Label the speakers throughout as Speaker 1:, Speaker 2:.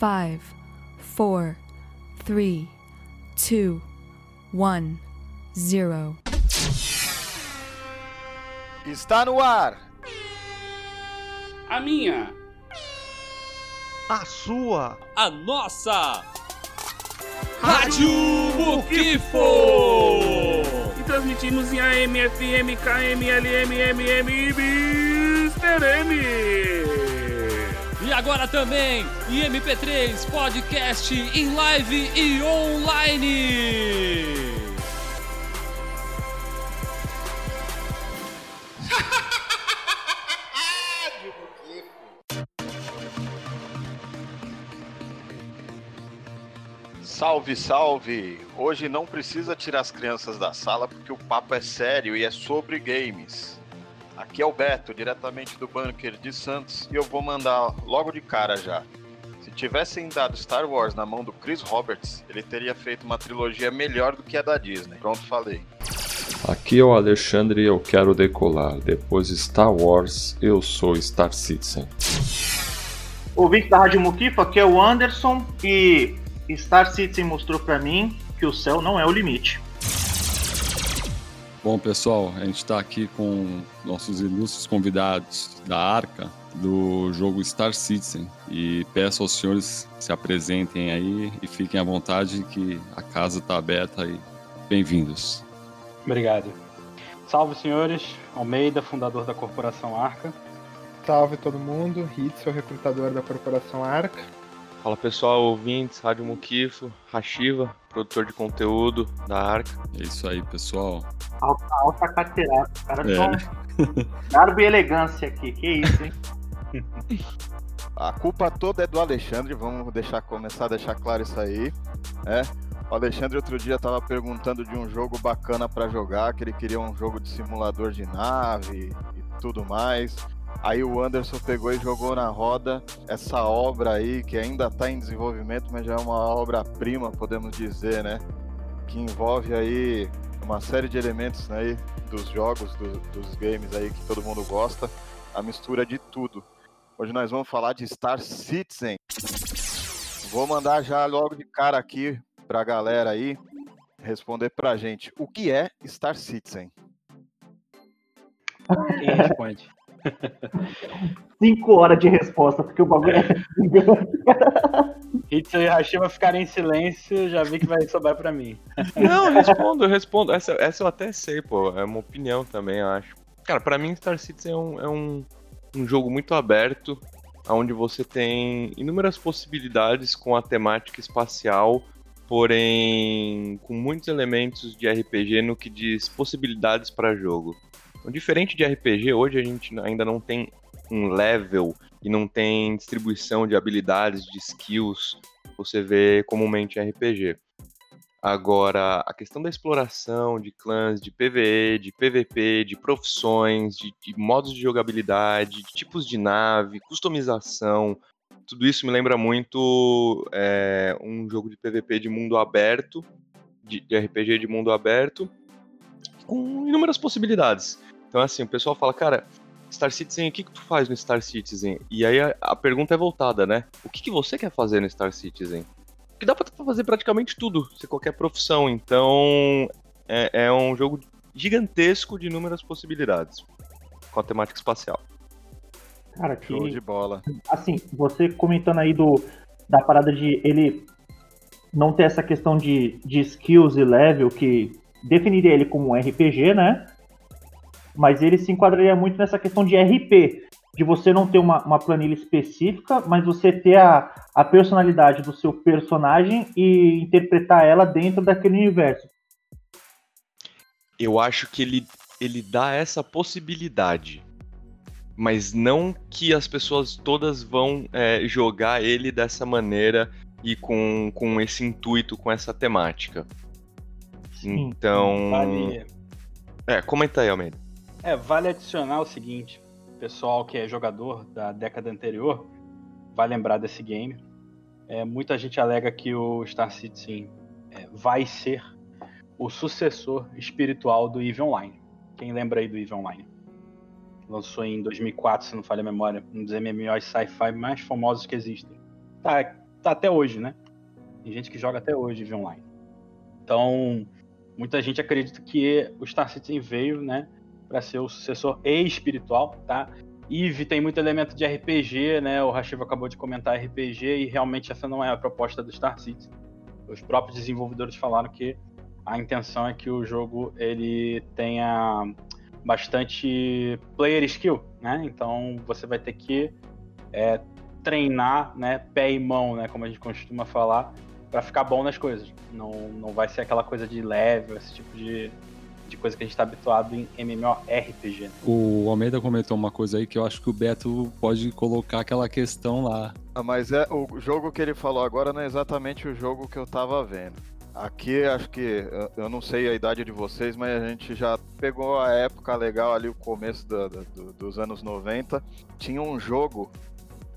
Speaker 1: five, four, three, two, one, zero.
Speaker 2: Está no ar.
Speaker 3: A minha.
Speaker 4: A sua.
Speaker 5: A nossa.
Speaker 3: Rádio Mukifo! E transmitimos em AM, FM, KM, LM, MM e Mr. M.
Speaker 5: Agora também em MP3, podcast em live e online.
Speaker 2: Salve, salve! Hoje não precisa tirar as crianças da sala porque o papo é sério e é sobre games. Aqui é o Beto, diretamente do bunker de Santos, e eu vou mandar logo de cara já. Se tivessem dado Star Wars na mão do Chris Roberts, ele teria feito uma trilogia melhor do que a da Disney. Pronto, falei.
Speaker 6: Aqui é o Alexandre e eu quero decolar. Depois de Star Wars, eu sou Star Citizen.
Speaker 4: Ouvinte da Rádio Mukifa, aqui é o Anderson e Star Citizen mostrou pra mim que o céu não é o limite.
Speaker 7: Bom, pessoal, a gente está aqui com nossos ilustres convidados da Arca do jogo Star Citizen e peço aos senhores que se apresentem aí e fiquem à vontade que a casa está aberta e bem-vindos.
Speaker 8: Obrigado. Salve, senhores. Almeida, fundador da Corporação Arca.
Speaker 9: Salve todo mundo. Hitz, sou recrutador da Corporação Arca.
Speaker 10: Fala pessoal, ouvintes, Rádio Mukifo, Rashiva, produtor de conteúdo da Arca.
Speaker 7: É isso aí, pessoal.
Speaker 4: Alta, alta carteirada. Cara,
Speaker 7: É.
Speaker 4: só garbo e elegância aqui. Que isso, hein?
Speaker 2: A culpa toda é do Alexandre, vamos deixar começar a deixar claro isso aí. É. O Alexandre outro dia tava perguntando de um jogo bacana pra jogar, que ele queria um jogo de simulador de nave e tudo mais. Aí o Anderson pegou e jogou na roda essa obra aí, que ainda está em desenvolvimento, mas já é uma obra-prima, podemos dizer, né? Que envolve aí uma série de elementos né, dos jogos, do- dos games aí que todo mundo gosta, a mistura de tudo. Hoje nós vamos falar de Star Citizen. Vou mandar já logo de cara aqui pra galera aí responder pra gente. O que é Star Citizen?
Speaker 8: Quem responde?
Speaker 4: Cinco horas de resposta, porque o bagulho é gigante.
Speaker 8: Hitzel e Hashima ficarem em silêncio, já vi que vai sobrar pra mim.
Speaker 10: Não, eu respondo, eu respondo. Essa, essa eu até sei, pô. É uma opinião também, eu acho. Cara, pra mim Star Citizen é um, é um, um jogo muito aberto, onde você tem inúmeras possibilidades com a temática espacial, porém com muitos elementos de RPG no que diz possibilidades para jogo. Então, diferente de RPG, hoje a gente ainda não tem um level e não tem distribuição de habilidades, de skills, você vê comumente em RPG. Agora, a questão da exploração de clãs, de PvE, de PvP, de profissões, de, de modos de jogabilidade, de tipos de nave, customização, tudo isso me lembra muito é, um jogo de PvP de mundo aberto, de, de RPG de mundo aberto, com inúmeras possibilidades. Então, assim, o pessoal fala, cara, Star Citizen, o que, que tu faz no Star Citizen? E aí a, a pergunta é voltada, né? O que, que você quer fazer no Star Citizen? Porque dá pra fazer praticamente tudo, se qualquer profissão. Então, é, é um jogo gigantesco de inúmeras possibilidades com a temática espacial.
Speaker 4: Cara, que.
Speaker 2: Show de bola.
Speaker 4: Assim, você comentando aí do, da parada de ele não ter essa questão de, de skills e level, que definiria ele como um RPG, né? Mas ele se enquadraria muito nessa questão de RP, de você não ter uma, uma planilha específica, mas você ter a, a personalidade do seu personagem e interpretar ela dentro daquele universo.
Speaker 10: Eu acho que ele, ele dá essa possibilidade. Mas não que as pessoas todas vão é, jogar ele dessa maneira e com, com esse intuito, com essa temática. Então.
Speaker 8: Vale,
Speaker 10: É, comenta aí, Almeida.
Speaker 8: É, vale adicionar o seguinte: pessoal que é jogador da década anterior vai lembrar desse game. É, muita gente alega que o Star Citizen é, vai ser o sucessor espiritual do EVE Online. Quem lembra aí do EVE Online? Lançou em 2004, se não falha a memória, um dos MMOs sci-fi mais famosos que existem. Tá, tá até hoje, né? Tem gente que joga até hoje de online. Então, muita gente acredita que o Star Citizen veio, né, para ser o sucessor espiritual, tá? Eve tem muito elemento de RPG, né? O Hashiva acabou de comentar RPG e realmente essa não é a proposta do Star Citizen. Os próprios desenvolvedores falaram que a intenção é que o jogo ele tenha bastante player skill, né? Então você vai ter que é, treinar, né, pé e mão, né, como a gente costuma falar, para ficar bom nas coisas. Não, não vai ser aquela coisa de level, esse tipo de, de coisa que a gente está habituado em MMORPG. Né?
Speaker 7: O Almeida comentou uma coisa aí que eu acho que o Beto pode colocar aquela questão lá.
Speaker 2: Ah, mas é o jogo que ele falou agora não é exatamente o jogo que eu tava vendo. Aqui acho que eu não sei a idade de vocês, mas a gente já pegou a época legal ali, o começo do, do, dos anos 90. Tinha um jogo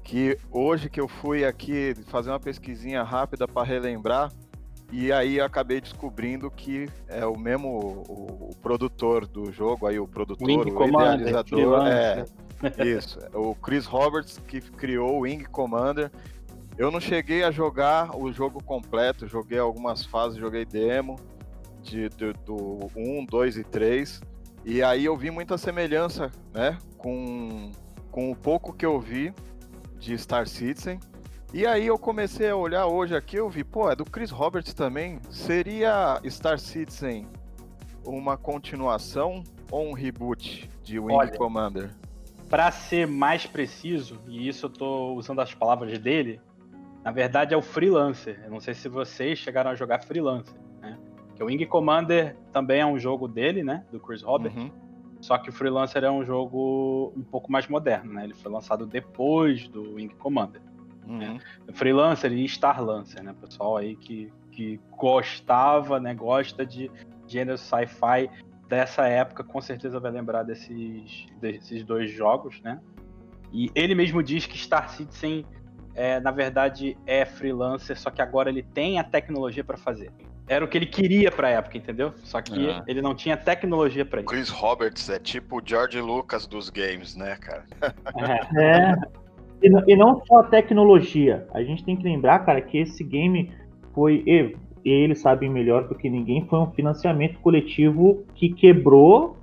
Speaker 2: que hoje que eu fui aqui fazer uma pesquisinha rápida para relembrar, e aí acabei descobrindo que é o mesmo o, o produtor do jogo, aí o produtor,
Speaker 8: Wing
Speaker 2: o
Speaker 8: Commander,
Speaker 2: idealizador, é, isso, o Chris Roberts que criou o Wing Commander. Eu não cheguei a jogar o jogo completo, joguei algumas fases, joguei demo de, de do 1, 2 e 3. E aí eu vi muita semelhança, né, com, com o pouco que eu vi de Star Citizen. E aí eu comecei a olhar hoje aqui, eu vi, pô, é do Chris Roberts também. Seria Star Citizen uma continuação ou um reboot de Wing
Speaker 8: Olha,
Speaker 2: Commander?
Speaker 8: Para ser mais preciso, e isso eu tô usando as palavras dele, na verdade é o Freelancer. Eu não sei se vocês chegaram a jogar Freelancer, né? Que o Wing Commander também é um jogo dele, né? Do Chris Roberts.
Speaker 2: Uhum.
Speaker 8: Só que o Freelancer é um jogo um pouco mais moderno, né? Ele foi lançado depois do Wing Commander.
Speaker 2: Uhum.
Speaker 8: Freelancer e Starlancer, né? Pessoal aí que, que gostava, né? Gosta de gênero sci-fi dessa época, com certeza vai lembrar desses, desses dois jogos, né? E ele mesmo diz que Star Citizen, é, na verdade, é freelancer, só que agora ele tem a tecnologia para fazer. Era o que ele queria pra época, entendeu? Só que
Speaker 2: Ah.
Speaker 8: ele não tinha tecnologia para isso.
Speaker 2: Chris Roberts é tipo o George Lucas dos games, né, cara?
Speaker 4: É. E, não- e não só a tecnologia. A gente tem que lembrar, cara, que esse game foi. E, e eles sabem melhor do que ninguém, foi um financiamento coletivo que quebrou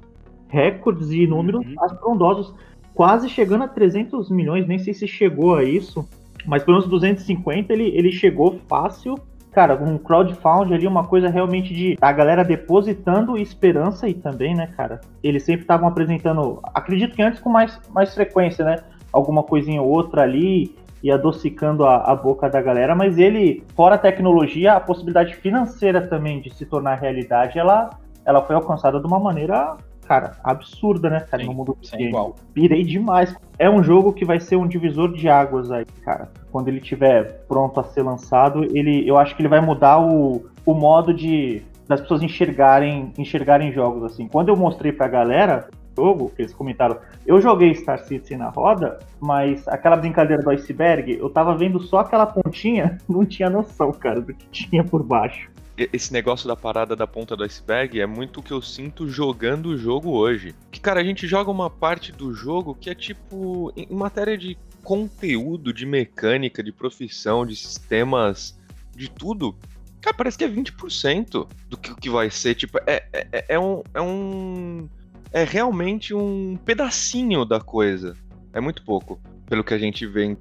Speaker 4: recordes e números astrondosos, quase chegando a 300 milhões. Nem sei se chegou a isso, mas pelo menos 250 ele, ele chegou fácil. Cara, um crowdfunding ali, uma coisa realmente de a galera depositando esperança e também, né, cara? Eles sempre estavam apresentando, acredito que antes com mais, mais frequência, né? Alguma coisinha ou outra ali e adocicando a, a boca da galera, mas ele, fora a tecnologia, a possibilidade financeira também de se tornar realidade, ela, ela foi alcançada de uma maneira, cara, absurda, né, cara, no mundo game.
Speaker 8: igual.
Speaker 4: Pirei demais. É um jogo que vai ser um divisor de águas aí, cara. Quando ele estiver pronto a ser lançado, ele, eu acho que ele vai mudar o, o modo de das pessoas enxergarem enxergarem jogos assim. Quando eu mostrei pra galera jogo, que eles comentaram, eu joguei Star Citizen na roda, mas aquela brincadeira do iceberg, eu tava vendo só aquela pontinha, não tinha noção, cara, do que tinha por baixo.
Speaker 10: Esse negócio da parada da ponta do iceberg é muito o que eu sinto jogando o jogo hoje. Que, cara, a gente joga uma parte do jogo que é tipo. Em matéria de conteúdo, de mecânica, de profissão, de sistemas, de tudo. Cara, parece que é 20% do que, que vai ser. Tipo, é, é, é um. É um. É realmente um pedacinho da coisa. É muito pouco, pelo que a gente vê.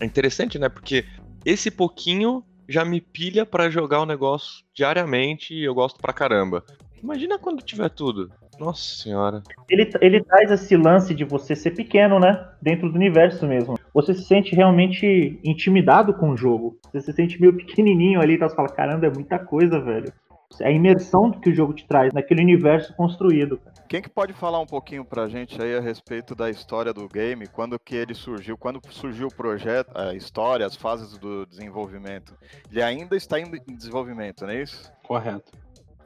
Speaker 10: É interessante, né? Porque esse pouquinho já me pilha pra jogar o negócio diariamente e eu gosto pra caramba. Imagina quando tiver tudo. Nossa senhora.
Speaker 4: Ele, ele traz esse lance de você ser pequeno, né? Dentro do universo mesmo. Você se sente realmente intimidado com o jogo. Você se sente meio pequenininho ali, então você fala, caramba, é muita coisa, velho. É a imersão que o jogo te traz naquele universo construído. cara.
Speaker 2: Quem que pode falar um pouquinho pra gente aí a respeito da história do game, quando que ele surgiu, quando surgiu o projeto, a história, as fases do desenvolvimento? Ele ainda está em em desenvolvimento, não é isso?
Speaker 8: Correto.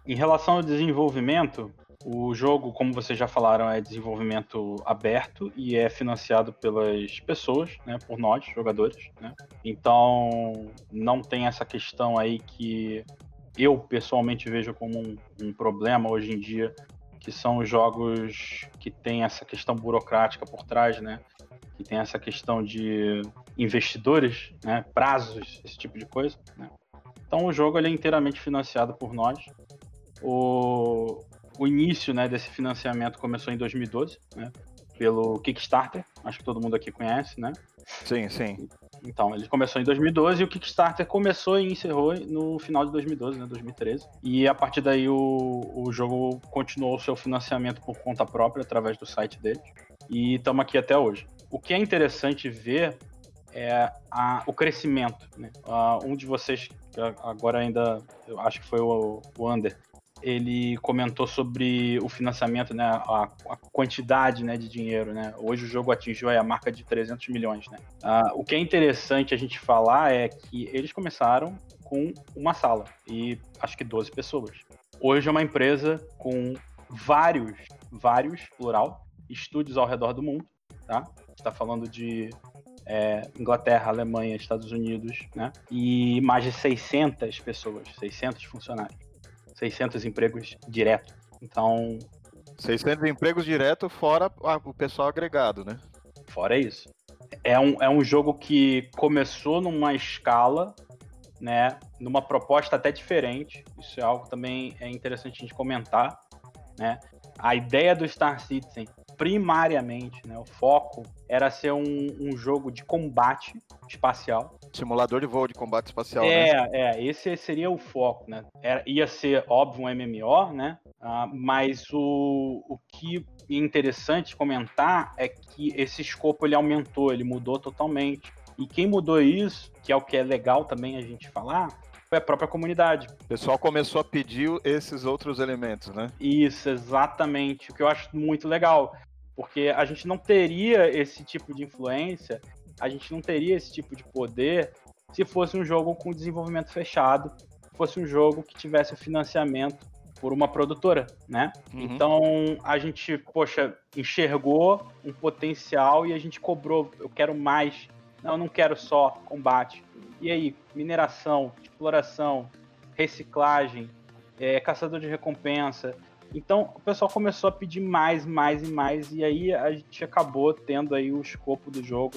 Speaker 8: Em relação ao desenvolvimento, o jogo, como vocês já falaram, é desenvolvimento aberto e é financiado pelas pessoas, né, por nós, jogadores. Né? Então, não tem essa questão aí que eu pessoalmente vejo como um, um problema hoje em dia, que são os jogos que tem essa questão burocrática por trás, né? Que tem essa questão de investidores, né, prazos, esse tipo de coisa. Né? Então o jogo ele é inteiramente financiado por nós. O, o início né, desse financiamento começou em 2012, né, pelo Kickstarter, acho que todo mundo aqui conhece, né?
Speaker 2: Sim, sim.
Speaker 8: Então, ele começou em 2012 e o Kickstarter começou e encerrou no final de 2012, né, 2013. E a partir daí o, o jogo continuou o seu financiamento por conta própria através do site dele. E estamos aqui até hoje. O que é interessante ver é a, o crescimento. Né? Uh, um de vocês, agora ainda, eu acho que foi o, o ele comentou sobre o financiamento, né, a, a, quantidade né, de dinheiro. Né? Hoje o jogo atingiu a marca de 300 milhões. Né? Uh, o que é interessante a gente falar é que eles começaram com uma sala e acho que 12 pessoas. Hoje é uma empresa com vários, vários, plural, estúdios ao redor do mundo. Tá? está falando de é, Inglaterra, Alemanha, Estados Unidos, né? E mais de 600 pessoas, 600 funcionários. 600 empregos direto. Então.
Speaker 2: 600 empregos direto, fora o pessoal agregado, né?
Speaker 8: Fora isso. É um, é um jogo que começou numa escala, né? Numa proposta até diferente. Isso é algo também é interessante a gente comentar, né? A ideia do Star Citizen, primariamente, né? O foco era ser um, um jogo de combate espacial.
Speaker 2: Simulador de voo de combate espacial,
Speaker 8: é,
Speaker 2: né?
Speaker 8: É, esse seria o foco, né? Era, ia ser, óbvio, um MMO, né? Uh, mas o, o que é interessante comentar é que esse escopo ele aumentou, ele mudou totalmente. E quem mudou isso, que é o que é legal também a gente falar, foi a própria comunidade.
Speaker 2: O pessoal começou a pedir esses outros elementos, né?
Speaker 8: Isso, exatamente. O que eu acho muito legal. Porque a gente não teria esse tipo de influência, a gente não teria esse tipo de poder se fosse um jogo com desenvolvimento fechado, fosse um jogo que tivesse o financiamento por uma produtora, né? Uhum. Então a gente, poxa, enxergou um potencial e a gente cobrou, eu quero mais. Não, eu não quero só combate. E aí, mineração, exploração, reciclagem, é, caçador de recompensa, então o pessoal começou a pedir mais, mais e mais, e aí a gente acabou tendo aí o escopo do jogo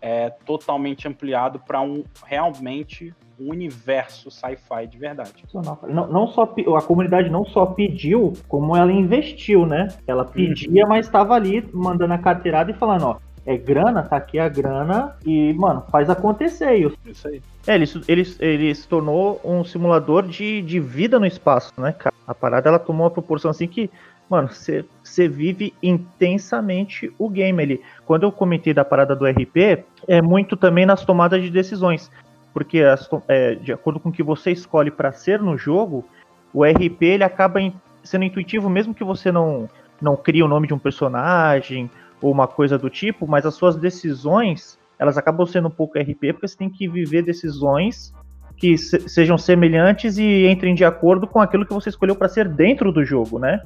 Speaker 8: é, totalmente ampliado para um realmente um universo sci-fi de verdade.
Speaker 4: Não, não só a comunidade não só pediu, como ela investiu, né? Ela pedia, uhum. mas estava ali mandando a carteirada e falando, ó, é grana, tá aqui a grana e, mano, faz acontecer.
Speaker 8: Isso aí.
Speaker 4: É, ele, ele, ele se tornou um simulador de, de vida no espaço, né, cara? A parada ela tomou uma proporção assim que, mano, você vive intensamente o game ali. Quando eu comentei da parada do RP, é muito também nas tomadas de decisões. Porque as, é, de acordo com o que você escolhe para ser no jogo, o RP ele acaba sendo intuitivo, mesmo que você não, não crie o nome de um personagem ou uma coisa do tipo, mas as suas decisões elas acabam sendo um pouco RP porque você tem que viver decisões que se, sejam semelhantes e entrem de acordo com aquilo que você escolheu para ser dentro do jogo, né?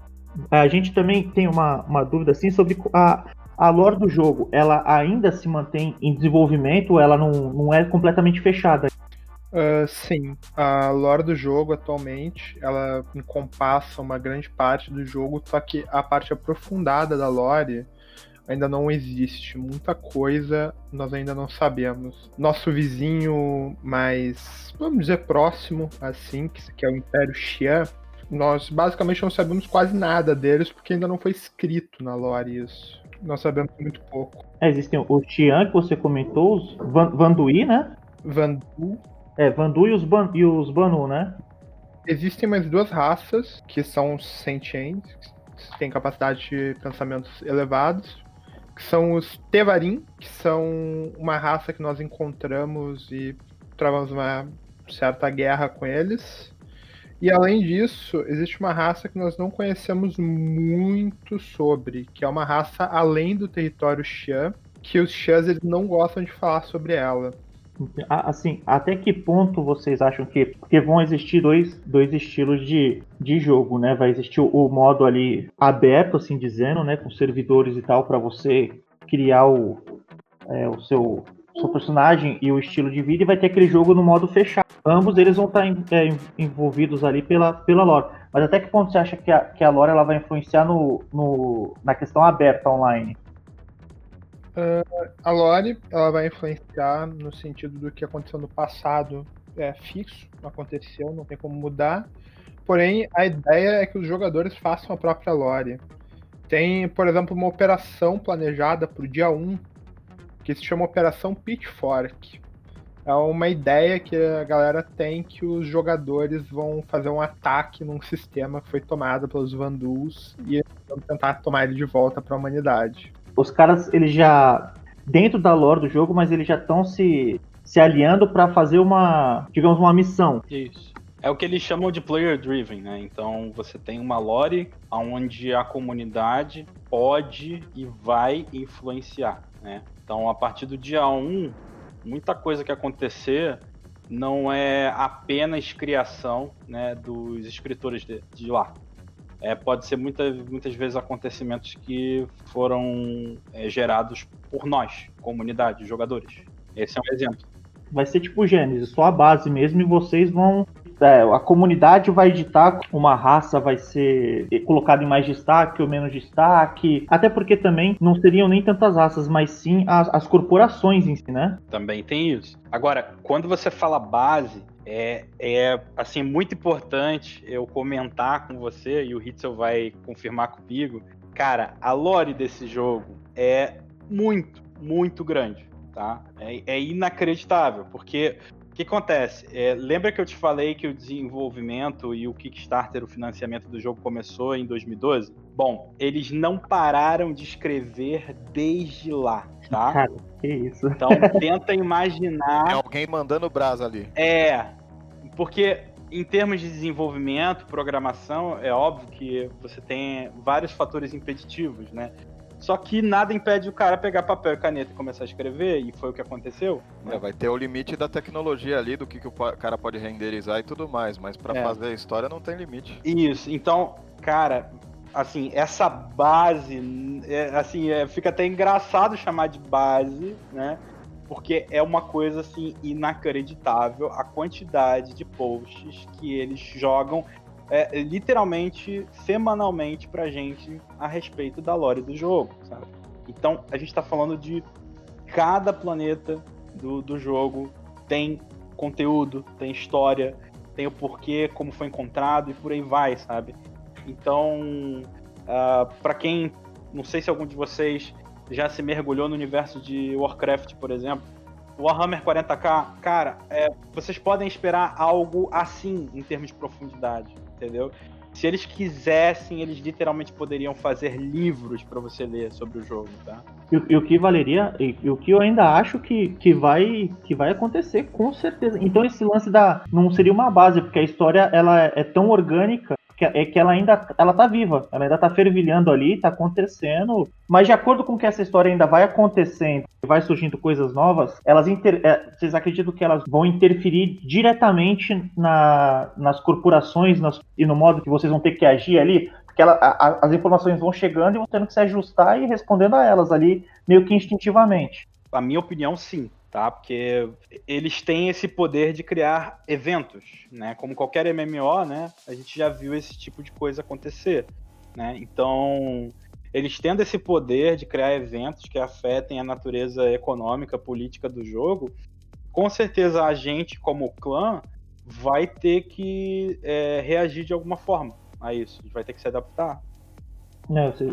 Speaker 4: A gente também tem uma, uma dúvida assim sobre a, a lore do jogo. Ela ainda se mantém em desenvolvimento ou ela não, não é completamente fechada?
Speaker 9: Uh, sim, a lore do jogo atualmente ela encompassa uma grande parte do jogo, só que a parte aprofundada da lore ainda não existe. Muita coisa nós ainda não sabemos. Nosso vizinho mais, vamos dizer, próximo, assim, que é o Império Xian, nós basicamente não sabemos quase nada deles porque ainda não foi escrito na lore isso. Nós sabemos muito pouco.
Speaker 4: É, existem o Xian que você comentou, os Van, Vandui, né?
Speaker 9: Vandu.
Speaker 4: É, Vandu e os, Ban, e os Banu, né?
Speaker 9: Existem mais duas raças que são sentientes, que têm capacidade de pensamentos elevados, que são os Tevarim, que são uma raça que nós encontramos e travamos uma certa guerra com eles. E além disso, existe uma raça que nós não conhecemos muito sobre, que é uma raça além do território Xian, que os Xians não gostam de falar sobre ela.
Speaker 4: Assim, até que ponto vocês acham que. Porque vão existir dois, dois estilos de, de jogo, né? Vai existir o, modo ali aberto, assim dizendo, né? Com servidores e tal, para você criar o, é, o seu, seu personagem e o estilo de vida, e vai ter aquele jogo no modo fechado. Ambos eles vão estar é, envolvidos ali pela, pela lore. Mas até que ponto você acha que a, que a lore ela vai influenciar no, no, na questão aberta online?
Speaker 9: Uh, a lore ela vai influenciar no sentido do que aconteceu no passado é fixo, aconteceu, não tem como mudar. Porém, a ideia é que os jogadores façam a própria lore. Tem, por exemplo, uma operação planejada para o dia 1 que se chama Operação Pitchfork. É uma ideia que a galera tem que os jogadores vão fazer um ataque num sistema que foi tomado pelos Vandals e vão tentar tomar ele de volta para a humanidade.
Speaker 4: Os caras, eles já dentro da lore do jogo, mas eles já estão se se aliando para fazer uma, digamos, uma missão.
Speaker 8: Isso. É o que eles chamam de player driven, né? Então você tem uma lore onde a comunidade pode e vai influenciar, né? Então a partir do dia 1, muita coisa que acontecer não é apenas criação né, dos escritores de, de lá. É, pode ser muita, muitas vezes acontecimentos que foram é, gerados por nós, comunidade, jogadores. Esse é um exemplo
Speaker 4: vai ser tipo Gênesis, só a base mesmo, e vocês vão. É, a comunidade vai editar uma raça, vai ser colocada em mais destaque ou menos destaque. Até porque também não seriam nem tantas raças, mas sim as, as corporações em si, né?
Speaker 8: Também tem isso. Agora, quando você fala base, é, é assim muito importante eu comentar com você e o Hitzel vai confirmar comigo. Cara, a lore desse jogo é muito, muito grande tá? É, é inacreditável, porque o que acontece? É, lembra que eu te falei que o desenvolvimento e o Kickstarter, o financiamento do jogo começou em 2012? Bom, eles não pararam de escrever desde lá, tá?
Speaker 4: Cara, que isso.
Speaker 8: Então tenta imaginar.
Speaker 2: Tem alguém mandando o brasa ali.
Speaker 8: É, porque em termos de desenvolvimento, programação, é óbvio que você tem vários fatores impeditivos, né? Só que nada impede o cara pegar papel e caneta e começar a escrever, e foi o que aconteceu.
Speaker 2: Né? É, vai ter o limite da tecnologia ali, do que, que o cara pode renderizar e tudo mais, mas para é. fazer a história não tem limite.
Speaker 8: Isso, então, cara, assim, essa base, é, assim, é, fica até engraçado chamar de base, né? Porque é uma coisa assim inacreditável a quantidade de posts que eles jogam é, literalmente, semanalmente pra gente a respeito da lore do jogo, sabe? Então, a gente tá falando de cada planeta do, do jogo tem conteúdo, tem história, tem o porquê, como foi encontrado e por aí vai, sabe? Então, uh, ah, para quem, não sei se algum de vocês já se mergulhou no universo de Warcraft, por exemplo, Warhammer 40k, cara, é, vocês podem esperar algo assim em termos de profundidade entendeu? Se eles quisessem, eles literalmente poderiam fazer livros para você ler sobre o jogo, tá?
Speaker 4: E, e o que valeria, e, e, o que eu ainda acho que, que, vai, que vai acontecer, com certeza. Então esse lance da. não seria uma base, porque a história ela é, é tão orgânica é que ela ainda ela tá viva, ela ainda tá fervilhando ali, tá acontecendo. Mas de acordo com que essa história ainda vai acontecendo, vai surgindo coisas novas, elas inter, é, vocês acreditam que elas vão interferir diretamente na, nas corporações nas, e no modo que vocês vão ter que agir ali? Porque ela, a, as informações vão chegando e vão tendo que se ajustar e respondendo a elas ali, meio que instintivamente.
Speaker 8: A minha opinião, sim tá? Porque eles têm esse poder de criar eventos, né? Como qualquer MMO, né? A gente já viu esse tipo de coisa acontecer, né? Então, eles tendo esse poder de criar eventos que afetem a natureza econômica, política do jogo, com certeza a gente, como clã, vai ter que é, reagir de alguma forma a isso. A gente vai ter que se adaptar.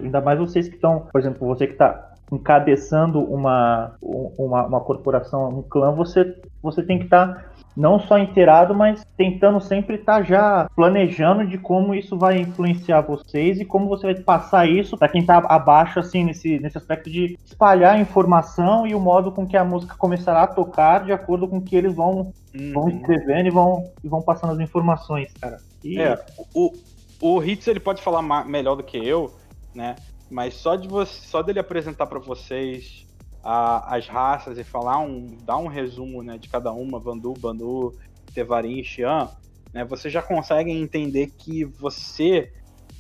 Speaker 4: Ainda mais vocês que estão, por exemplo, você que está encabeçando uma, uma, uma, corporação, um clã, você, você tem que estar tá não só inteirado, mas tentando sempre estar tá já planejando de como isso vai influenciar vocês e como você vai passar isso para quem está abaixo, assim, nesse, nesse aspecto de espalhar a informação e o modo com que a música começará a tocar de acordo com que eles vão, uhum. vão escrevendo e vão, e vão passando as informações, cara.
Speaker 8: E... É, o, o Hitz ele pode falar melhor do que eu, né? Mas só de você, só dele apresentar para vocês a, as raças e falar um, dar um resumo, né, de cada uma, Vandu, Banu, Tevarin, Xian, né, você já consegue entender que você,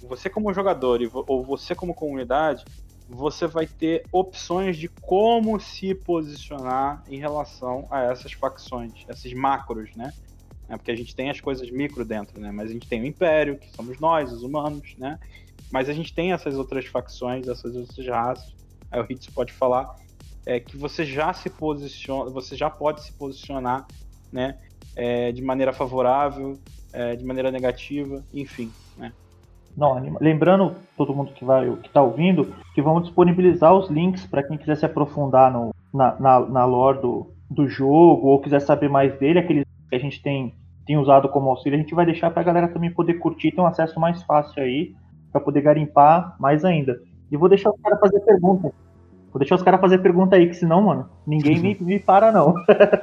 Speaker 8: você como jogador ou você como comunidade, você vai ter opções de como se posicionar em relação a essas facções, esses macros, né? É porque a gente tem as coisas micro dentro, né? Mas a gente tem o Império, que somos nós, os humanos, né? Mas a gente tem essas outras facções, essas outras raças, aí o Hitz pode falar, é que você já se posiciona, você já pode se posicionar, né, é, de maneira favorável, é, de maneira negativa, enfim, né.
Speaker 4: Não, lembrando todo mundo que vai, que está ouvindo, que vamos disponibilizar os links para quem quiser se aprofundar no, na, na, na lore do, do jogo ou quiser saber mais dele, aqueles que a gente tem, tem usado como auxílio, a gente vai deixar para a galera também poder curtir, ter um acesso mais fácil aí, para poder garimpar mais ainda. E vou deixar os caras fazer pergunta. Vou deixar os caras fazer pergunta aí, que senão, mano, ninguém me, me para, não.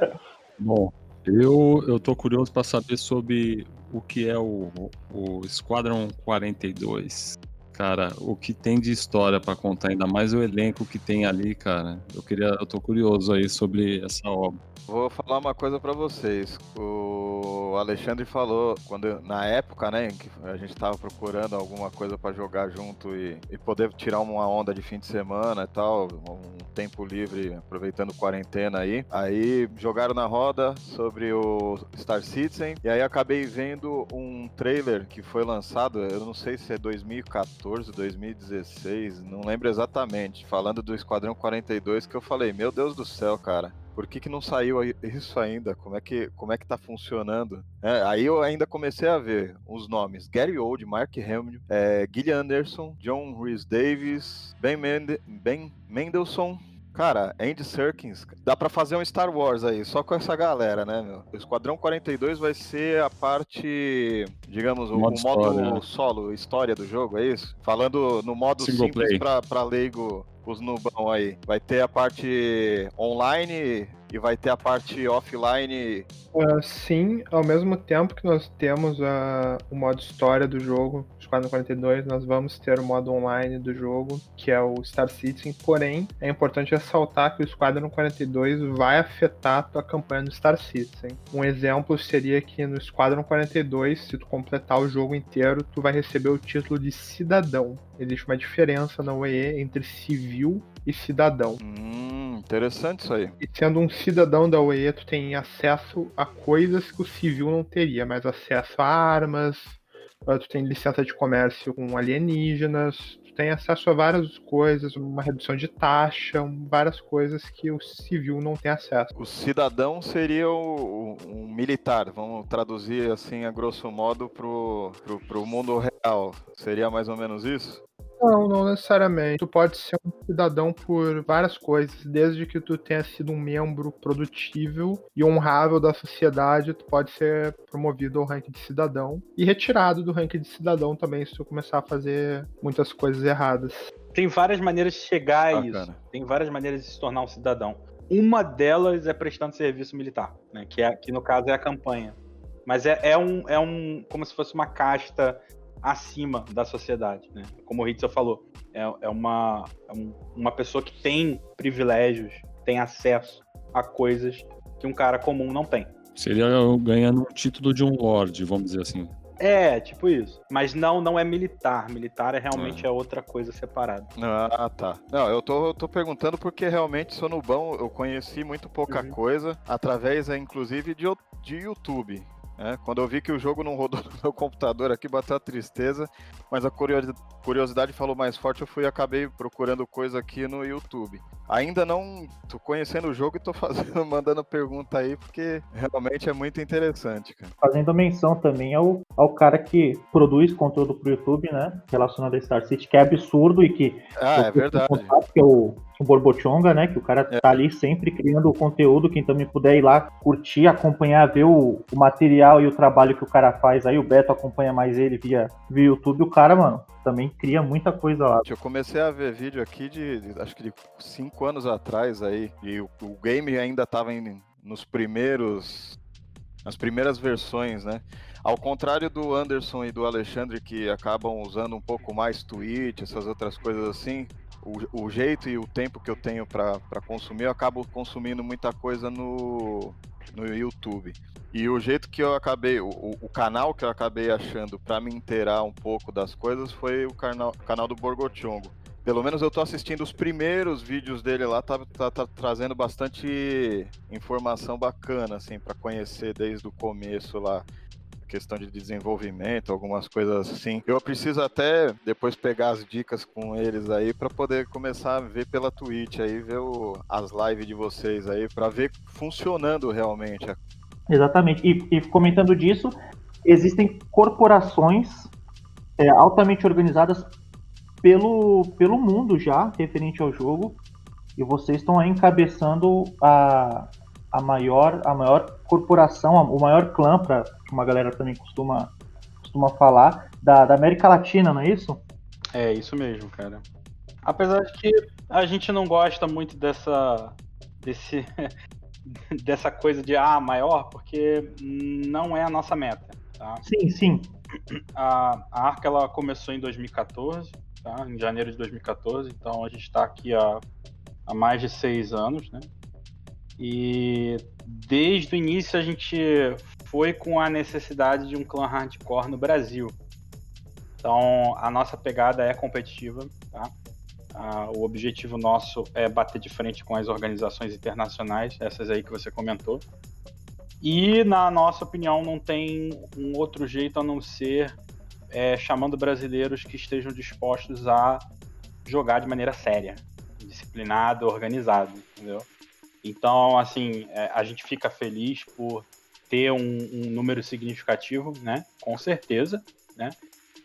Speaker 7: Bom, eu, eu tô curioso para saber sobre o que é o, o Squadron 42. Cara, o que tem de história para contar, ainda mais o elenco que tem ali, cara. Eu queria, eu tô curioso aí sobre essa obra.
Speaker 2: Vou falar uma coisa para vocês. O Alexandre falou quando na época, né, que a gente tava procurando alguma coisa para jogar junto e, e, poder tirar uma onda de fim de semana e tal, um tempo livre, aproveitando quarentena aí. Aí jogaram na roda sobre o Star Citizen e aí acabei vendo um trailer que foi lançado, eu não sei se é 2014, 2016, não lembro exatamente, falando do Esquadrão 42 que eu falei, meu Deus do céu, cara por que, que não saiu isso ainda? Como é que, como é que tá funcionando? É, aí eu ainda comecei a ver os nomes: Gary Old, Mark Hamill, é, Anderson, John Rhys Davis, Ben, Mende ben Mendelssohn, Cara, Andy Serkins, dá para fazer um Star Wars aí, só com essa galera, né, meu? O Esquadrão 42 vai ser a parte, digamos, o, modo, o modo história, né? solo, história do jogo, é isso? Falando no modo Single simples pra, pra leigo os nubão aí. Vai ter a parte online e vai ter a parte offline.
Speaker 9: Uh, sim, ao mesmo tempo que nós temos uh, o modo história do jogo, Squadron 42, nós vamos ter o modo online do jogo, que é o Star Citizen. Porém, é importante ressaltar que o Squadron 42 vai afetar a tua campanha no Star Citizen. Um exemplo seria que no Squadron 42, se tu completar o jogo inteiro, tu vai receber o título de cidadão. Existe uma diferença na UE entre civil e cidadão.
Speaker 2: Hum, interessante isso aí.
Speaker 9: E sendo um cidadão da UE, tu tem acesso a coisas que o civil não teria, mais acesso a armas, tu tem licença de comércio com alienígenas, tu tem acesso a várias coisas, uma redução de taxa, várias coisas que o civil não tem acesso.
Speaker 2: O cidadão seria o, um militar, vamos traduzir assim a grosso modo pro, pro, pro mundo real. Seria mais ou menos isso?
Speaker 9: Não, não necessariamente. Tu pode ser um cidadão por várias coisas, desde que tu tenha sido um membro produtível e honrável da sociedade, tu pode ser promovido ao ranking de cidadão e retirado do ranking de cidadão também se tu começar a fazer muitas coisas erradas.
Speaker 8: Tem várias maneiras de chegar a isso. Tem várias maneiras de se tornar um cidadão. Uma delas é prestando serviço militar, né? Que, é, que no caso é a campanha. Mas é, é, um, é um. como se fosse uma casta acima da sociedade, né? Como o Hitzel falou, é, é, uma, é um, uma pessoa que tem privilégios, tem acesso a coisas que um cara comum não tem.
Speaker 7: Seria ganhando um título de um lord, vamos dizer assim.
Speaker 8: É, tipo isso. Mas não, não é militar. Militar é realmente é, é outra coisa separada.
Speaker 2: Ah, tá. Não, eu tô, tô perguntando porque realmente sou no bom, eu conheci muito pouca uhum. coisa, através, inclusive, de, de YouTube. É, quando eu vi que o jogo não rodou no meu computador aqui, bateu a tristeza, mas a curiosidade falou mais forte, eu fui e acabei procurando coisa aqui no YouTube. Ainda não tô conhecendo o jogo e tô fazendo, mandando pergunta aí, porque realmente é muito interessante, cara.
Speaker 4: Fazendo menção também ao, ao cara que produz conteúdo pro YouTube, né? Relacionado a Star City, que é absurdo e que.
Speaker 2: Ah, é verdade.
Speaker 4: Que é o o Borbochonga, né? Que o cara é. tá ali sempre criando conteúdo. Quem também puder ir lá curtir, acompanhar, ver o, o, material e o trabalho que o cara faz aí. O Beto acompanha mais ele via, via YouTube. O cara, mano, também cria muita coisa lá.
Speaker 2: Eu comecei a ver vídeo aqui de, de acho que de cinco anos atrás aí. E o, o game ainda tava em, nos primeiros. Nas primeiras versões, né? Ao contrário do Anderson e do Alexandre, que acabam usando um pouco mais Twitch, essas outras coisas assim, o, o jeito e o tempo que eu tenho para consumir, eu acabo consumindo muita coisa no, no YouTube. E o jeito que eu acabei, o, o canal que eu acabei achando para me inteirar um pouco das coisas foi o canal, canal do Borgochongo. Pelo menos eu tô assistindo os primeiros vídeos dele lá, tá, tá, tá trazendo bastante informação bacana, assim, para conhecer desde o começo lá questão de desenvolvimento, algumas coisas assim. Eu preciso até depois pegar as dicas com eles aí para poder começar a ver pela Twitch aí, ver o, as lives de vocês aí, para ver funcionando realmente.
Speaker 4: Exatamente. E, e comentando disso, existem corporações é, altamente organizadas pelo, pelo mundo já, referente ao jogo, e vocês estão aí encabeçando a, a, maior, a maior corporação, o maior clã, para uma galera também costuma, costuma falar, da, da América Latina, não é isso?
Speaker 8: É, isso mesmo, cara. Apesar de que a gente não gosta muito dessa. desse. dessa coisa de ah, maior, porque não é a nossa meta. Tá?
Speaker 4: Sim, sim.
Speaker 8: A, a Arca ela começou em 2014, tá? em janeiro de 2014, então a gente está aqui há, há mais de seis anos, né? E desde o início a gente foi com a necessidade de um clã hardcore no Brasil. Então a nossa pegada é competitiva, tá? Ah, o objetivo nosso é bater de frente com as organizações internacionais, essas aí que você comentou. E, na nossa opinião, não tem um outro jeito a não ser é, chamando brasileiros que estejam dispostos a jogar de maneira séria, disciplinado, organizado, entendeu? Então, assim, é, a gente fica feliz por ter um, um, número significativo, né? Com certeza, né?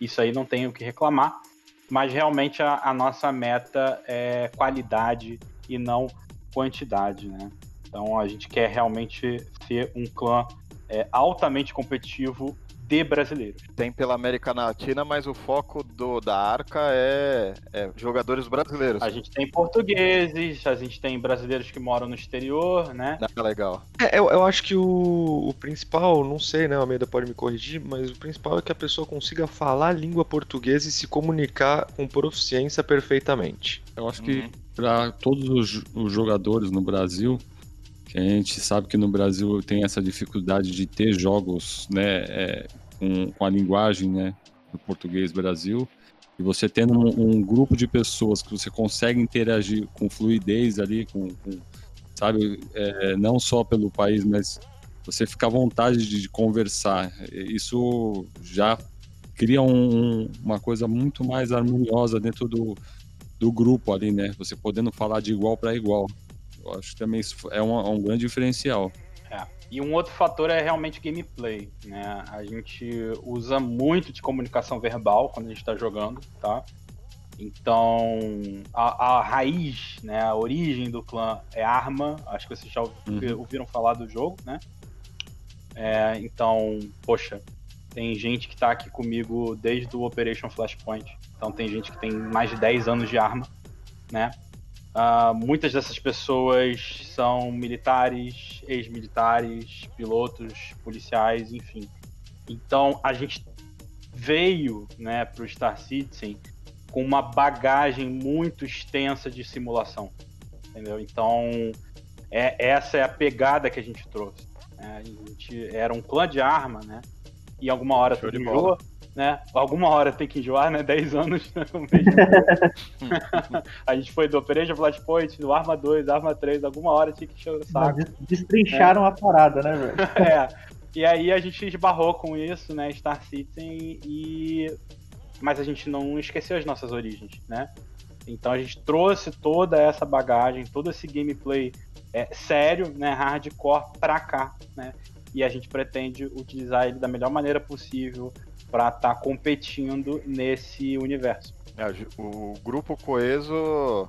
Speaker 8: Isso aí não tem o que reclamar, mas realmente a, a nossa meta é qualidade e não quantidade, né? Então a gente quer realmente ser um clã é, altamente competitivo de brasileiros.
Speaker 2: Tem pela América Latina, mas o foco do, da Arca é, é, jogadores brasileiros.
Speaker 8: A gente tem portugueses, a gente tem brasileiros que moram no exterior, né?
Speaker 2: Ah, legal.
Speaker 10: É, eu, eu acho que o, o principal, não sei, né? O Almeida pode me corrigir, mas o principal é que a pessoa consiga falar a língua portuguesa e se comunicar com proficiência perfeitamente.
Speaker 7: Eu acho que para todos os, os jogadores no Brasil, que a gente sabe que no Brasil tem essa dificuldade de ter jogos né, é, com, com, a linguagem né, do português Brasil, e você tendo um, um, grupo de pessoas que você consegue interagir com fluidez ali, com, com sabe, é, não só pelo país, mas você fica à vontade de, de conversar. Isso já cria um, uma coisa muito mais harmoniosa dentro do, do grupo ali, né? Você podendo falar de igual para igual. Eu acho que também isso é um, um grande diferencial.
Speaker 8: E um outro fator é realmente gameplay, né? A gente usa muito de comunicação verbal quando a gente está jogando, tá? Então, a, a, raiz, né, a origem do clã é arma. Acho que vocês já uhum. ouviram falar do jogo, né? É, então, poxa, tem gente que está aqui comigo desde o Operation Flashpoint. Então, tem gente que tem mais de 10 anos de arma, né? Uh, muitas dessas pessoas são militares, ex-militares, pilotos, policiais, enfim. Então a gente veio né, para o Star Citizen com uma bagagem muito extensa de simulação, entendeu? Então é, essa é a pegada que a gente trouxe. Né? A gente era um clã de arma, né? E alguma hora Show tu bola né? Alguma hora tem que enjoar, né? 10 anos a gente foi do Operation Flashpoint, do Arma 2, Arma 3, alguma hora tinha que encher o saco.
Speaker 4: Destrincharam é. a parada, né, velho?
Speaker 8: é. E aí a gente esbarrou com isso, né? Star Citizen e. Mas a gente não esqueceu as nossas origens, né? Então a gente trouxe toda essa bagagem, todo esse gameplay é, sério, né, hardcore pra cá, né? E a gente pretende utilizar ele da melhor maneira possível, para estar tá competindo nesse universo.
Speaker 2: É, o grupo coeso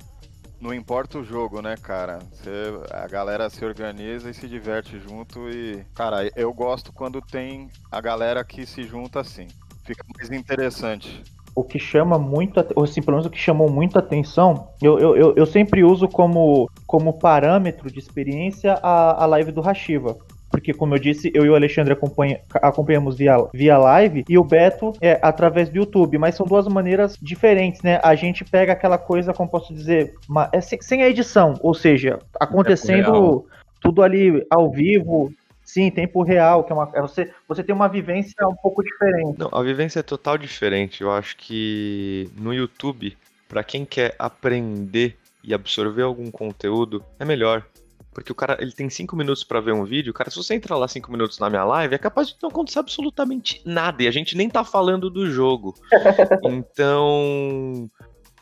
Speaker 2: não importa o jogo, né, cara? Você, a galera se organiza e se diverte junto e, cara, eu gosto quando tem a galera que se junta assim. Fica mais interessante.
Speaker 4: O que chama muito, ou assim, pelo menos o que chamou muito atenção, eu, eu, eu sempre uso como, como parâmetro de experiência a, a live do Hashiva porque, como eu disse, eu e o Alexandre acompanha, acompanhamos via, via live e o Beto é através do YouTube, mas são duas maneiras diferentes, né? A gente pega aquela coisa, como posso dizer, uma, é sem, sem a edição, ou seja, acontecendo tudo ali ao vivo, Sim, tempo real, que é uma. É você, você tem uma vivência um pouco diferente.
Speaker 10: Não, a vivência é total diferente. Eu acho que no YouTube, para quem quer aprender e absorver algum conteúdo, é melhor. Porque o cara, ele tem cinco minutos pra ver um vídeo, cara, se você entrar lá cinco minutos na minha live, é capaz de não acontecer absolutamente nada, e a gente nem tá falando do jogo. então,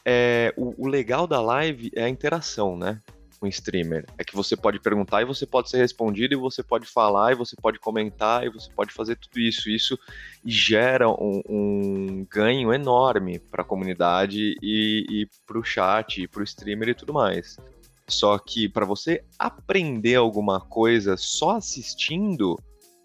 Speaker 10: é, o, o legal da live é a interação, né? Com o streamer. É que você pode perguntar e você pode ser respondido, e você pode falar, e você pode comentar, e você pode fazer tudo isso. Isso gera um, um ganho enorme para a comunidade e, e para o chat, e para o streamer e tudo mais. Só que para você aprender alguma coisa só assistindo,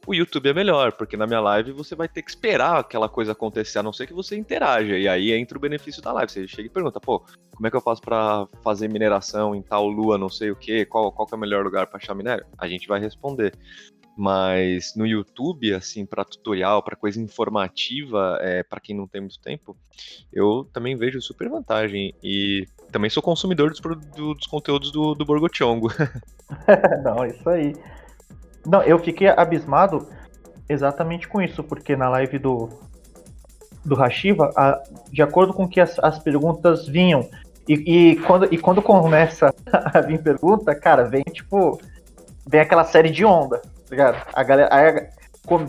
Speaker 10: o YouTube é melhor, porque na minha live você vai ter que esperar aquela coisa acontecer, a não ser que você interaja. E aí entra o benefício da live. Você chega e pergunta, pô, como é que eu faço para fazer mineração em tal lua, não sei o que, qual, qual que é o melhor lugar para achar minério? A gente vai responder. Mas no YouTube, assim, para tutorial, para coisa informativa, é, para quem não tem muito tempo, eu também vejo super vantagem. E também sou consumidor dos, dos conteúdos do, do Borgochongo.
Speaker 4: não, isso aí. Não, eu fiquei abismado exatamente com isso, porque na live do, do Hashiva, a, de acordo com que as, as perguntas vinham, e, e, quando, e quando começa a vir pergunta, cara, vem tipo. Vem aquela série de onda, ligado? A galera.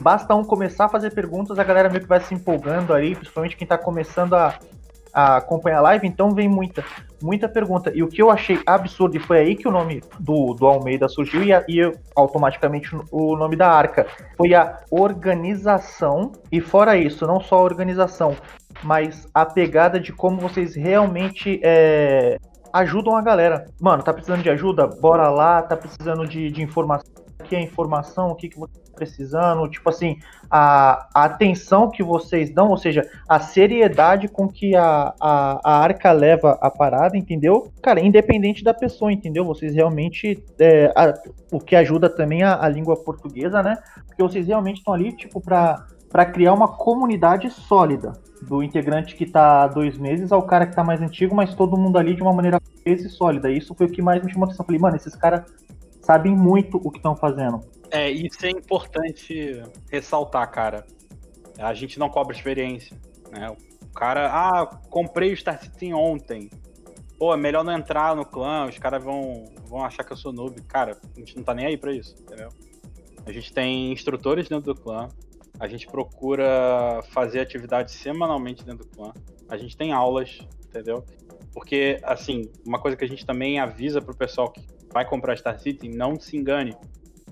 Speaker 4: Basta um começar a fazer perguntas, a galera meio que vai se empolgando aí, principalmente quem tá começando a, a acompanhar a live, então vem muita, muita pergunta. E o que eu achei absurdo, e foi aí que o nome do, do Almeida surgiu, e, a, e automaticamente o nome da arca, foi a organização, e fora isso, não só a organização, mas a pegada de como vocês realmente é, ajudam a galera. Mano, tá precisando de ajuda? Bora lá, tá precisando de, de informação aqui a informação, o que, que você está precisando, tipo assim, a, a, atenção que vocês dão, ou seja, a seriedade com que a, a, a arca leva a parada, entendeu? Cara, independente da pessoa, entendeu? Vocês realmente, é, a, o que ajuda também a, a língua portuguesa, né? Porque vocês realmente estão ali, tipo, para para criar uma comunidade sólida do integrante que está há dois meses ao cara que está mais antigo, mas todo mundo ali de uma maneira e sólida. Isso foi o que mais me chamou a atenção. Falei, mano, esses caras sabem muito o que estão fazendo.
Speaker 8: É, isso é importante ressaltar, cara. A gente não cobra experiência. Né? O cara, ah, comprei o Star Citizen ontem. Pô, é melhor não entrar no clã, os caras vão, vão achar que eu sou noob. Cara, a gente não tá nem aí pra isso, entendeu? A gente tem instrutores dentro do clã, a gente procura fazer atividades semanalmente dentro do clã, a gente tem aulas, entendeu? Porque, assim, uma coisa que a gente também avisa pro pessoal que vai comprar Star Citizen, não se engane.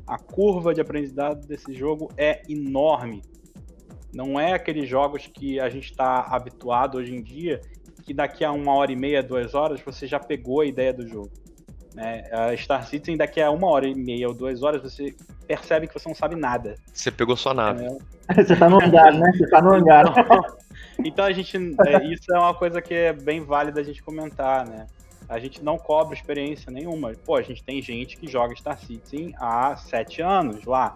Speaker 8: A curva de aprendizado desse jogo é enorme. Não é aqueles jogos que a gente está habituado hoje em dia, que daqui a uma hora e meia, duas horas, você já pegou a ideia do jogo. Né? A Star Citizen, daqui a uma hora e meia ou duas horas, você percebe que você não sabe nada.
Speaker 10: Você pegou sua nave.
Speaker 4: É. você tá no hangar, né? Você tá no hangar.
Speaker 8: Então, então a gente. É, isso é uma coisa que é bem válida a gente comentar, né? A gente não cobra experiência nenhuma. Pô, a gente tem gente que joga Star Citizen há sete anos lá.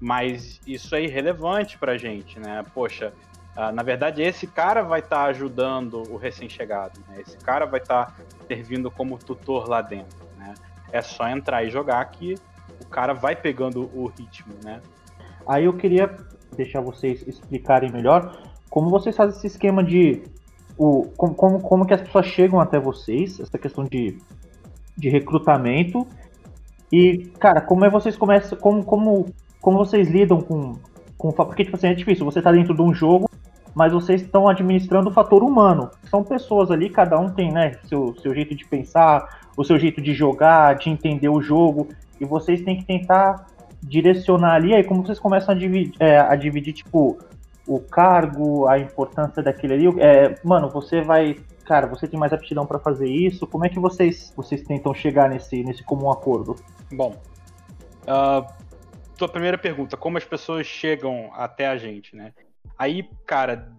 Speaker 8: Mas isso é irrelevante pra gente, né? Poxa, uh, na verdade, esse cara vai estar tá ajudando o recém-chegado, né? Esse cara vai estar tá servindo como tutor lá dentro, né? É só entrar e jogar que o cara vai pegando o ritmo, né?
Speaker 4: Aí eu queria deixar vocês explicarem melhor como vocês fazem esse esquema de o, como, como, como que as pessoas chegam até vocês, essa questão de, de recrutamento. E, cara, como é vocês começam. Como, como, como vocês lidam com. com porque, tipo assim, é difícil. Você tá dentro de um jogo, mas vocês estão administrando o fator humano. São pessoas ali, cada um tem, né, seu, seu jeito de pensar, o seu jeito de jogar, de entender o jogo. E vocês têm que tentar direcionar ali. Aí, como vocês começam a dividir, é, a dividir tipo, o cargo, a importância daquele ali. É, mano, você vai. Cara, você tem mais aptidão para fazer isso? Como é que vocês, vocês tentam chegar nesse, nesse comum acordo?
Speaker 8: Bom, uh, tua primeira pergunta, como as pessoas chegam até a gente, né? Aí, cara,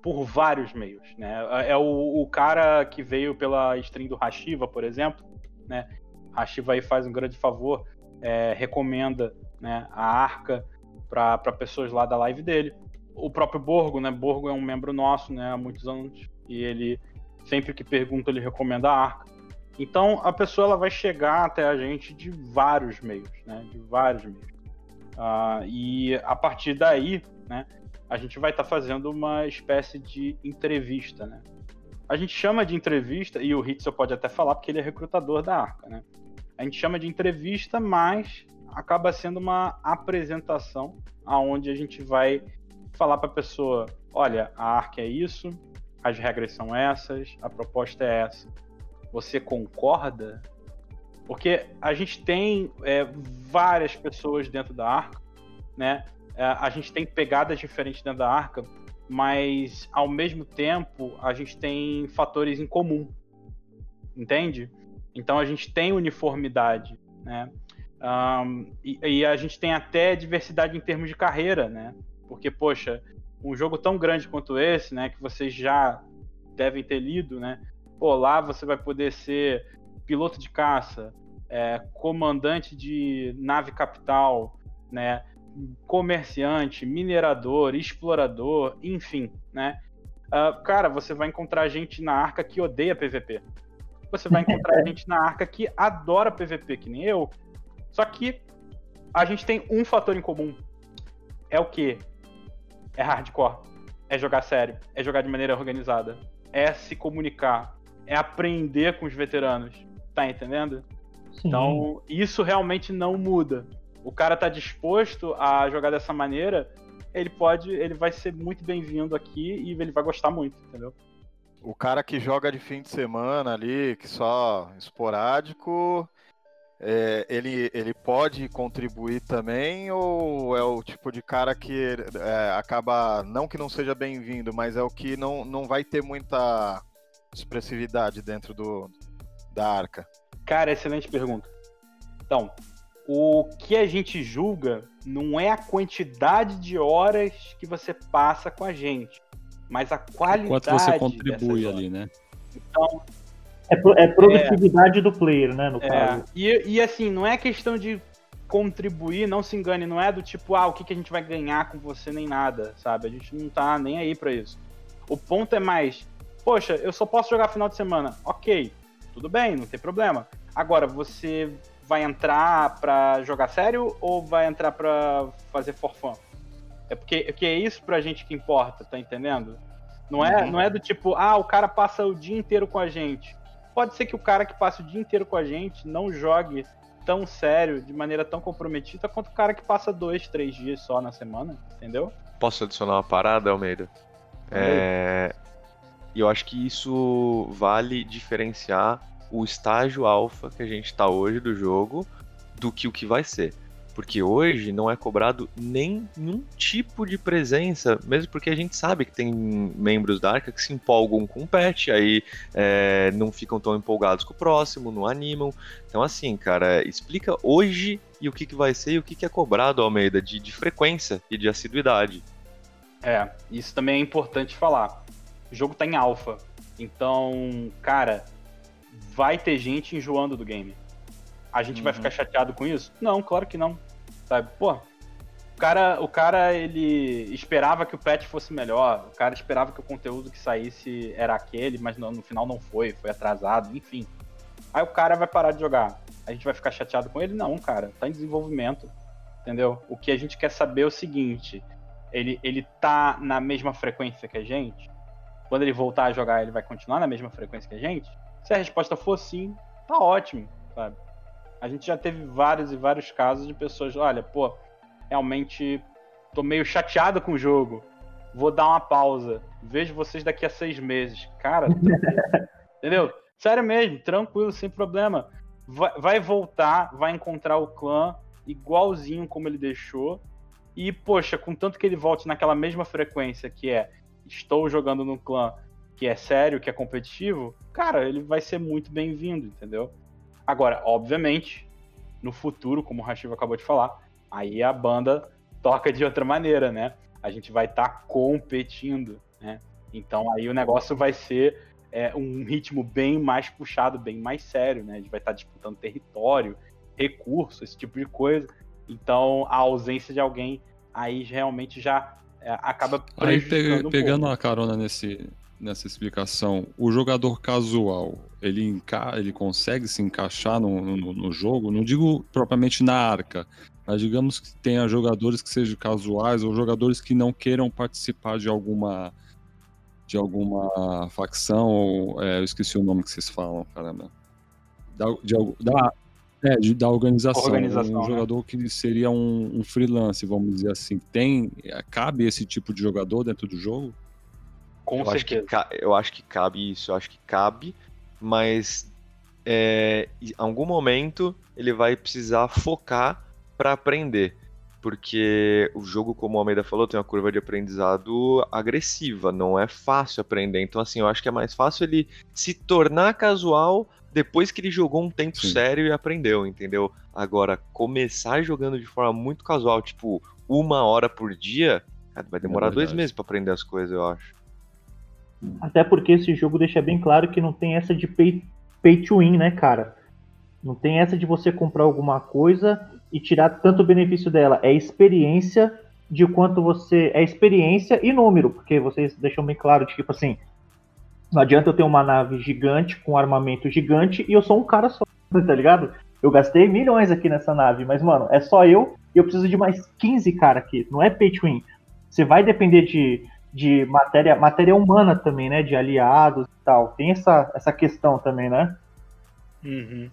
Speaker 8: por vários meios, né? É o, o cara que veio pela stream do Hashiva, por exemplo, né? Hashiva aí faz um grande favor, é, recomenda né, a arca para pessoas lá da live dele o próprio Borgo, né? Borgo é um membro nosso, né? Há muitos anos. E ele, sempre que pergunta, ele recomenda a Arca. Então, a pessoa ela vai chegar até a gente de vários meios, né? De vários meios. Uh, e a partir daí, né? A gente vai estar tá fazendo uma espécie de entrevista, né? A gente chama de entrevista, e o Hitzel pode até falar, porque ele é recrutador da Arca, né? A gente chama de entrevista, mas acaba sendo uma apresentação aonde a gente vai falar para a pessoa, olha, a ARC é isso, as regras são essas, a proposta é essa. Você concorda? Porque a gente tem é, várias pessoas dentro da ARC, né? É, a gente tem pegadas diferentes dentro da Arca, mas ao mesmo tempo a gente tem fatores em comum, entende? Então a gente tem uniformidade, né? Um, e, e, a gente tem até diversidade em termos de carreira, né? Porque, poxa, um jogo tão grande quanto esse, né, que vocês já devem ter lido, né? Pô, lá você vai poder ser piloto de caça, é, comandante de nave capital, né? comerciante, minerador, explorador, enfim, né? Uh, cara, você vai encontrar gente na arca que odeia PVP. Você vai encontrar gente na arca que adora PVP, que nem eu. Só que a gente tem um fator em comum. É o que? É hardcore. É jogar sério. É jogar de maneira organizada. É se comunicar. É aprender com os veteranos. Tá entendendo? Sim. Então, isso realmente não muda o cara tá disposto a jogar dessa maneira, ele pode, ele vai ser muito bem-vindo aqui e ele vai gostar muito, entendeu?
Speaker 2: O cara que joga de fim de semana ali, que só esporádico, é, ele, ele pode contribuir também ou é o tipo de cara que é, acaba, não que não seja bem-vindo, mas é o que não, não vai ter muita expressividade dentro do, da arca?
Speaker 8: Cara, excelente pergunta. Então, o que a gente julga não é a quantidade de horas que você passa com a gente, mas a qualidade.
Speaker 7: Quanto você contribui ali, né?
Speaker 8: Então.
Speaker 4: É, é produtividade é, do player, né? No
Speaker 8: é, caso. E, e assim, não é questão de contribuir, não se engane, não é do tipo, ah, o que, que a gente vai ganhar com você nem nada, sabe? A gente não tá nem aí para isso. O ponto é mais, poxa, eu só posso jogar final de semana. Ok, tudo bem, não tem problema. Agora, você vai entrar pra jogar sério ou vai entrar pra fazer for fun? É porque, porque é isso pra gente que importa, tá entendendo? Não é, uhum. não é do tipo, ah, o cara passa o dia inteiro com a gente. Pode ser que o cara que passa o dia inteiro com a gente não jogue tão sério, de maneira tão comprometida, quanto o cara que passa dois, três dias só na semana, entendeu?
Speaker 10: Posso adicionar uma parada, Almeida? É... E eu acho que isso vale diferenciar o estágio alfa que a gente está hoje do jogo do que o que vai ser. Porque hoje não é cobrado nenhum tipo de presença, mesmo porque a gente sabe que tem membros da Arca que se empolgam com o patch, aí é, não ficam tão empolgados com o próximo, não animam. Então, assim, cara, explica hoje e o que, que vai ser e o que, que é cobrado, Almeida, de, de frequência e de assiduidade.
Speaker 8: É, isso também é importante falar. O jogo tá em alfa. Então, cara, vai ter gente enjoando do game. A gente uhum. vai ficar chateado com isso? Não, claro que não. Sabe? Pô, o cara, o cara ele esperava que o patch fosse melhor, o cara esperava que o conteúdo que saísse era aquele, mas no, no final não foi, foi atrasado, enfim. Aí o cara vai parar de jogar. A gente vai ficar chateado com ele? Não, cara, tá em desenvolvimento. Entendeu? O que a gente quer saber é o seguinte: ele, ele tá na mesma frequência que a gente? Quando ele voltar a jogar, ele vai continuar na mesma frequência que a gente? Se a resposta for sim, tá ótimo, sabe? A gente já teve vários e vários casos de pessoas, olha, pô, realmente tô meio chateado com o jogo. Vou dar uma pausa. Vejo vocês daqui a seis meses. Cara, entendeu? Sério mesmo, tranquilo, sem problema. Vai, vai voltar, vai encontrar o clã igualzinho como ele deixou. E, poxa, com tanto que ele volte naquela mesma frequência que é estou jogando no clã que é sério, que é competitivo, cara, ele vai ser muito bem-vindo, entendeu? Agora, obviamente, no futuro, como o Rashiva acabou de falar, aí a banda toca de outra maneira, né? A gente vai estar tá competindo, né? Então aí o negócio vai ser é, um ritmo bem mais puxado, bem mais sério, né? A gente vai estar tá disputando território, recurso, esse tipo de coisa. Então a ausência de alguém aí realmente já é, acaba prejudicando
Speaker 7: aí, pe pegando um a carona nesse, nessa explicação, o jogador casual, ele, enca ele consegue se encaixar no, no, no, jogo? Não digo propriamente na arca, mas digamos que tenha jogadores que sejam casuais ou jogadores que não queiram participar de alguma de alguma facção, ou, é, eu esqueci o nome que vocês falam, caramba. Da, de, da, É, de, da organização.
Speaker 8: Organização,
Speaker 7: um
Speaker 8: né?
Speaker 7: jogador que seria um, um freelance, vamos dizer assim. Tem. Cabe esse tipo de jogador dentro do jogo?
Speaker 8: Com
Speaker 10: eu acho, que,
Speaker 8: certeza.
Speaker 10: eu acho que cabe isso, eu acho que cabe, mas é, em algum momento ele vai precisar focar para aprender. Porque o jogo, como o Almeida falou, tem uma curva de aprendizado agressiva, não é fácil aprender. Então, assim, eu acho que é mais fácil ele se tornar casual depois que ele jogou um tempo
Speaker 7: Sim.
Speaker 10: sério e aprendeu, entendeu? Agora, começar jogando de forma muito casual, tipo, uma hora por dia, vai demorar dois
Speaker 7: verdade.
Speaker 10: meses para aprender as coisas, eu acho.
Speaker 4: Até porque esse jogo deixa bem claro que não tem essa de pay, pay to win, né, cara? Não tem essa de você comprar alguma coisa e tirar tanto benefício dela. É experiência de quanto você. É experiência e número, porque vocês deixam bem claro de tipo assim. Não adianta eu ter uma nave gigante com armamento gigante e eu sou um cara só, tá ligado? Eu gastei milhões aqui nessa nave, mas, mano, é só eu e eu preciso de mais 15 cara aqui. Não é pay to win. Você vai depender de, de matéria, matéria humana também, né? De aliados e tal. Tem essa, essa questão também, né?
Speaker 8: Uhum.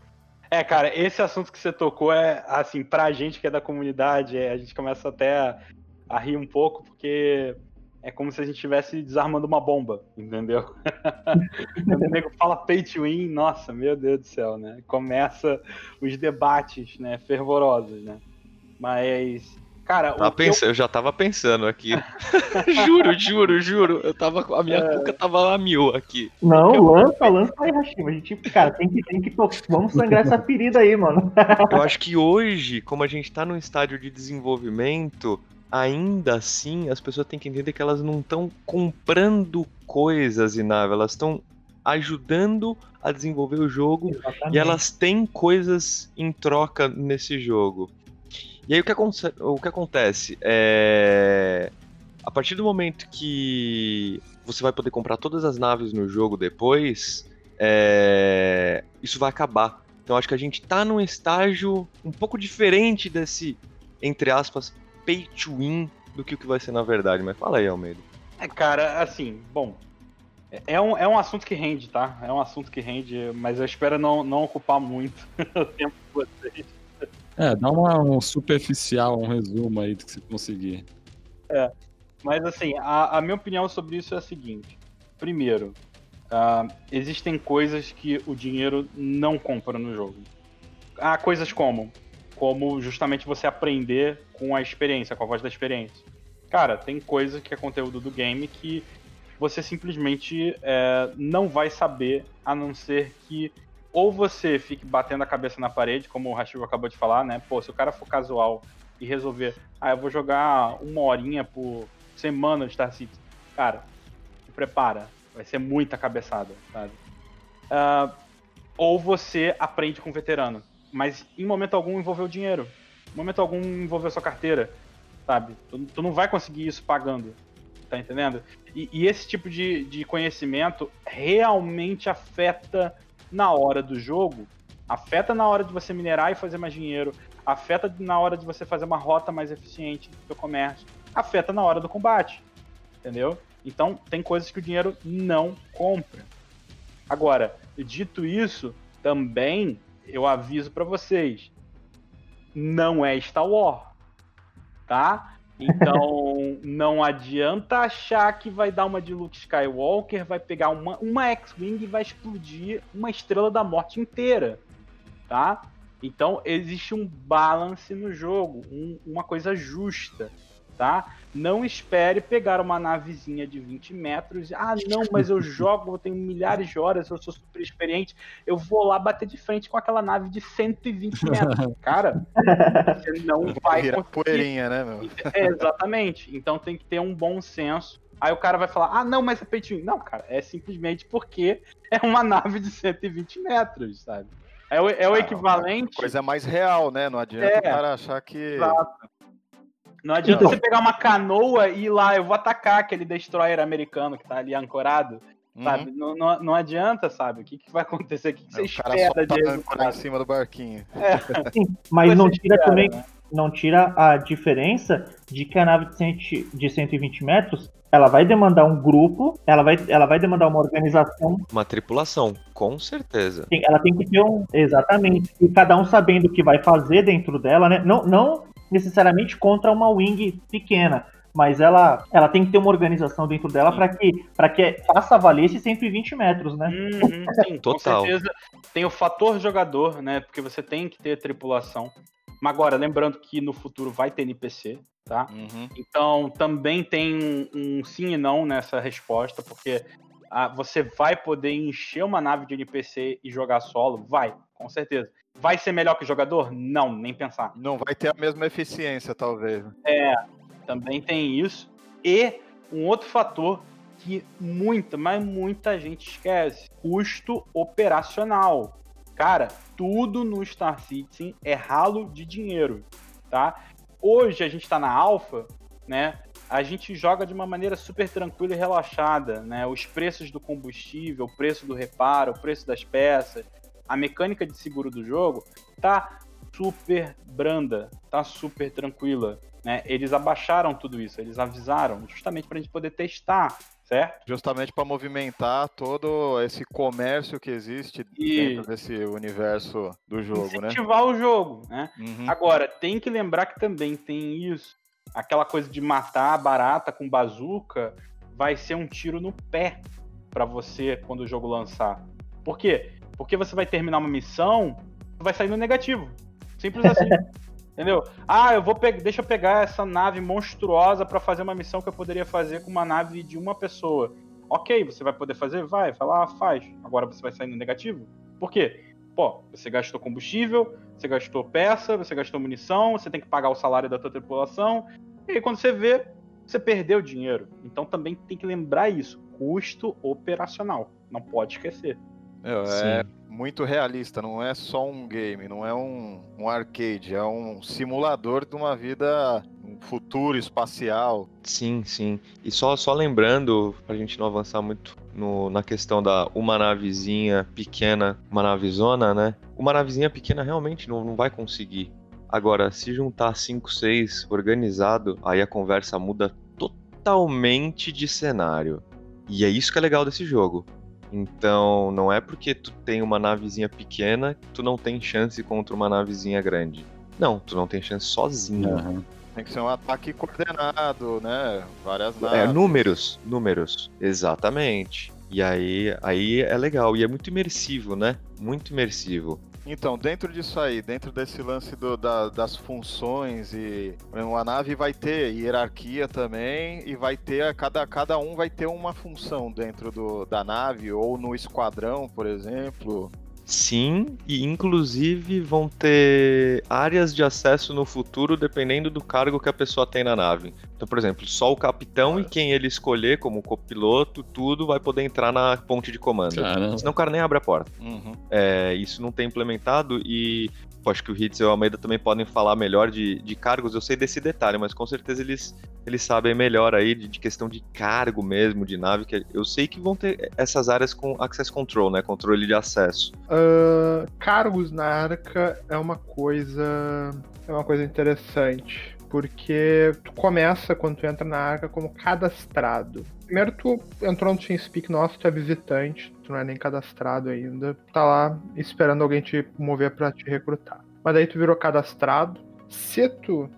Speaker 8: É, cara, esse assunto que você tocou é, assim, pra gente que é da comunidade, é, a gente começa até a, a rir um pouco, porque é como se a gente estivesse desarmando uma bomba, entendeu? O nego fala pay to win, nossa, meu Deus do céu, né? Começa os debates, né, fervorosos, né? Mas, cara,
Speaker 10: Tava
Speaker 8: eu-
Speaker 10: eu... já tava pensando aqui. juro, juro, juro. Eu tava, a minha
Speaker 8: É.
Speaker 10: cuca tava a mil aqui.
Speaker 4: Não, lança, lança aí, Hashima. A gente, cara, tem que, tem que Vamos sangrar essa ferida aí, mano.
Speaker 10: Eu acho que hoje, como a gente tá num estádio de desenvolvimento, ainda assim as pessoas têm que entender que elas não estão comprando coisas e nave, elas estão ajudando a desenvolver o jogo
Speaker 4: Exatamente.
Speaker 10: e elas têm coisas em troca nesse jogo. E aí o que, aconte- o que acontece? É... A partir do momento que você vai poder comprar todas as naves no jogo depois, é, isso vai acabar. Então acho que a gente tá num estágio um pouco diferente desse, entre aspas, pay to win do que o que vai ser na verdade. Mas fala aí, Almeida.
Speaker 8: É, cara, assim, bom. é- É um, é um assunto que rende, tá? É um assunto que rende, mas eu espero não, não ocupar muito o tempo de vocês.
Speaker 7: É, dá uma, um superficial, um resumo aí do que você conseguir.
Speaker 8: Mas assim, a, a minha opinião sobre isso é a seguinte. Primeiro, ah, existem coisas que o dinheiro não compra no jogo. Há coisas como? Como justamente você aprender com a experiência, com a voz da experiência. Cara, tem coisa que é conteúdo do game que você simplesmente é, não vai saber, a não ser que ou você fique batendo a cabeça na parede, como o Rashigo acabou de falar, né? Pô, se o cara for casual e resolver, ah, eu vou jogar uma horinha por semana de Star Citizen. Cara, se prepara. Vai ser muita cabeçada, sabe? Ah, ou você aprende com veterano. Mas em momento algum envolveu dinheiro. Em momento algum envolveu sua carteira. Sabe? Tu, tu não vai conseguir isso pagando. Tá entendendo? E, e esse tipo de, de conhecimento realmente afeta na hora do jogo. Afeta na hora de você minerar e fazer mais dinheiro. Afeta na hora de você fazer uma rota mais eficiente do seu comércio. Afeta na hora do combate. Entendeu? Então, tem coisas que o dinheiro não compra. Agora, dito isso, também eu aviso pra vocês: não é Star Wars, tá? Então, não adianta achar que vai dar uma de Luke Skywalker, vai pegar uma, uma X-Wing e vai explodir uma estrela da morte inteira, tá? Então, existe um balance no jogo, um- uma coisa justa, tá? Não espere pegar uma navezinha de 20 metros. Ah, não, mas eu jogo, eu tenho milhares de horas, eu sou super experiente. Eu vou lá bater de frente com aquela nave de 120 metros. Cara, você não vai
Speaker 2: Virar
Speaker 8: conseguir.
Speaker 2: poeirinha, né, meu?
Speaker 8: É, exatamente. Então tem que ter um bom senso. Aí o cara vai falar, ah, não, mas é win. Não, cara, é simplesmente porque é uma nave de 120 metros, sabe? É o, é o
Speaker 2: Ah,
Speaker 8: equivalente.
Speaker 2: Coisa mais real, né? Não adianta
Speaker 8: É.
Speaker 2: o cara achar que.
Speaker 8: Exato. Não adianta
Speaker 4: Então-
Speaker 8: você pegar uma canoa e ir lá, eu vou atacar aquele destroyer americano que tá ali ancorado,
Speaker 2: Uhum.
Speaker 8: sabe? Não, não, não adianta, sabe? O que, que vai acontecer? O que, que você
Speaker 2: o cara
Speaker 8: espera
Speaker 2: só
Speaker 8: de
Speaker 2: tá em cima do barquinho.
Speaker 4: Sim, mas não tira
Speaker 8: espera,
Speaker 4: também
Speaker 8: né?
Speaker 4: não tira a diferença de que a nave de, 100 de 120 metros ela vai demandar um grupo, ela vai, ela vai demandar uma organização.
Speaker 10: Uma tripulação, com certeza.
Speaker 4: Ela tem que ter um. Exatamente. E cada um sabendo o que vai fazer dentro dela, né? Não, não necessariamente contra uma wing pequena. Mas ela, ela tem que ter uma organização dentro dela para que, pra que faça valer esses 120 metros, né?
Speaker 8: Uhum, sim,
Speaker 10: Total.
Speaker 8: com certeza. Tem o fator jogador, né? Porque você tem que ter tripulação. Mas agora, lembrando que no futuro vai ter NPC, tá?
Speaker 2: Uhum.
Speaker 8: Então também tem um, um sim e não nessa resposta, porque ah, você vai poder encher uma nave de NPC e jogar solo? Vai, com certeza. Vai ser melhor que jogador? Não, nem pensar.
Speaker 2: Não vai ter a mesma eficiência, talvez.
Speaker 8: É, também tem isso. E um outro fator que muita, mas muita gente esquece: custo operacional. Cara, tudo no Star Citizen é ralo de dinheiro, tá? Hoje a gente tá na alfa, né? A gente joga de uma maneira super tranquila e relaxada, né? Os preços do combustível, o preço do reparo, o preço das peças, a mecânica de seguro do jogo tá super branda, tá super tranquila, né? Eles abaixaram tudo isso, eles avisaram, justamente para a gente poder testar, certo?
Speaker 2: Justamente para movimentar todo esse comércio que existe dentro desse universo do jogo, né?
Speaker 8: Incentivar o jogo, né?
Speaker 2: Uhum.
Speaker 8: Agora, tem que lembrar que também tem isso. Aquela coisa de matar a barata com bazuca vai ser um tiro no pé para você quando o jogo lançar. Por quê? Porque você vai terminar uma missão, vai sair no negativo. Simples assim. Entendeu? Ah, eu vou pegar, deixa eu pegar essa nave monstruosa para fazer uma missão que eu poderia fazer com uma nave de uma pessoa. Ok, você vai poder fazer? Vai, vai lá, faz. Agora você vai sair no negativo? Por quê? Pô, você gastou combustível, você gastou peça, você gastou munição, você tem que pagar o salário da tua tripulação. E aí quando você vê, você perdeu dinheiro. Então também tem que lembrar isso. Custo operacional. Não pode esquecer.
Speaker 2: Meu, é muito realista, não é só um game, não é um, um arcade, é um simulador de uma vida, um futuro espacial.
Speaker 10: Sim, sim. E só, só lembrando, pra gente não avançar muito no- na questão da uma navezinha pequena, uma navezona, né? Uma navezinha pequena realmente não, não vai conseguir. Agora, se juntar 5, 6 organizado, aí a conversa muda totalmente de cenário. E é isso que é legal desse jogo. Então, não é porque tu tem uma navezinha pequena que tu não tem chance contra uma navezinha grande. Não, tu não tem chance sozinho.
Speaker 2: Tem que ser um ataque coordenado, né? Várias
Speaker 10: É,
Speaker 2: naves.
Speaker 10: números, números, exatamente. E aí, aí é legal, e é muito imersivo, né? Muito imersivo.
Speaker 2: Então, dentro disso aí, dentro desse lance do- da- das funções e a nave vai ter hierarquia também e vai ter cada, cada um vai ter uma função dentro do, da nave ou no esquadrão, por exemplo.
Speaker 10: Sim, e inclusive vão ter áreas de acesso no futuro dependendo do cargo que a pessoa tem na nave. Então, por exemplo, só o capitão e quem ele escolher como copiloto, tudo vai poder entrar na ponte de comando.
Speaker 7: Caramba.
Speaker 10: Senão o cara nem abre a porta.
Speaker 2: Uhum.
Speaker 10: É, isso não tem implementado e acho que o Hitz e o Almeida também podem falar melhor de, de cargos. Eu sei desse detalhe, mas com certeza eles, eles sabem melhor aí de, de questão de cargo mesmo, de nave. Que eu sei que vão ter essas áreas com access control, né? Controle de acesso.
Speaker 9: Ah, cargos na arca é uma coisa. É uma coisa interessante. Porque tu começa quando tu entra na arca como cadastrado. Primeiro tu entrou no TeamSpeak nosso, tu é visitante, tu não é nem cadastrado ainda. Tá lá esperando alguém te mover pra te recrutar. Mas daí tu virou cadastrado. Se tu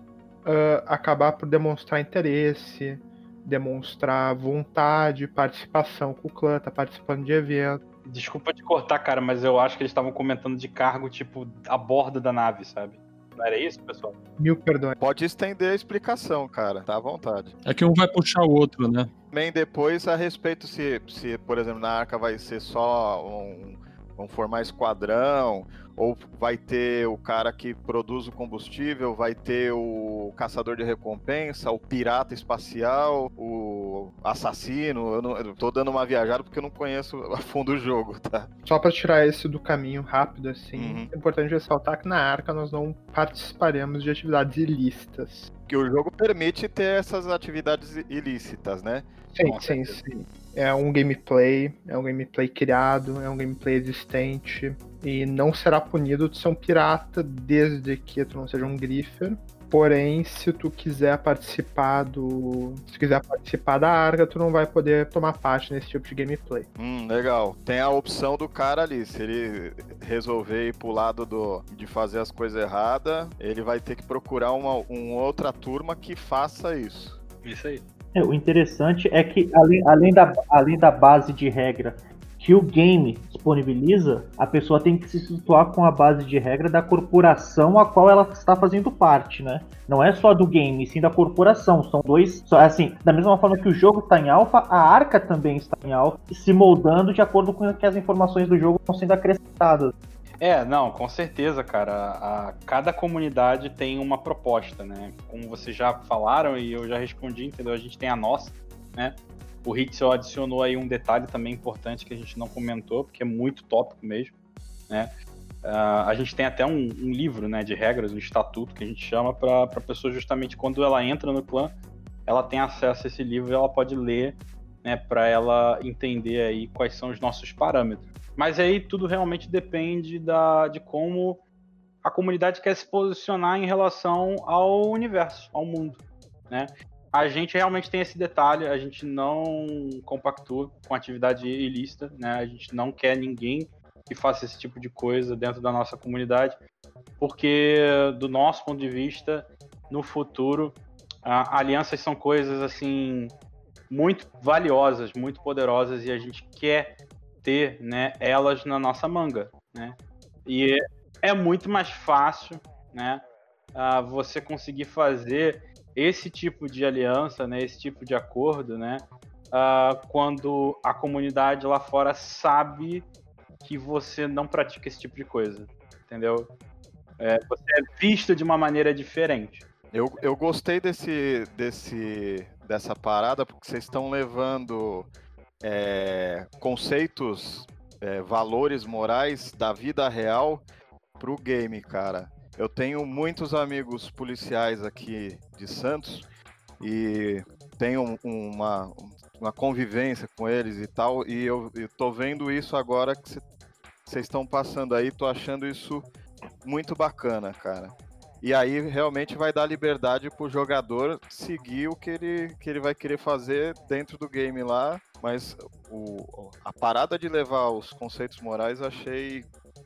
Speaker 9: ah, acabar por demonstrar interesse, demonstrar vontade, participação com o clã, tá participando de evento.
Speaker 8: Desculpa te cortar, cara, mas eu acho que eles estavam comentando de cargo, tipo, a bordo da nave, sabe? Não era isso, pessoal?
Speaker 9: Mil perdões.
Speaker 2: Pode estender a explicação, cara, tá à vontade.
Speaker 7: É que um vai puxar o outro, né?
Speaker 2: Também depois a respeito se, se por exemplo, na arca vai ser só um. Formar esquadrão, ou vai ter o cara que produz o combustível, vai ter o caçador de recompensa, o pirata espacial, o assassino. Eu, não, eu tô dando uma viajada porque eu não conheço a fundo o jogo, tá?
Speaker 9: Só pra tirar esse do caminho rápido, assim,
Speaker 2: Uhum.
Speaker 9: é importante ressaltar que na arca nós não participaremos de atividades ilícitas.
Speaker 2: Que o jogo permite ter essas atividades ilícitas, né?
Speaker 9: Sim, sim, sim. É um gameplay, é um gameplay criado, é um gameplay existente. E não será punido de ser um pirata desde que tu não seja um griffer. Porém, se tu quiser participar do. Se tu quiser participar da arca, tu não vai poder tomar parte nesse tipo de gameplay.
Speaker 2: Hum, legal. Tem a opção do cara ali. Se ele resolver ir pro lado do, de fazer as coisas erradas, ele vai ter que procurar uma, uma outra turma que faça isso.
Speaker 8: Isso aí.
Speaker 4: É, o interessante é que, além, além, da, além da base de regra que o game disponibiliza, a pessoa tem que se situar com a base de regra da corporação a qual ela está fazendo parte, né? Não é só do game, sim da corporação. São dois. Assim, da mesma forma que o jogo está em alfa, a arca também está em alfa, se moldando de acordo com que as informações do jogo estão sendo acrescentadas.
Speaker 8: É, não, com certeza, cara. A, cada comunidade tem uma proposta, né? Como vocês já falaram e eu já respondi, entendeu? A gente tem a nossa, né? O Hitzel adicionou aí um detalhe também importante que a gente não comentou, porque é muito tópico mesmo, né? Uh, a gente tem até um, um, livro né, de regras, um estatuto que a gente chama para a pessoa justamente quando ela entra no clã, ela tem acesso a esse livro e ela pode ler né, para ela entender aí quais são os nossos parâmetros. Mas aí tudo realmente depende da, de como a comunidade quer se posicionar em relação ao universo, ao mundo, né? a gente realmente tem esse detalhe, a gente não compactua com atividade ilícita, né? A gente não quer ninguém que faça esse tipo de coisa dentro da nossa comunidade, porque do nosso ponto de vista, no futuro, alianças são coisas assim muito valiosas, muito poderosas e a gente quer ter, né, elas na nossa manga, né? E é muito mais fácil, né, você conseguir fazer esse tipo de aliança, né, esse tipo de acordo, né, uh, quando a comunidade lá fora sabe que você não pratica esse tipo de coisa, entendeu? É, você é visto de uma maneira diferente.
Speaker 2: Eu, eu gostei desse, desse, dessa parada porque vocês estão levando é, conceitos, é, valores morais da vida real pro game, cara. Eu tenho muitos amigos policiais aqui de Santos e tenho uma, uma convivência com eles e tal, e eu, eu tô vendo isso agora que vocês estão passando aí, tô achando isso muito bacana, cara. E aí realmente vai dar liberdade pro jogador seguir o que ele, que ele vai querer fazer dentro do game lá. Mas o, a parada de levar os conceitos morais eu achei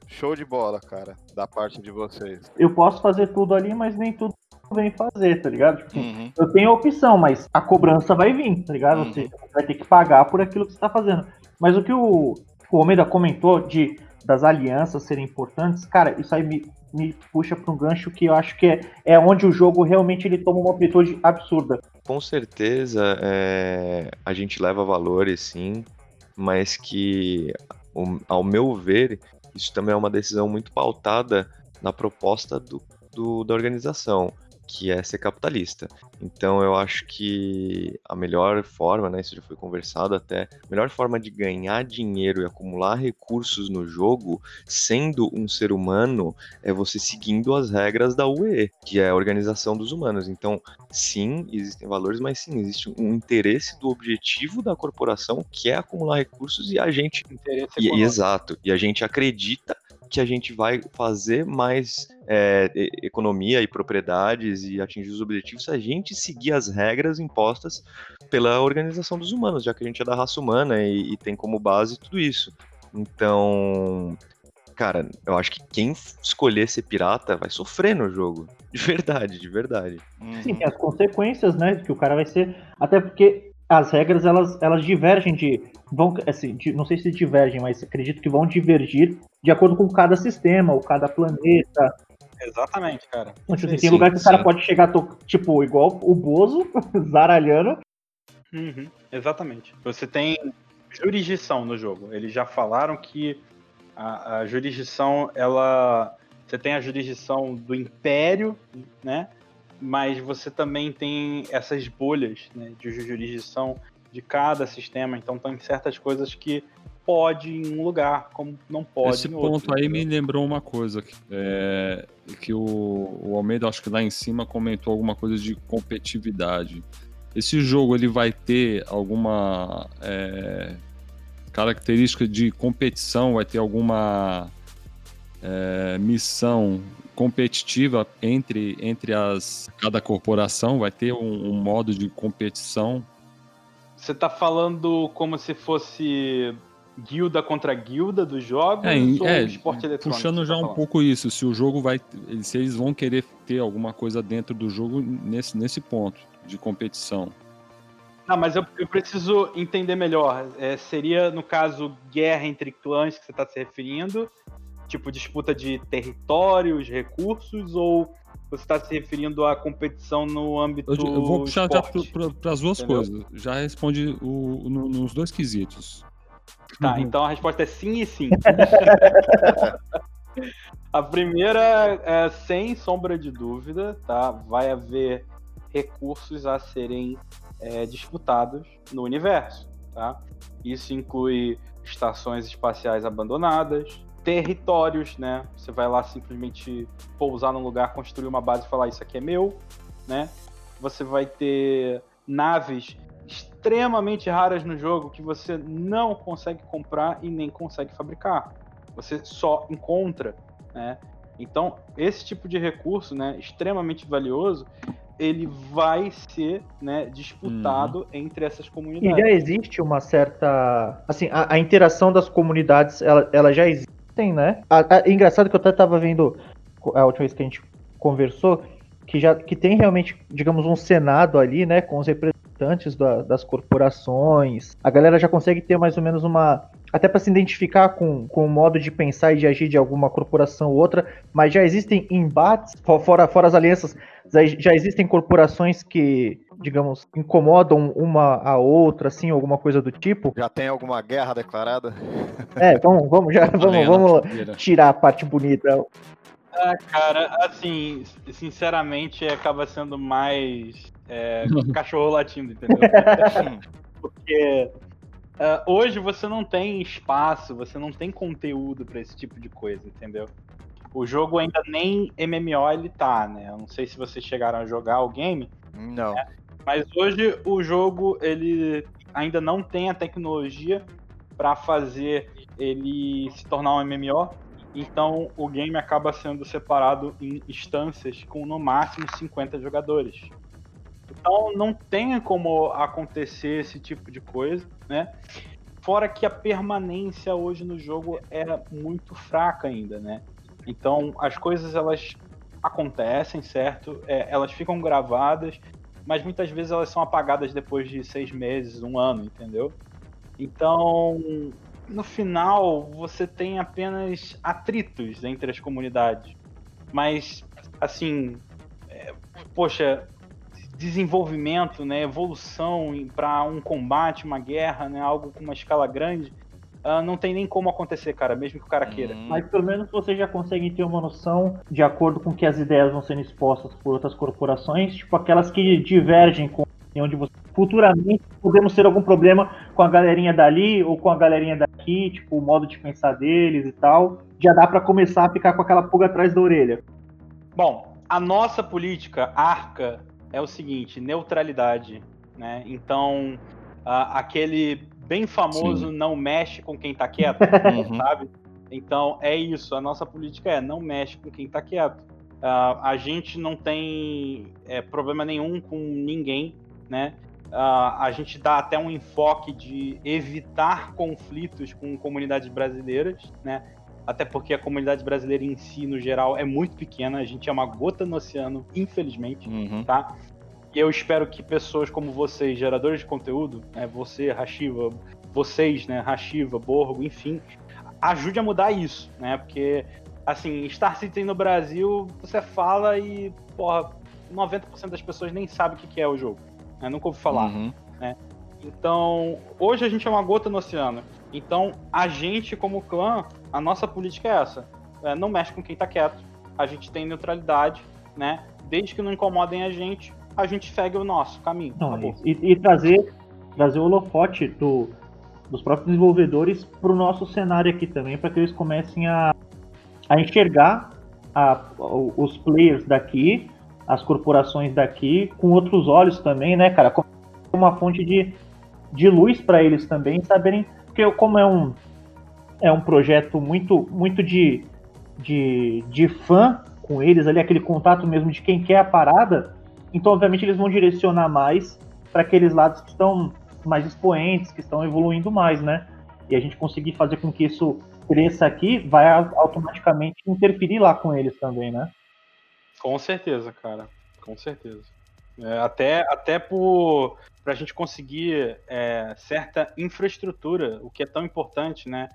Speaker 2: show de bola, cara, da parte de vocês.
Speaker 4: Eu posso fazer tudo ali, mas nem tudo vem fazer, tá ligado? Tipo, uhum. Eu tenho a opção, mas a cobrança vai vir, tá ligado? Uhum. Você vai ter que pagar por aquilo que você tá fazendo. Mas o que o, o Omeda comentou de das alianças serem importantes, cara, isso aí me, me puxa para um gancho que eu acho que é, é onde o jogo realmente ele toma uma amplitude absurda.
Speaker 10: Com certeza, é, a gente leva valores, sim, mas que, ao meu ver, isso também é uma decisão muito pautada na proposta do, do, da organização, que é ser capitalista. Então eu acho que a melhor forma, né, isso já foi conversado até, a melhor forma de ganhar dinheiro e acumular recursos no jogo, sendo um ser humano, é você seguindo as regras da UE, que é a organização dos humanos. Então, sim, existem valores, mas sim, existe um interesse do objetivo da corporação, que é acumular recursos e a gente e, exato, e a gente acredita que a gente vai fazer mais é, economia e propriedades e atingir os objetivos se a gente seguir as regras impostas pela organização dos humanos, já que a gente é da raça humana e, e tem como base tudo isso. Então, cara, eu acho que quem escolher ser pirata vai sofrer no jogo. De verdade, de verdade.
Speaker 4: Sim, as consequências, né? Que o cara vai ser. Até porque as regras elas, elas divergem de. Vão, assim, de, não sei se divergem, mas acredito que vão divergir de acordo com cada sistema, ou cada planeta.
Speaker 8: Exatamente, cara.
Speaker 4: Então, tipo, assim, tem lugar que o cara pode chegar, tipo, igual o Bozo, zaralhando.
Speaker 8: Uhum, exatamente. Você tem jurisdição no jogo. Eles já falaram que a, a jurisdição, ela. Você tem a jurisdição do Império, né? Mas você também tem essas bolhas né, de jurisdição de cada sistema, então tem certas coisas que pode em um lugar, como não pode
Speaker 7: Esse ponto
Speaker 8: outro.
Speaker 7: aí me lembrou uma coisa, é, que o, o Almeida, acho que lá em cima, comentou alguma coisa de competitividade. Esse jogo ele vai ter alguma é, característica de competição, vai ter alguma é, missão competitiva entre, entre as cada corporação? Vai ter um, um modo de competição?
Speaker 8: Você tá falando como se fosse guilda contra guilda dos jogos
Speaker 7: É,
Speaker 8: ou
Speaker 7: é,
Speaker 8: esporte eletrônico?
Speaker 7: puxando já
Speaker 8: tá
Speaker 7: um
Speaker 8: falando?
Speaker 7: pouco isso, se o jogo vai, se eles vão querer ter alguma coisa dentro do jogo nesse, nesse ponto de competição.
Speaker 8: Não, mas eu, eu preciso entender melhor. É, seria, no caso, guerra entre clãs que você está se referindo? Tipo, disputa de territórios, recursos? Ou você está se referindo à competição no âmbito
Speaker 7: Eu, eu vou puxar já
Speaker 8: esporte?
Speaker 7: para as duas
Speaker 8: Entendeu?
Speaker 7: coisas. Já responde o, no- nos dois quesitos.
Speaker 8: Tá, então a resposta é sim e sim. a primeira é sem sombra de dúvida, tá? Vai haver recursos a serem é, disputados no universo, tá? Isso inclui estações espaciais abandonadas, territórios, né? Você vai lá simplesmente pousar num lugar, construir uma base e falar isso aqui é meu, né? Você vai ter naves extremamente raras no jogo que você não consegue comprar e nem consegue fabricar. Você só encontra, né? Então, esse tipo de recurso, né, extremamente valioso, ele vai ser, né, disputado entre essas
Speaker 4: E
Speaker 8: comunidades.
Speaker 4: já existe uma certa. Assim, a, a interação das comunidades, ela, ela já existem, né? A- a- é engraçado que eu até tava vendo a última vez que a gente conversou, que já que tem realmente, digamos, um senado ali, né? Com os representantes da- das corporações. A galera já consegue ter mais ou menos uma. Até para se identificar com, com o modo de pensar e de agir de alguma corporação ou outra, mas já existem embates, fo- fora, fora as alianças, já, existem corporações que, digamos, incomodam uma a outra, assim, alguma coisa do tipo.
Speaker 2: Já tem alguma guerra declarada?
Speaker 4: É, vamos, vamos, já, vamos, vamos tirar a parte bonita.
Speaker 8: Ah, cara, assim, sinceramente, acaba sendo mais é, cachorro latindo, entendeu? Porque ah, hoje você não tem espaço, você não tem conteúdo pra esse tipo de coisa, entendeu? O jogo ainda nem MMO ele tá, né? Eu não sei se vocês chegaram a jogar o game,
Speaker 2: Não.
Speaker 8: mas hoje o jogo ele ainda não tem a tecnologia para fazer ele se tornar um MMO. Então o game acaba sendo separado em instâncias com no máximo 50 jogadores. Então não tem como acontecer esse tipo de coisa, né? Fora que a permanência hoje no jogo é muito fraca ainda, né? Então as coisas elas acontecem, certo? É, elas ficam gravadas, mas muitas vezes elas são apagadas depois de seis meses, um ano, entendeu? Então, no final, você tem apenas atritos entre as comunidades. Mas, assim, é, poxa, desenvolvimento, né, evolução para um combate, uma guerra, né, algo com uma escala grande, ah, não tem nem como acontecer, cara, mesmo que o cara queira.
Speaker 2: Hum,
Speaker 4: Mas pelo menos vocês já conseguem ter uma noção de acordo com que as ideias vão sendo expostas por outras corporações, tipo aquelas que divergem com onde você futuramente podemos ter algum problema com a galerinha dali ou com a galerinha daqui, tipo o modo de pensar deles e tal. Já dá pra começar a ficar com aquela pulga atrás da orelha.
Speaker 8: Bom, a nossa política arca é o seguinte: neutralidade, né? Então, aquele bem famoso não mexe com quem tá quieto,
Speaker 2: Uhum.
Speaker 8: sabe? Então, é isso. A nossa política é não mexe com quem tá quieto. Ah, a gente não tem é, problema nenhum com ninguém, né? Ah, a gente dá até um enfoque de evitar conflitos com comunidades brasileiras, né? Até porque a comunidade brasileira em si, no geral, é muito pequena. A gente é uma gota no oceano, infelizmente,
Speaker 2: Uhum.
Speaker 8: tá? E eu espero que pessoas como vocês, geradores de conteúdo, né, você, Rashiva, vocês, né, Rashiva, Borgo, enfim, ajude a mudar isso, né? Porque, assim, Star Citizen no Brasil, você fala e, porra, 90% das pessoas nem sabe o que é o jogo. Né? Nunca ouvi falar.
Speaker 2: Uhum.
Speaker 8: Então, hoje a gente é uma gota no oceano. Então, a gente, como clã, a nossa política é essa. É, não mexe com quem tá quieto. A gente tem neutralidade, né? Desde que não incomodem a gente, a gente segue o nosso caminho.
Speaker 4: Não, e, e trazer, trazer o holofote do, dos próprios desenvolvedores para o nosso cenário aqui também, para que eles comecem a, a enxergar a- os players daqui, as corporações daqui, com outros olhos também, né, cara? Como uma fonte de, de luz para eles também saberem. Porque, como é um, é um projeto muito, muito de, de, de fã com eles ali, aquele contato mesmo de quem quer a parada, então obviamente eles vão direcionar mais para aqueles lados que estão mais expoentes, que estão evoluindo mais, né? E a gente conseguir fazer com que isso cresça aqui, vai automaticamente interferir lá com eles também, né?
Speaker 8: Com certeza, cara. Com certeza. É, até até para a gente conseguir é, certa infraestrutura, o que é tão importante, né?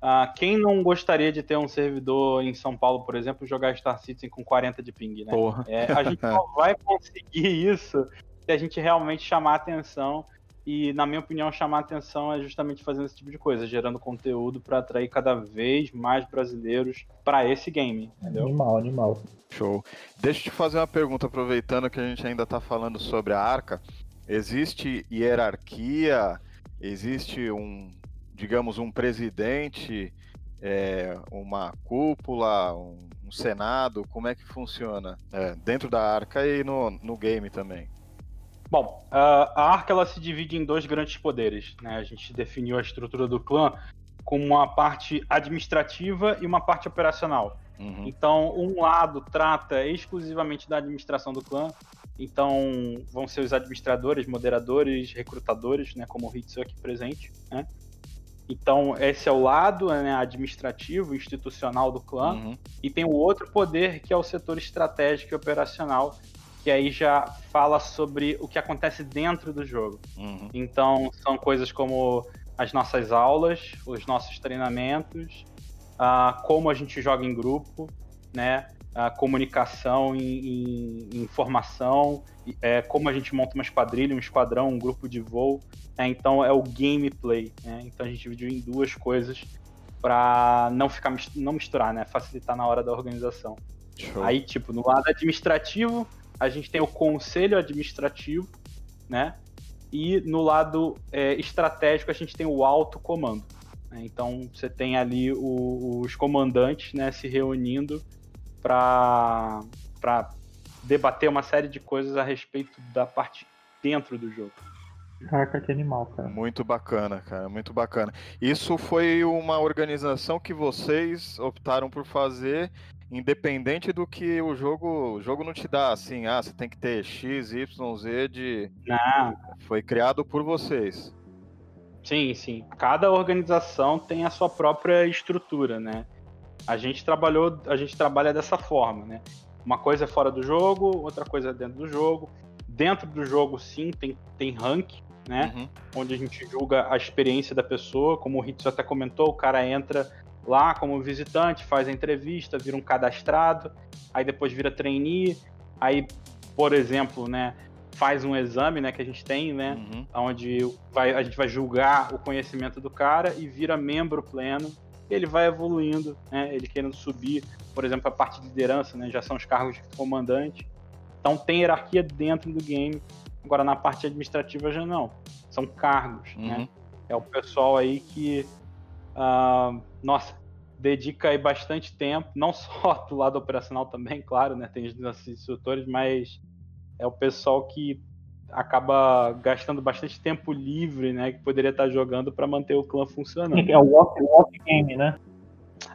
Speaker 8: Ah, quem não gostaria de ter um servidor em São Paulo, por exemplo, jogar Star Citizen com 40 de ping, né?
Speaker 2: Porra.
Speaker 8: É, a gente só vai conseguir isso se a gente realmente chamar atenção. E, na minha opinião, chamar atenção é justamente fazendo esse tipo de coisa, gerando conteúdo para atrair cada vez mais brasileiros para esse game, entendeu?
Speaker 4: Animal, animal.
Speaker 2: Show. Deixa eu te fazer uma pergunta, aproveitando que a gente ainda está falando sobre a arca. Existe hierarquia? Existe um, digamos, um presidente, é, uma cúpula, um, um, senado? Como é que funciona é, dentro da arca e no, no game também?
Speaker 8: Bom, a Arca ela se divide em dois grandes poderes. Né? A gente definiu a estrutura do clã como uma parte administrativa e uma parte operacional. Uhum. Então, um lado trata exclusivamente da administração do clã. Então, vão ser os administradores, moderadores, recrutadores, né, como o Hitsu aqui presente. Né? Então, esse é o lado né, administrativo, institucional do clã. Uhum. E tem o outro poder, que é o setor estratégico e operacional, que aí já fala sobre o que acontece dentro do jogo. Uhum. Então, são coisas como as nossas aulas, os nossos treinamentos, uh, como a gente joga em grupo, né? A comunicação em, em informação, é, como a gente monta uma esquadrilha, um esquadrão, um grupo de voo. Né? Então é o gameplay. Né? Então a gente dividiu em duas coisas para não ficar não misturar, né? Facilitar na hora da organização. Show. Aí, tipo, no lado administrativo, a gente tem o conselho administrativo, né? E no lado é, estratégico a gente tem o alto comando. Né? Então você tem ali o, os comandantes, né, se reunindo para debater uma série de coisas a respeito da parte dentro do jogo.
Speaker 4: Caraca, que animal, cara.
Speaker 2: Muito bacana, cara, muito bacana. Isso foi uma organização que vocês optaram por fazer independente do que o jogo, o jogo não te dá, assim, ah, você tem que ter X, Y, Z de.
Speaker 8: Não.
Speaker 2: Foi criado por vocês.
Speaker 8: Sim, sim. Cada organização tem a sua própria estrutura, né? A gente trabalhou, a gente trabalha dessa forma, né? Uma coisa é fora do jogo, outra coisa é dentro do jogo. Dentro do jogo, sim, tem, tem rank, né? Uhum. Onde a gente julga a experiência da pessoa. Como o Hitsu até comentou, o cara entra lá como visitante, faz a entrevista, vira um cadastrado, aí depois vira trainee, aí, por exemplo, né, faz um exame, né, que a gente tem, né, uhum. onde vai, a gente vai julgar o conhecimento do cara e vira membro pleno. Ele vai evoluindo, né, ele querendo subir, por exemplo, a parte de liderança, né, já são os cargos de comandante. Então tem hierarquia dentro do game. Agora na parte administrativa já não. São cargos, né. uhum. né? É o pessoal aí que uh, nossa, dedica aí bastante tempo, não só do lado operacional também, claro, né? Tem os instrutores, mas é o pessoal que acaba gastando bastante tempo livre, né? Que poderia estar jogando para manter o clã funcionando.
Speaker 4: É o off, o off game, né?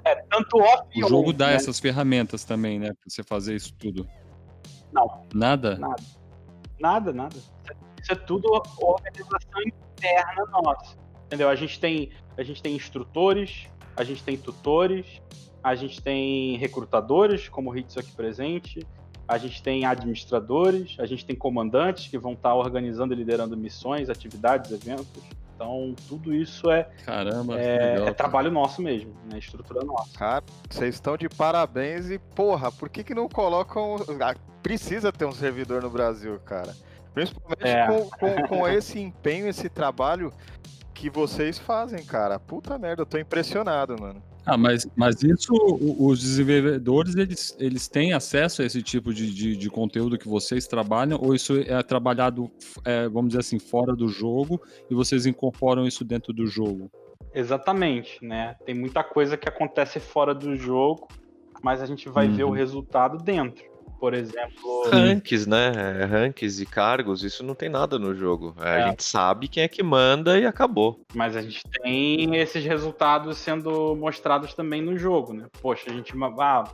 Speaker 8: É, tanto off
Speaker 7: O jogo on, dá né? essas ferramentas também, né? Pra você fazer isso tudo.
Speaker 8: Não.
Speaker 7: Nada?
Speaker 8: Nada. Nada, nada. Isso é tudo organização interna nossa. Entendeu? A gente tem, a gente tem instrutores, a gente tem tutores, a gente tem recrutadores, como o Hitsu aqui presente, a gente tem administradores, a gente tem comandantes que vão estar organizando e liderando missões, atividades, eventos. Então, tudo isso é,
Speaker 7: Caramba,
Speaker 8: é,
Speaker 7: legal,
Speaker 8: é trabalho nosso mesmo, né? Estrutura nossa.
Speaker 2: Cara, vocês estão de parabéns e, porra, por que, que não colocam. Ah, precisa ter um servidor no Brasil, cara. Principalmente é. com, com, com esse empenho, esse trabalho que vocês fazem, cara. Puta merda, eu tô impressionado, mano.
Speaker 7: Ah, mas, mas isso, os desenvolvedores, eles, eles têm acesso a esse tipo de, de, de conteúdo que vocês trabalham, ou isso é trabalhado, é, vamos dizer assim, fora do jogo, e vocês incorporam isso dentro do jogo?
Speaker 8: Exatamente, né? Tem muita coisa que acontece fora do jogo, mas a gente vai uhum. ver o resultado dentro por exemplo.
Speaker 10: Ranks, né? Ranks e cargos, isso não tem nada no jogo. É. A gente sabe quem é que manda e acabou.
Speaker 8: Mas a gente tem esses resultados sendo mostrados também no jogo, né? Poxa, a gente. Ah,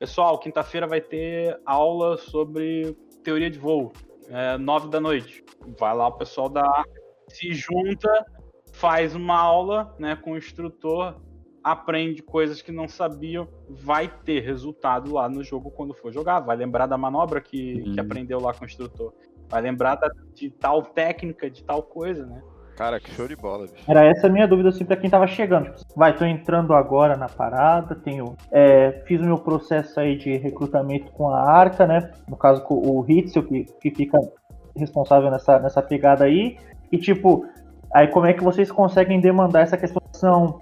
Speaker 8: Pessoal, quinta-feira vai ter aula sobre teoria de voo, é, nove da noite. Vai lá o pessoal da se junta, faz uma aula né, com o instrutor, aprende coisas que não sabiam, vai ter resultado lá no jogo quando for jogar. Vai lembrar da manobra que,
Speaker 7: Uhum.
Speaker 8: que aprendeu lá com o instrutor. Vai lembrar da- de tal técnica, de tal coisa, né?
Speaker 2: Cara, que show de bola, bicho.
Speaker 4: Era essa a minha dúvida assim pra quem tava chegando. Tipo, vai, tô entrando agora na parada, tenho. é, fiz o meu processo aí de recrutamento com a Arca, né? No caso com o Hitzel, que, que fica responsável nessa, nessa pegada aí. E tipo, aí como é que vocês conseguem demandar essa questão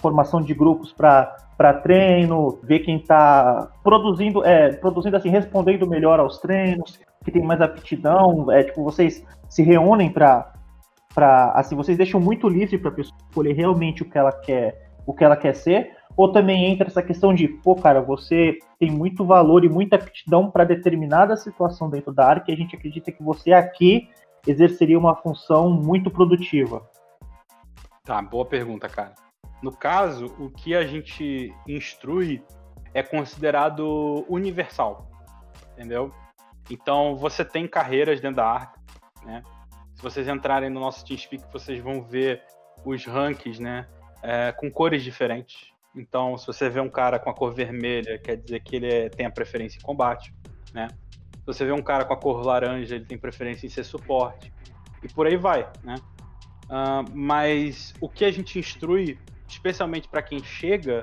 Speaker 4: formação de grupos pra treino, ver quem tá produzindo, é, produzindo assim, respondendo melhor aos treinos, que tem mais aptidão, é tipo, vocês se reúnem pra para assim vocês deixam muito livre para a pessoa escolher realmente o que ela quer o que ela quer ser ou também entra essa questão de pô cara você tem muito valor e muita aptidão para determinada situação dentro da área que a gente acredita que você aqui exerceria uma função muito produtiva
Speaker 8: Tá, boa pergunta, cara. No caso, o que a gente instrui é considerado universal, entendeu? Então, você tem carreiras dentro da Arca, né? Se vocês entrarem no nosso TeamSpeak, vocês vão ver os rankings, né? é, com cores diferentes. Então, se você vê um cara com a cor vermelha, quer dizer que ele é- tem a preferência em combate, né? Se você vê um cara com a cor laranja, ele tem preferência em ser suporte. E por aí vai, né? Ah, mas o que a gente instrui, especialmente para quem chega,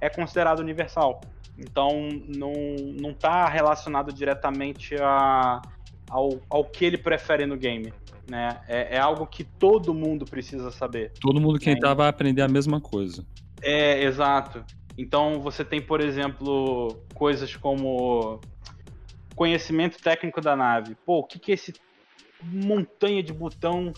Speaker 8: é considerado universal. Então não, não tá relacionado diretamente a, ao, ao que ele prefere no game. Né? É, é algo que todo mundo precisa saber.
Speaker 7: Todo mundo que
Speaker 8: É.
Speaker 7: entrar vai aprender a mesma coisa.
Speaker 8: É, exato. Então você tem, por exemplo, coisas como conhecimento técnico da nave. Pô, o que, que esse montanha de botão,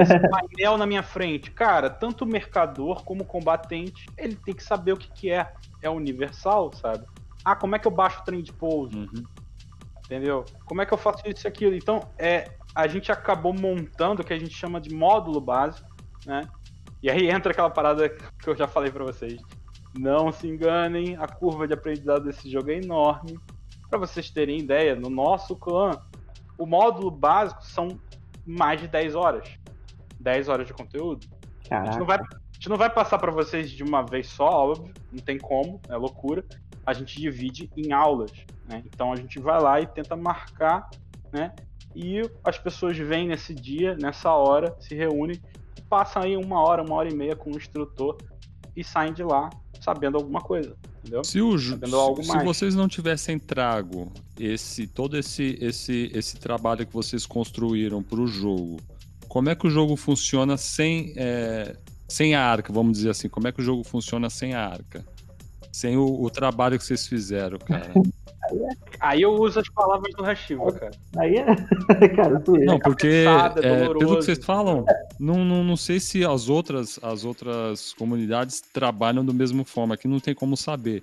Speaker 8: esse painel na minha frente? Cara, tanto o mercador como o combatente, ele tem que saber o que, que é. É universal, sabe? Ah, como é que eu baixo o trem de pouso?
Speaker 7: Uhum.
Speaker 8: Entendeu? Como é que eu faço isso e aquilo? Então, é, a gente acabou montando o que a gente chama de módulo básico, né? E aí entra aquela parada que eu já falei pra vocês. Não se enganem, a curva de aprendizado desse jogo é enorme. Pra vocês terem ideia, no nosso clã, o módulo básico são mais de 10 horas. 10 horas de conteúdo. A gente não vai, a gente não vai passar pra vocês de uma vez só, óbvio, não tem como, é loucura. A gente divide em aulas, né? Então a gente vai lá e tenta marcar, né? E as pessoas vêm nesse dia, nessa hora, se reúnem e passam aí uma hora, uma hora e meia com o instrutor e saem de lá sabendo alguma coisa, entendeu?
Speaker 7: Se, o,
Speaker 8: algo
Speaker 7: se vocês não tivessem trago esse todo esse, esse, esse trabalho que vocês construíram para o jogo, como é que o jogo funciona sem, é, sem a arca? Vamos dizer assim, como é que o jogo funciona sem a arca? Sem o, o trabalho que vocês fizeram, cara.
Speaker 8: Aí eu uso as palavras do Hashiva, cara.
Speaker 4: Aí é. cara, tu
Speaker 7: Não, porque
Speaker 8: cabeçada,
Speaker 7: é,
Speaker 8: doloroso.
Speaker 7: pelo que vocês falam, não, não, não sei se as outras, as outras comunidades trabalham da mesma forma, aqui não tem como saber.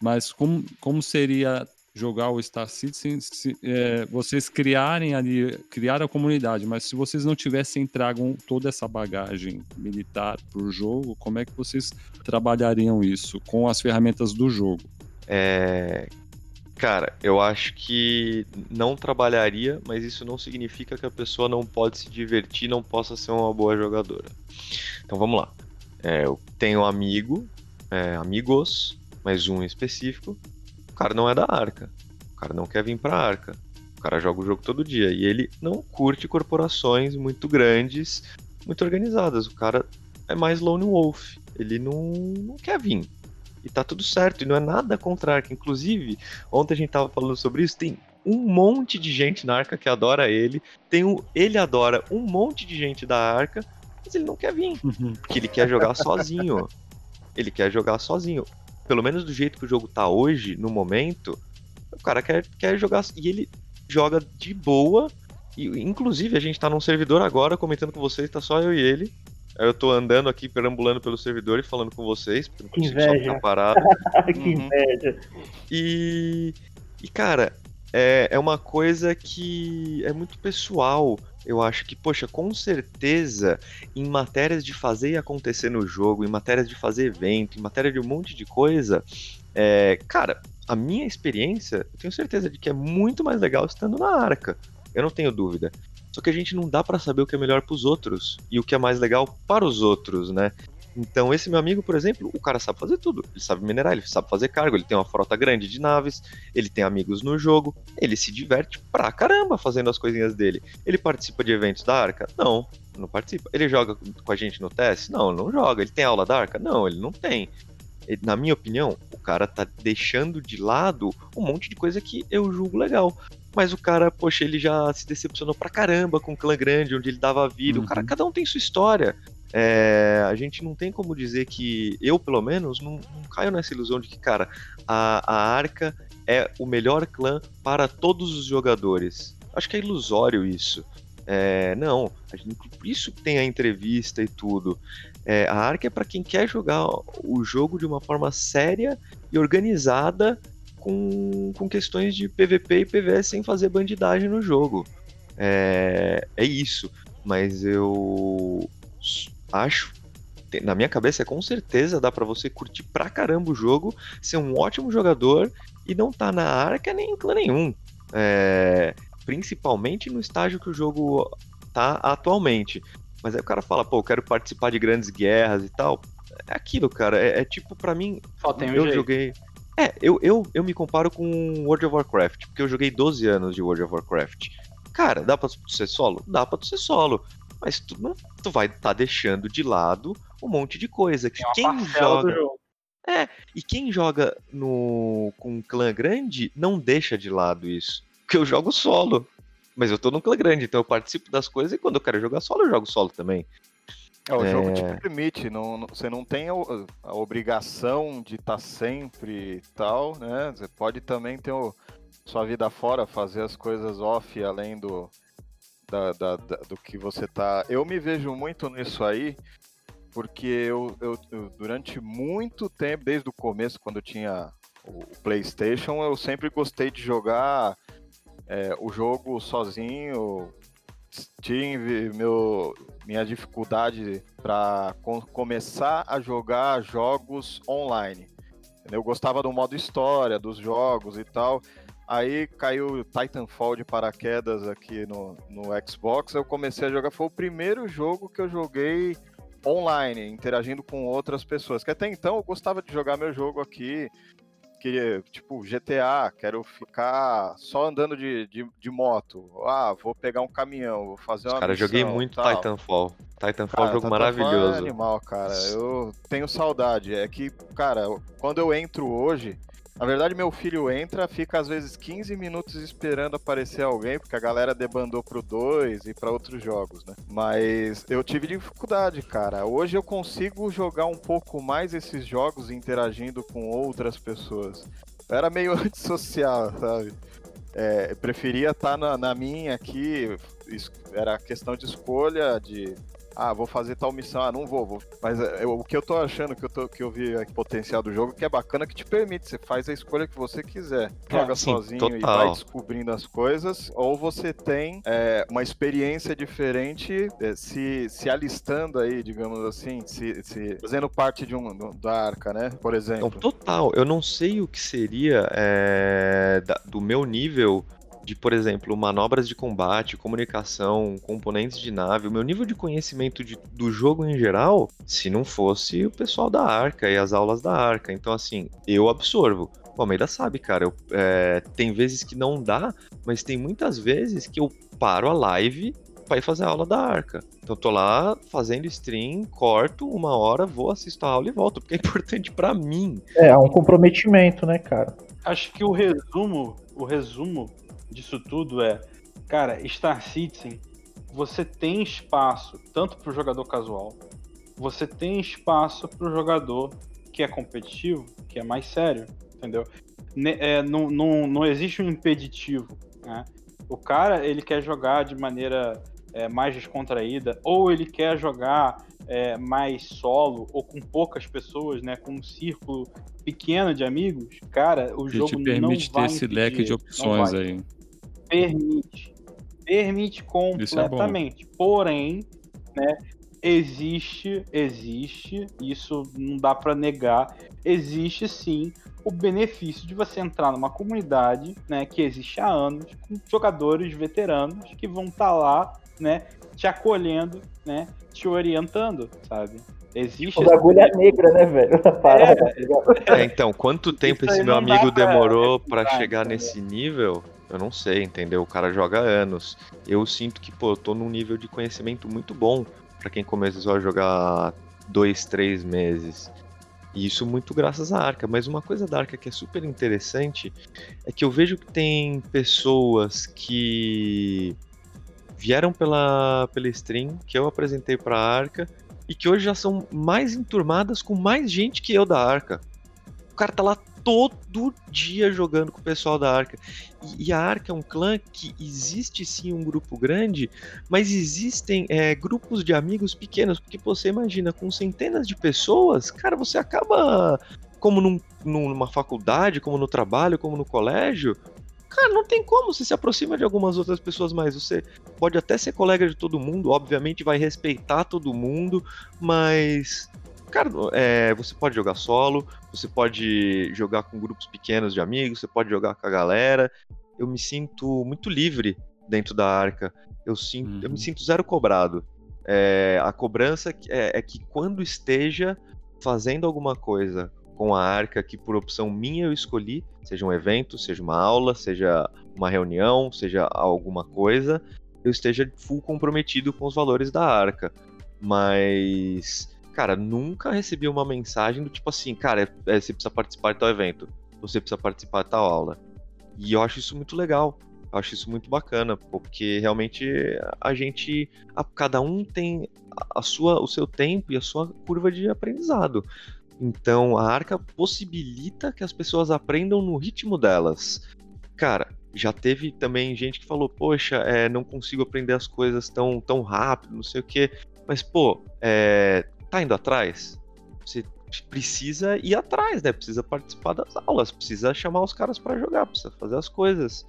Speaker 7: Mas como, como seria jogar o Star Citizen se é, vocês criarem ali, criar a comunidade, mas se vocês não tivessem trago toda essa bagagem militar para o jogo, como é que vocês trabalhariam isso com as ferramentas do jogo?
Speaker 10: É, Cara, eu acho que não trabalharia, mas isso não significa que a pessoa não pode se divertir, não possa ser uma boa jogadora. Então vamos lá. É, eu tenho amigo, é, amigos, mais um em específico. O cara não é da arca. O cara não quer vir pra arca. O cara joga o jogo todo dia. E ele não curte corporações muito grandes, muito organizadas. O cara é mais lone wolf. Ele não, não quer vir. E tá tudo certo, e não é nada contra a Arca. Inclusive, ontem a gente tava falando sobre isso, tem um monte de gente na Arca que adora ele, tem um, ele adora um monte de gente da Arca, mas ele não quer vir, porque ele quer jogar sozinho. Ele quer jogar sozinho. Pelo menos do jeito que o jogo tá hoje, no momento, o cara quer, quer jogar, e ele joga de boa, e inclusive a gente tá num servidor agora, comentando com vocês, tá só eu e ele, eu tô andando aqui, perambulando pelo servidor e falando com vocês, porque eu não
Speaker 4: Que
Speaker 10: consigo só
Speaker 4: inveja.
Speaker 10: ficar parado.
Speaker 4: que
Speaker 10: Uhum.
Speaker 4: inveja.
Speaker 10: E, e cara, é, é uma coisa que é muito pessoal. Eu acho que, poxa, com certeza, em matérias de fazer e acontecer no jogo, em matérias de fazer evento, em matéria de um monte de coisa, é, cara, a minha experiência, eu tenho certeza de que é muito mais legal estando na arca. Eu não tenho dúvida. Só que a gente não dá para saber o que é melhor para os outros e o que é mais legal para os outros, né? Então, esse meu amigo, por exemplo, o cara sabe fazer tudo. Ele sabe minerar, ele sabe fazer cargo, ele tem uma frota grande de naves, ele tem amigos no jogo, ele se diverte pra caramba fazendo as coisinhas dele. Ele participa de eventos da Arca? Não, não participa. Ele joga com a gente no teste? Não, não joga. Ele tem aula da Arca? Não, ele não tem. Na minha opinião, o cara tá deixando de lado um monte de coisa que eu julgo legal. Mas o cara, poxa, ele já se decepcionou pra caramba com o clã grande, onde ele dava vida. Uhum. O cara, cada um tem sua história. É, a gente não tem como dizer que, eu pelo menos, não, não caio nessa ilusão de que, cara, a, a Arca é o melhor clã para todos os jogadores. Acho que é ilusório isso. É, não, gente, por isso que tem a entrevista e tudo. É, a Arca é para quem quer jogar o jogo de uma forma séria e organizada com, com questões de PVP e PvS sem fazer bandidagem no jogo. É, é isso. Mas eu acho na minha cabeça é com certeza dá para você curtir pra caramba o jogo, ser um ótimo jogador e não tá na arca nem em clã nenhum. É, principalmente no estágio que o jogo tá atualmente. Mas aí o cara fala, pô, eu quero participar de grandes guerras e tal. É aquilo, cara. É, é tipo, para mim.
Speaker 8: Só tem um
Speaker 10: eu
Speaker 8: jeito.
Speaker 10: joguei. É, eu, eu, eu me comparo com World of Warcraft, porque eu joguei 12 anos de World of Warcraft. Cara, dá pra ser solo? Dá pra tu ser solo mas tu não tu vai estar tá deixando de lado um monte de coisa que quem joga é e quem joga no com um clã grande não deixa de lado isso porque eu jogo solo mas eu tô num clã grande então eu participo das coisas e quando eu quero jogar solo eu jogo solo também
Speaker 2: é, o é... jogo te permite, não, não, você não tem a, a obrigação de estar tá sempre tal, né? Você pode também ter o, sua vida fora, fazer as coisas off além do, da, da, da, do que você tá. Eu me vejo muito nisso aí, porque eu, eu, eu, durante muito tempo, desde o começo, quando eu tinha o PlayStation, eu sempre gostei de jogar é, o jogo sozinho. Tive meu, minha dificuldade para começar a jogar jogos online. Eu gostava do modo história, dos jogos e tal. Aí caiu Titanfall de paraquedas aqui no, no Xbox. Eu comecei a jogar. Foi o primeiro jogo que eu joguei online, interagindo com outras pessoas. Que até então eu gostava de jogar meu jogo aqui. Queria, tipo, GTA, quero ficar só andando de, de, de moto. Ah, vou pegar um caminhão, vou fazer uma.
Speaker 10: Cara,
Speaker 2: missão,
Speaker 10: joguei muito
Speaker 2: tal.
Speaker 10: Titanfall. Titanfall é um jogo Titanfall maravilhoso. É
Speaker 2: animal, cara. Eu tenho saudade. É que, cara, quando eu entro hoje, na verdade, meu filho entra, fica às vezes 15 minutos esperando aparecer alguém, porque a galera debandou pro 2 e para outros jogos, né? Mas eu tive dificuldade, cara. Hoje eu consigo jogar um pouco mais esses jogos interagindo com outras pessoas. Eu era meio antissocial, sabe? É, preferia estar tá na, na minha aqui, era questão de escolha, de ah, vou fazer tal missão, ah, não vou, vou. Mas é, eu, o que eu tô achando, que eu, tô, que eu vi aqui, potencial do jogo, que é bacana que te permite, você faz a escolha que você quiser. Joga sim, sozinho total. e vai descobrindo as coisas, ou você tem é, uma experiência diferente é, se, se alistando aí, digamos assim, se, se fazendo parte de um da arca, né? Por exemplo.
Speaker 10: Então, total, eu não sei o que seria é, da, do meu nível de, por exemplo, manobras de combate, comunicação, componentes de nave, o meu nível de conhecimento de, do jogo em geral, se não fosse o pessoal da Arca e as aulas da Arca. Então, assim, eu absorvo. O Almeida sabe, cara, eu, é, tem vezes que não dá, mas tem muitas vezes que eu paro a live para ir fazer a aula da Arca. Então tô lá fazendo stream, corto uma hora, vou assisto a aula e volto, porque é importante para mim.
Speaker 4: É, é um comprometimento, né, cara?
Speaker 8: Acho que o resumo, o resumo disso tudo é, cara, Star Citizen, você tem espaço tanto para o jogador casual, você tem espaço para o jogador que é competitivo, que é mais sério, entendeu? É, não, não, não existe um impeditivo, né? O cara, ele quer jogar de maneira é, mais descontraída, ou ele quer jogar é, mais solo, ou com poucas pessoas, né? Com um círculo pequeno de amigos, cara, o
Speaker 7: que
Speaker 8: jogo
Speaker 7: te permite
Speaker 8: não
Speaker 7: ter esse
Speaker 8: impedir,
Speaker 7: leque de opções aí.
Speaker 8: Permite. Permite completamente. É Porém, né, existe, existe, isso não dá para negar, existe sim o benefício de você entrar numa comunidade, né, que existe há anos, com jogadores veteranos que vão estar lá, né, te acolhendo, né, te orientando, sabe? Existe
Speaker 4: O bagulho é negra, né, velho? Parada, tá?
Speaker 10: É, então, quanto tempo esse meu amigo
Speaker 8: pra
Speaker 10: demorou pra
Speaker 8: refutar,
Speaker 10: chegar nesse nível? Eu não sei, entendeu? O cara joga anos. Eu sinto que, pô, eu tô num nível de conhecimento muito bom pra quem começou a jogar dois, três meses. E isso muito graças à Arca. Mas uma coisa da Arca que é super interessante é que eu vejo que tem pessoas que vieram pela, pela stream que eu apresentei pra Arca e que hoje já são mais enturmadas com mais gente que eu da Arca. O cara tá lá todo dia jogando com o pessoal da Arca. E, e a Arca é um clã que existe sim um grupo grande, mas existem é, grupos de amigos pequenos, porque você imagina, com centenas de pessoas, cara, você acaba, como num- numa faculdade, como no trabalho, como no colégio, cara, não tem como, você se aproxima de algumas outras pessoas mais. Você pode até ser colega de todo mundo, obviamente vai respeitar todo mundo, mas. Cara, é, você pode jogar solo, você pode jogar com grupos pequenos de amigos, você pode jogar com a galera. Eu me sinto muito livre dentro da arca. Eu, sinto, eu me sinto zero cobrado. É, a cobrança é, é que quando esteja fazendo alguma coisa com a arca que por opção minha eu escolhi, seja um evento, seja uma aula, seja uma reunião, seja alguma coisa, eu esteja full comprometido com os valores da arca. Mas, cara, nunca recebi uma mensagem do tipo assim, cara, é, você precisa participar de tal evento, você precisa participar de tal aula. E eu acho isso muito legal. Eu acho isso muito bacana, porque realmente a gente, a- cada um tem a sua, o seu tempo e a sua curva de aprendizado. Então a arca possibilita que as pessoas aprendam no ritmo delas. Cara, já teve também gente que falou, poxa, é, não consigo aprender as coisas tão, tão rápido, não sei o quê. Mas, pô, é, tá indo atrás? Você precisa ir atrás, né? Precisa participar das aulas, precisa chamar os caras pra jogar, precisa fazer as coisas.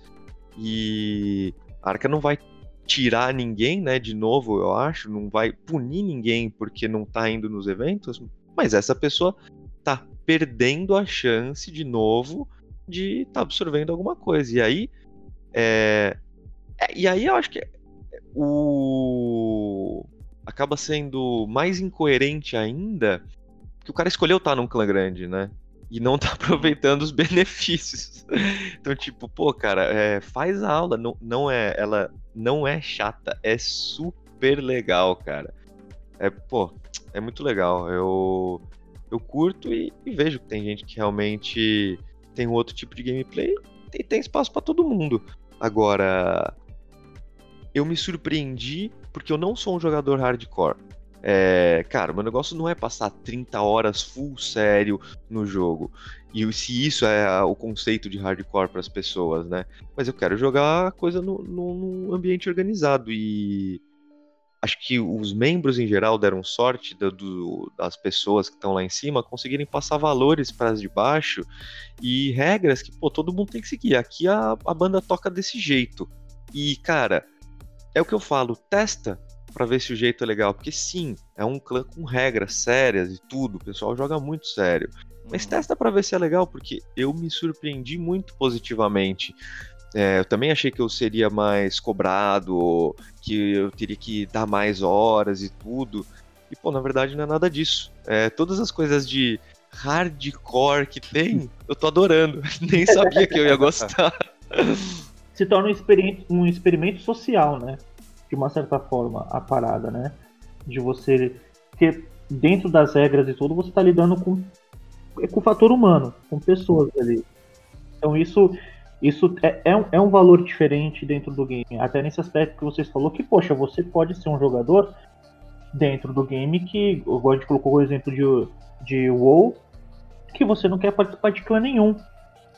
Speaker 10: E a Arca não vai tirar ninguém, né? De novo, eu acho, não vai punir ninguém porque não tá indo nos eventos, mas essa pessoa tá perdendo a chance de novo de estar tá absorvendo alguma coisa. E aí, é... é, e aí eu acho que o acaba sendo mais incoerente ainda que o cara escolheu estar num clã grande, né? E não tá aproveitando os benefícios. Então, tipo, pô, cara, é, faz a aula. Não, não é, ela não é chata, é super legal, cara. É, pô, é muito legal. Eu, eu curto e, e vejo que tem gente que realmente tem um outro tipo de gameplay e tem espaço para todo mundo. Agora, eu me surpreendi porque eu não sou um jogador hardcore. É, cara, meu negócio não é passar 30 horas full sério no jogo. E se isso é o conceito de hardcore para as pessoas, né? Mas eu quero jogar coisa no, ambiente organizado. E acho que os membros em geral deram sorte do, do, das pessoas que estão lá em cima conseguirem passar valores para as de baixo e regras que, pô, todo mundo tem que seguir. Aqui a, a banda toca desse jeito. E, cara, é o que eu falo, testa para ver se o jeito é legal, porque sim, é um clã com regras sérias e tudo, o pessoal joga muito sério. Mas testa para ver se é legal, porque eu me surpreendi muito positivamente. É, eu também achei que eu seria mais cobrado, que eu teria que dar mais horas e tudo. E, pô, na verdade não é nada disso. É, todas as coisas de hardcore que tem, eu tô adorando. Nem sabia que eu ia gostar.
Speaker 4: Se torna um experimento, um experimento social, né? de uma certa forma a parada, né? De você porque dentro das regras e tudo você está lidando com com o fator humano, com pessoas ali. Então isso isso é, é, um, é um valor diferente dentro do game. Até nesse aspecto que vocês falou que poxa você pode ser um jogador dentro do game que a gente colocou o exemplo de de WoW que você não quer participar de clã nenhum.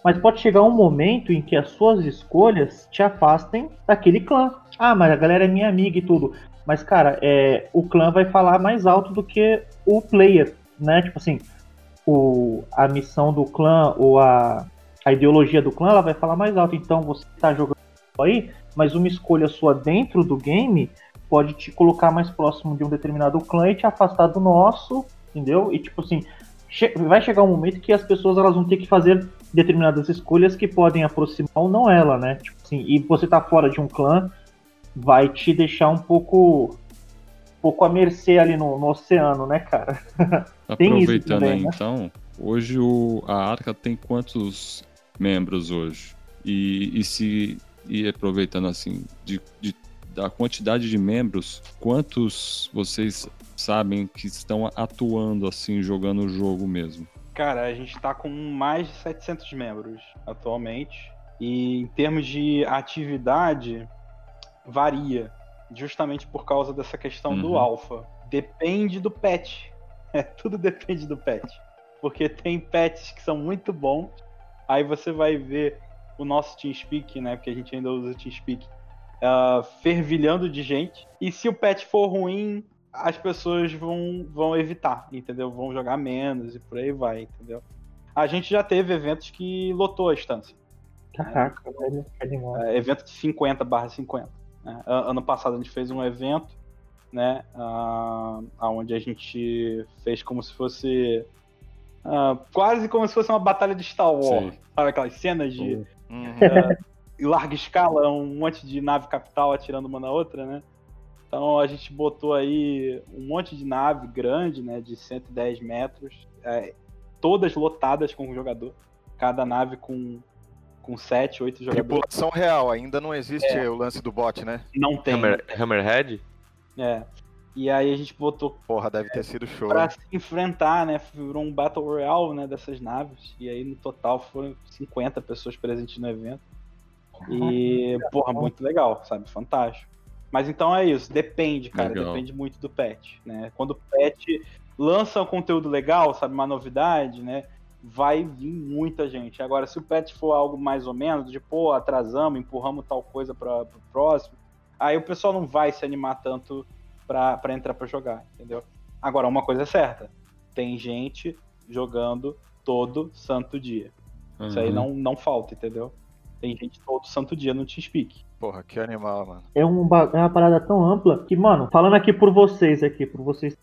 Speaker 4: Mas pode chegar um momento em que as suas escolhas te afastem daquele clã. Ah, mas a galera é minha amiga e tudo. Mas, cara, é, o clã vai falar mais alto do que o player, né? Tipo assim, o, a missão do clã ou a, a ideologia do clã ela vai falar mais alto. Então você tá jogando aí, mas uma escolha sua dentro do game pode te colocar mais próximo de um determinado clã e te afastar do nosso, entendeu? E tipo assim, vai chegar um momento que as pessoas elas vão ter que fazer determinadas escolhas que podem aproximar ou não ela, né? Tipo assim, e você tá fora de um clã vai te deixar um pouco um pouco à mercê ali no, no oceano, né, cara?
Speaker 7: Aproveitando
Speaker 4: também,
Speaker 7: aí,
Speaker 4: né?
Speaker 7: então, hoje o, a Arca tem quantos membros hoje? E, e se e aproveitando assim, de, de- da quantidade de membros, quantos vocês sabem que estão atuando assim, jogando o jogo mesmo?
Speaker 8: Cara, a gente tá com mais de 700 membros atualmente. E em termos de atividade, varia. Justamente por causa dessa questão do
Speaker 7: Uhum.
Speaker 8: alpha. Depende do patch. É, tudo depende do patch. Porque tem patches que são muito bons. Aí você vai ver o nosso TeamSpeak, né? Porque a gente ainda usa TeamSpeak. ah, fervilhando de gente. E se o patch for ruim, as pessoas vão, vão evitar, entendeu? Vão jogar menos e por aí vai, entendeu? A gente já teve eventos que lotou a instância.
Speaker 4: Caraca, velho, que animal.
Speaker 8: É, evento de 50 barra 50. né? Ano passado a gente fez um evento, né? ah, onde a gente fez como se fosse. ah, quase como se fosse uma batalha de Star Wars.
Speaker 7: Sei.
Speaker 8: Sabe aquelas cenas de
Speaker 2: Uhum.
Speaker 8: em larga escala, um monte de nave capital atirando uma na outra, né? Então a gente botou aí um monte de nave grande, né? De 110 metros, é, todas lotadas com um jogador. Cada nave com, com 7, 8 jogadores.
Speaker 2: Tripulação real, ainda não existe
Speaker 8: É.
Speaker 2: o lance do bot, né?
Speaker 8: Não tem.
Speaker 10: Hammer, Hammerhead?
Speaker 8: É. E aí a gente botou
Speaker 2: Porra, deve ter sido show.
Speaker 8: pra se enfrentar, né? Virou um Battle Royale, né? Dessas naves. E aí no total foram 50 pessoas presentes no evento. E, porra, muito legal, sabe? Fantástico. Mas então é isso, depende, cara.
Speaker 7: Legal.
Speaker 8: Depende muito do patch, né? Quando o patch lança um conteúdo legal, sabe? Uma novidade, né? Vai vir muita gente. Agora, se o patch for algo mais ou menos, de pô, atrasamos, empurramos tal coisa para pro próximo, aí o pessoal não vai se animar tanto pra, pra entrar pra jogar, entendeu? Agora, uma coisa é certa: tem gente jogando todo santo dia. Isso aí
Speaker 7: Uhum.
Speaker 8: não, não falta, entendeu? Tem gente todo santo dia no TeamSpeak.
Speaker 2: Porra, que animal, mano.
Speaker 4: É, um, é uma parada tão ampla que, mano, falando aqui por vocês aqui, por vocês,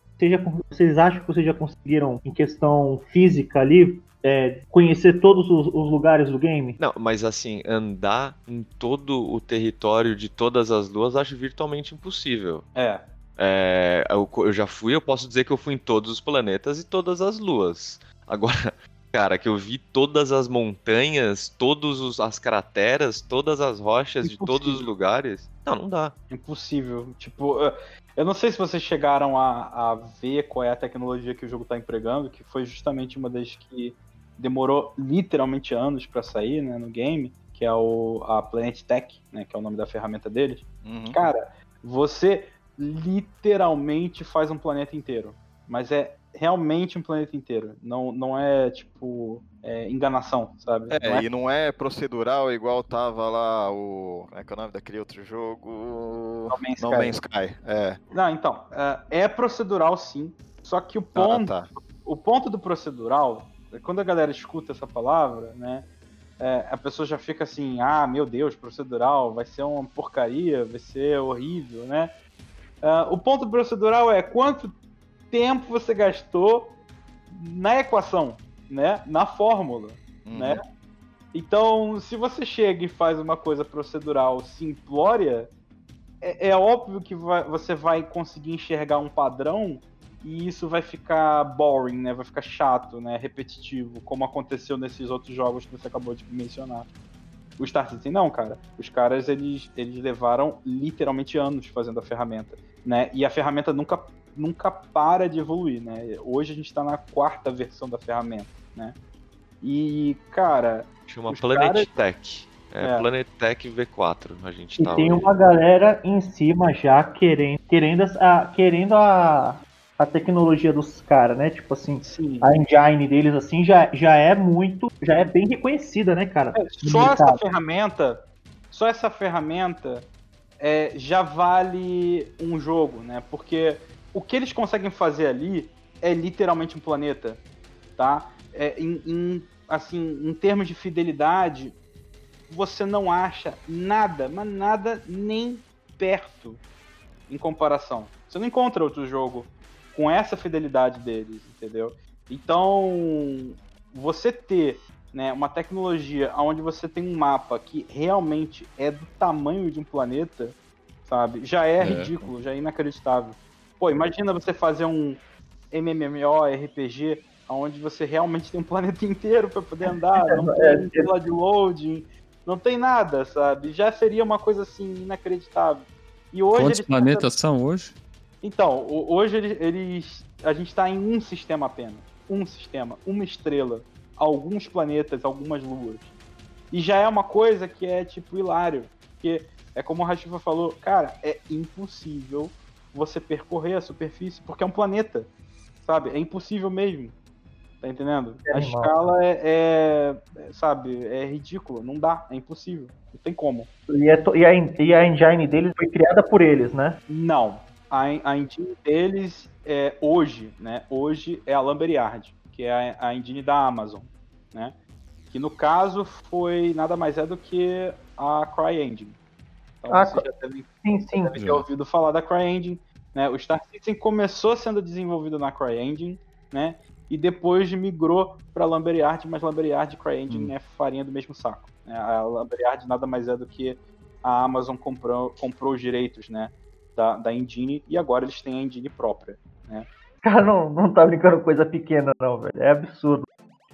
Speaker 4: con- vocês acham que vocês já conseguiram, em questão física ali, é, conhecer todos os, os lugares do game?
Speaker 10: Não, mas assim, andar em todo o território de todas as luas acho virtualmente impossível.
Speaker 8: É,
Speaker 10: É, eu, eu já fui, eu posso dizer que eu fui em todos os planetas e todas as luas. Agora, cara, que eu vi todas as montanhas, todas as crateras, todas as rochas de todos os
Speaker 8: Impossível.
Speaker 10: lugares. Não, não dá.
Speaker 8: impossível. Tipo, eu- não sei se vocês chegaram a, a ver qual é a tecnologia que o jogo tá empregando, que foi justamente uma das que demorou literalmente anos pra sair, né, no game, que é o, a Planet Tech, né, que é o nome da ferramenta deles.
Speaker 2: Uhum.
Speaker 8: Cara, você literalmente faz um planeta inteiro. Mas é realmente um planeta inteiro. Não, não é, tipo, é, enganação, sabe?
Speaker 2: É,
Speaker 8: Não é-
Speaker 2: e não é procedural igual tava lá o. Como é que é o nome daquele outro jogo?
Speaker 8: No Man's
Speaker 2: No
Speaker 8: Sky.
Speaker 2: Man's Sky. É.
Speaker 8: Não, então, é, é procedural sim. Só que o ponto,
Speaker 2: Ah, tá.
Speaker 8: o ponto do procedural, quando a galera escuta essa palavra, né? é, a pessoa já fica assim, ah, meu Deus, procedural, vai ser uma porcaria, vai ser horrível, né? Ah, o ponto procedural é quanto tempo você gastou na equação, né? Na fórmula,
Speaker 2: Uhum.
Speaker 8: né? Então, se você chega e faz uma coisa procedural simplória, é, é óbvio que vai- você vai conseguir enxergar um padrão e isso vai ficar boring, né? Vai ficar chato, né? Repetitivo, como aconteceu nesses outros jogos que você acabou de mencionar. O Star Citizen não, cara. Os caras, eles, eles levaram literalmente anos fazendo a ferramenta, né? E a ferramenta nunca, nunca para de evoluir, né? Hoje a gente tá na quarta versão da ferramenta, né? E, cara,
Speaker 10: Chama Planet
Speaker 8: caras-
Speaker 10: Tech. É,
Speaker 8: É.
Speaker 10: Planet Tech V4 a gente
Speaker 4: E
Speaker 10: tá
Speaker 4: tem
Speaker 10: hoje.
Speaker 4: uma galera em cima já querendo, querendo, a, querendo a, a tecnologia dos caras, né? Tipo assim,
Speaker 8: sim.
Speaker 4: a engine deles assim já, já é muito, já é bem reconhecida, né, cara?
Speaker 8: É, só essa ferramenta, só essa ferramenta é, já vale um jogo, né? Porque o que eles conseguem fazer ali é literalmente um planeta, tá? É, em, em, assim, em termos de fidelidade, você não acha nada, mas nada nem perto em comparação. Você não encontra outro jogo com essa fidelidade deles, entendeu? Então, você ter né, uma tecnologia onde você tem um mapa que realmente é do tamanho de um planeta, sabe? Já é,
Speaker 7: É.
Speaker 8: ridículo, já é inacreditável. Pô, imagina você fazer um MMORPG onde você realmente tem um planeta inteiro para poder andar, não
Speaker 4: É,
Speaker 8: tem tela de loading, não tem nada, sabe? Já seria uma coisa assim inacreditável. E hoje
Speaker 7: Quantos
Speaker 8: eles-
Speaker 7: planetas são hoje?
Speaker 8: então, hoje eles, eles- a gente está em um sistema apenas. Um sistema, uma estrela, alguns planetas, algumas luas. E já é uma coisa que é tipo hilário. Porque é como o Rashifa falou, cara, é impossível você percorrer a superfície, porque é um planeta. Sabe? É impossível mesmo. Tá entendendo?
Speaker 4: É
Speaker 8: a
Speaker 4: animal.
Speaker 8: escala é, é- é, sabe, é ridícula. Não dá, é impossível. Não tem como.
Speaker 4: E, é e a, e a engine deles foi criada por eles, né?
Speaker 8: Não. A, a engine deles é hoje, né? Hoje é a Lumberyard, que é a, a engine da Amazon, né? Que no caso foi nada mais é do que a CryEngine. Então
Speaker 4: Ah,
Speaker 8: você já deve,
Speaker 4: Sim, sim.
Speaker 8: deve ter ouvido falar da CryEngine, né? O Star Citizen começou sendo desenvolvido na CryEngine, né? E depois migrou para Lumberyard, mas Lumberyard e CryEngine é farinha do mesmo saco. Né? A Lumberyard nada mais é do que a Amazon comprou, comprou os direitos, né? Da, da engine e agora eles têm a engine própria. Né?
Speaker 4: Cara, não, não tá brincando com coisa pequena, não, velho. É absurdo.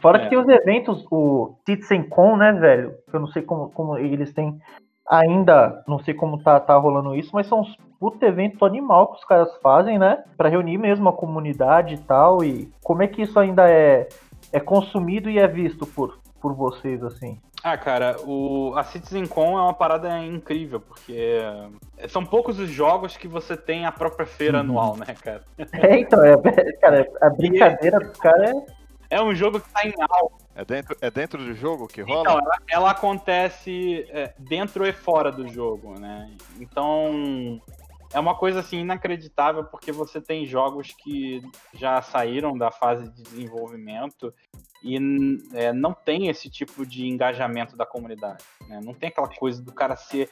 Speaker 4: Fora
Speaker 8: É.
Speaker 4: que tem os eventos, o CitizenCon, né, velho? Que eu não sei como, como eles têm ainda, não sei como tá, tá rolando isso, mas são uns puta evento animal que os caras fazem, né? Pra reunir mesmo a comunidade e tal. E como é que isso ainda é, é consumido e é visto por, por vocês, assim?
Speaker 8: Ah, cara, o, a CitizenCon é uma parada incrível, porque são poucos os jogos que você tem a própria feira anual, né, cara?
Speaker 4: É, então, é, cara, a brincadeira dos caras é.
Speaker 8: É um jogo que tá em alta.
Speaker 2: É dentro, é dentro do jogo que rola?
Speaker 8: Então, ela, ela acontece é, dentro e fora do jogo, né? Então, é uma coisa assim inacreditável porque você tem jogos que já saíram da fase de desenvolvimento e é, não tem esse tipo de engajamento da comunidade, né? Não tem aquela coisa do cara ser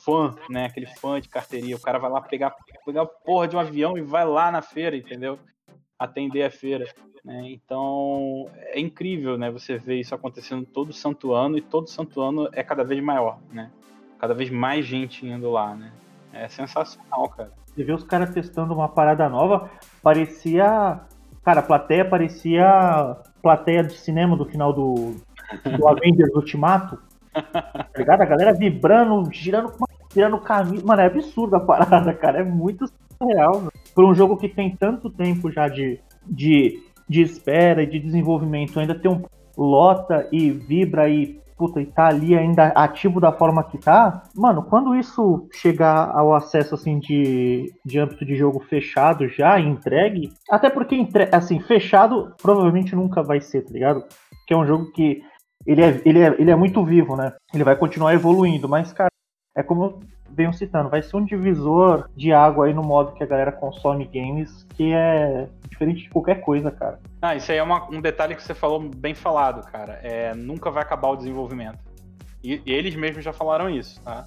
Speaker 8: fã, né? Aquele fã de carteiria, o cara vai lá pegar, pegar porra de um avião e vai lá na feira, entendeu? Atender a feira. Né? Então é incrível, né? Você ver isso acontecendo todo santo ano e todo santo ano é cada vez maior, né? Cada vez mais gente indo lá, né? É sensacional, cara.
Speaker 4: Você vê os caras testando uma parada nova, parecia. Cara, a plateia parecia plateia de cinema do final do, do Avengers Ultimato. Tá ligado? A galera vibrando, girando, girando caminho. Mano, é absurdo a parada, cara. É muito surreal. Mano. Por um jogo que tem tanto tempo já de, de, de espera e de desenvolvimento, ainda tem um lota e vibra e puta, e tá ali ainda ativo da forma que tá, mano, quando isso chegar ao acesso assim de, de âmbito de jogo fechado já, entregue, até porque entre, assim, fechado provavelmente nunca vai ser, tá ligado? Que é um jogo que ele é, ele, é, ele é muito vivo, né? Ele vai continuar evoluindo, mas, cara, é como venho citando, vai ser um divisor de água aí no modo que a galera consome games, que é diferente de qualquer coisa, cara.
Speaker 8: Ah, isso aí é uma, um detalhe que você falou bem falado, cara. É, nunca vai acabar o desenvolvimento. E, e eles mesmos já falaram isso, tá?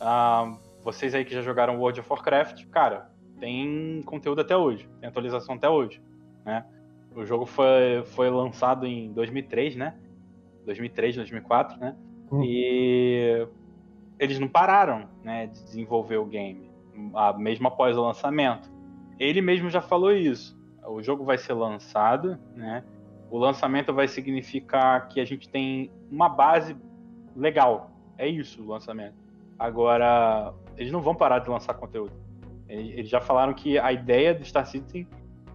Speaker 8: Ah, vocês aí que já jogaram World of Warcraft, cara, tem conteúdo até hoje, tem atualização até hoje, né? O jogo foi, foi lançado em 2003, né? 2003, 2004, né?
Speaker 4: Hum.
Speaker 8: E eles não pararam, né, de desenvolver o game, mesmo após o lançamento. Ele mesmo já falou isso. O jogo vai ser lançado, né? O lançamento vai significar que a gente tem uma base legal. É isso o lançamento. Agora, eles não vão parar de lançar conteúdo. Eles já falaram que a ideia do Star Citizen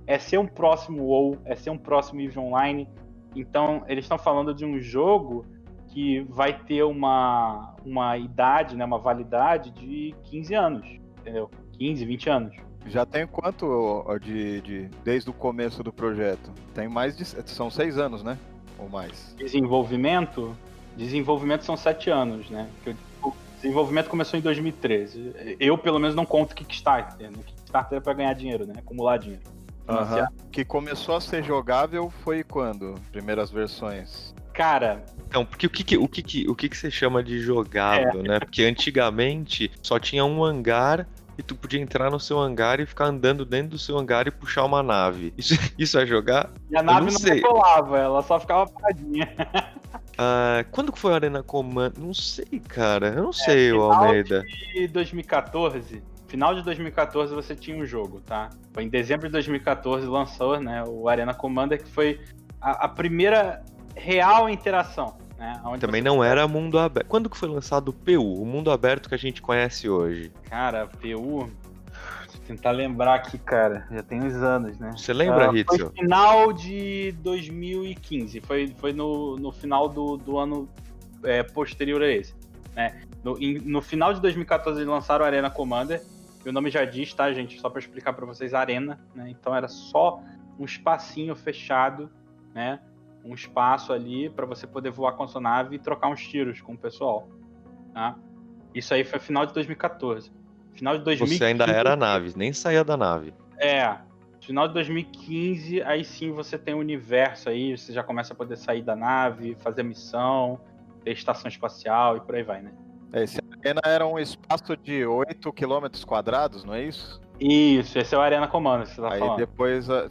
Speaker 8: é ser um próximo WoW, é ser um próximo EVE Online. Então, eles estão falando de um jogo que vai ter uma, uma idade, né, uma validade de 15 anos, entendeu? 15, 20 anos.
Speaker 2: Já tem quanto de, de desde o começo do projeto? Tem mais de são seis anos, né? Ou mais?
Speaker 8: Desenvolvimento, desenvolvimento são sete anos, né? O desenvolvimento começou em 2013. Eu, pelo menos, não conto Kickstarter. Né? Kickstarter é para ganhar dinheiro, né? Acumular dinheiro.
Speaker 2: Aham. Que começou a ser jogável foi quando? Primeiras versões.
Speaker 8: Cara,
Speaker 10: Então, porque o que, que- o que, que- o que, que você chama de jogável, né? Porque antigamente só tinha um hangar e tu podia entrar no seu hangar e ficar andando dentro do seu hangar e puxar uma nave. Isso, isso é jogar?
Speaker 8: E a
Speaker 10: Eu
Speaker 8: nave
Speaker 10: não
Speaker 8: não,
Speaker 10: sei.
Speaker 8: decolava, ela só ficava paradinha.
Speaker 10: Ah, quando que foi a Arena Command? Não sei, cara. Eu não sei, o
Speaker 8: final
Speaker 10: Almeida.
Speaker 8: de 2014, final de 2014 você tinha um jogo, tá? Foi em dezembro de 2014 lançou, né, o Arena Commander, que foi a, a primeira real interação, né?
Speaker 10: Também não era mundo aberto. Quando que foi lançado o PU, o mundo aberto que a gente conhece hoje?
Speaker 8: Cara, PU. Deixa eu tentar lembrar aqui, cara. Já tem uns anos, né?
Speaker 10: Você lembra,
Speaker 8: Ah, Foi
Speaker 10: Hitzel?
Speaker 8: final de 2015. Foi, foi no, no final do, do ano é, posterior a esse. Né? No, em- no final de 2014 eles lançaram o Arena Commander. E o nome já diz, tá, gente? Só pra explicar pra vocês, Arena. Né? Então era só um espacinho fechado, né? Um espaço ali pra você poder voar com a sua nave e trocar uns tiros com o pessoal. Tá? Isso aí foi final de 2014. Final de 2015.
Speaker 10: Você ainda era a nave, nem saía da nave.
Speaker 8: É. Final de 2015, aí sim você tem o universo aí, você já começa a poder sair da nave, fazer missão, ter estação espacial e por aí vai, né?
Speaker 2: É, Esse arena era um espaço de 8 km quadrados, não é isso?
Speaker 8: Isso, esse é o Arena Commander que você tá
Speaker 2: Aí
Speaker 8: falando.
Speaker 2: depois ah,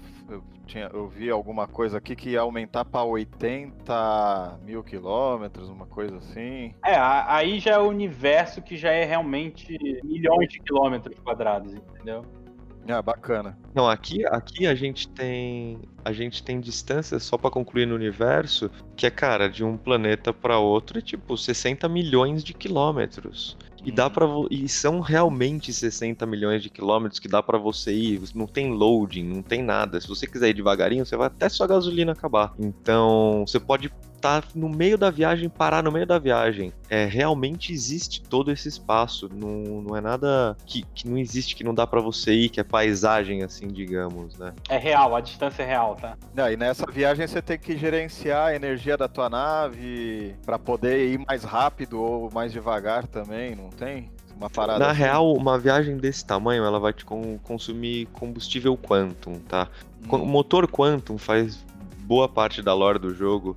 Speaker 2: tinha, eu vi alguma coisa aqui que ia aumentar para 80 mil quilômetros, uma coisa assim.
Speaker 8: É, aí já é o universo que já é realmente milhões de quilômetros quadrados, entendeu?
Speaker 2: Ah, bacana.
Speaker 10: Não, aqui, aqui a gente tem a gente tem distâncias só pra concluir no universo, que é cara de um planeta pra outro é tipo 60 milhões de quilômetros. E dá para e são realmente 60 milhões de quilômetros que dá pra você ir, não tem loading, não tem nada. Se você quiser ir devagarinho, você vai até sua gasolina acabar. Então, você pode estar no meio da viagem, parar no meio da viagem. É, realmente existe todo esse espaço, não, não é nada que, que não existe, que não dá pra você ir, que é paisagem assim, digamos, né?
Speaker 8: É real, a distância é real, tá?
Speaker 2: Ah, e nessa viagem você tem que gerenciar a energia da tua nave para poder ir mais rápido ou mais devagar também, não tem? Uma parada
Speaker 10: Na
Speaker 2: assim?
Speaker 10: real, uma viagem desse tamanho, ela vai te con- consumir combustível Quantum, tá? Qu- O motor Quantum faz boa parte da lore do jogo,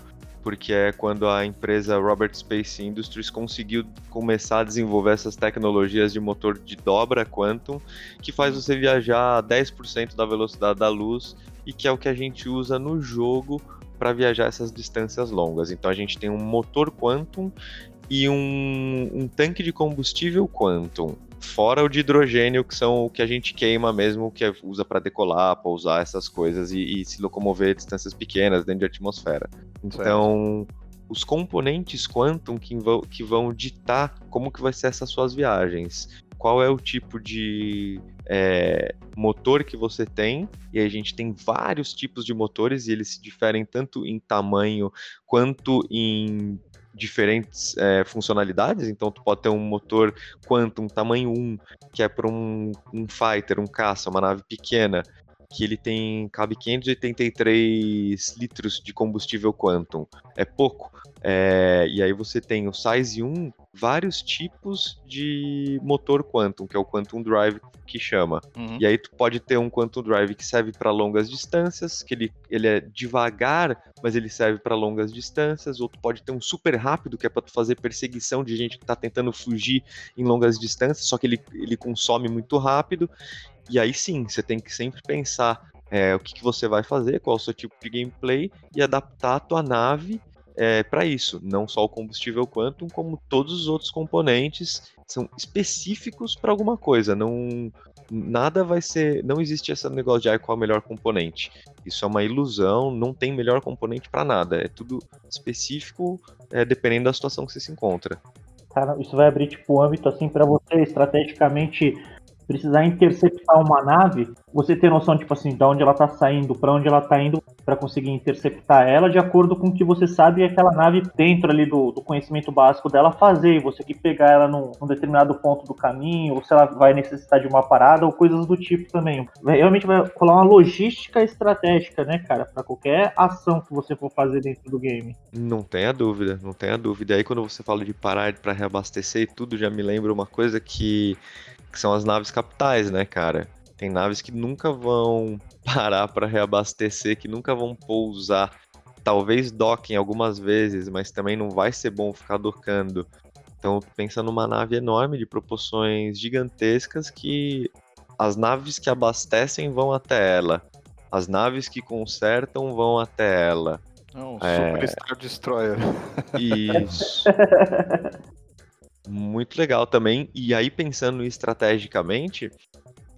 Speaker 10: porque é quando a empresa Robert Space Industries conseguiu começar a desenvolver essas tecnologias de motor de dobra Quantum, que faz você viajar a 10% da velocidade da luz e que é o que a gente usa no jogo para viajar essas distâncias longas. Então a gente tem um motor Quantum e um, um tanque de combustível Quantum. Fora o de hidrogênio, que são o que a gente queima mesmo, que é- usa para decolar, pousar essas coisas e, e se locomover a distâncias pequenas dentro de atmosfera. Então, os componentes Quantum que vão, que vão ditar como que vai ser essas suas viagens. Qual é o tipo de é, motor que você tem, e aí a gente tem vários tipos de motores e eles se diferem tanto em tamanho quanto em diferentes é, funcionalidades. Então, tu pode ter um motor Quantum tamanho 1, que é para um, um fighter, um caça, uma nave pequena, que ele tem cabe 583 litros de combustível Quantum. É pouco. É, e aí você tem o Size 1, vários tipos de motor Quantum, que é o Quantum Drive que chama.
Speaker 2: Uhum.
Speaker 10: E aí tu pode ter um Quantum Drive que serve para longas distâncias, que ele, ele é devagar, mas ele serve para longas distâncias, ou tu pode ter um super rápido, que é para tu fazer perseguição de gente que tá tentando fugir em longas distâncias, só que ele, ele consome muito rápido. E aí sim, você tem que sempre pensar é, o que, que você vai fazer, qual o seu tipo de gameplay e adaptar a tua nave é, para isso. Não só o combustível Quantum, como todos os outros componentes são específicos para alguma coisa. Não nada vai ser, não existe esse negócio de ah, qual é o melhor componente. Isso é uma ilusão, não tem melhor componente para nada. É tudo específico, é, dependendo da situação que você se encontra.
Speaker 4: Cara, isso vai abrir tipo o âmbito assim para você estrategicamente precisar interceptar uma nave, você ter noção tipo assim, de onde ela tá saindo, para onde ela tá indo para conseguir interceptar ela de acordo com o que você sabe aquela nave dentro ali do, do conhecimento básico dela fazer, e você que pegar ela num, num, determinado ponto do caminho, ou se ela vai necessitar de uma parada ou coisas do tipo também. Realmente vai rolar uma logística estratégica, né, cara, para qualquer ação que você for fazer dentro do game.
Speaker 10: Não tenha dúvida, não tenha dúvida. Aí quando você fala de parar para reabastecer e tudo, já me lembra uma coisa que que são as naves capitais, né, cara? Tem naves que nunca vão parar para reabastecer, que nunca vão pousar. Talvez doquem algumas vezes, mas também não vai ser bom ficar docando Então pensa numa nave enorme de proporções gigantescas que as naves que abastecem vão até ela, as naves que consertam vão até ela.
Speaker 2: Não,
Speaker 10: É.
Speaker 2: Super Star Destroyer.
Speaker 10: Isso. Muito legal também. E aí, pensando estrategicamente,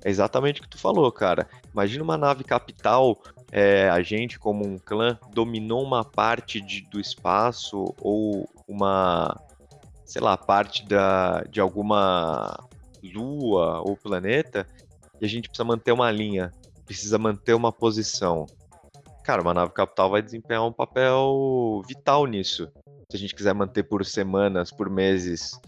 Speaker 10: é exatamente o que tu falou, cara. Imagina uma nave capital, é, a gente, como um clã, dominou uma parte de- do espaço ou uma, sei lá, parte da, de alguma lua ou planeta, e a gente precisa manter uma linha, precisa manter uma posição. Cara, uma nave capital vai desempenhar um papel vital nisso se a gente quiser manter por semanas, por meses,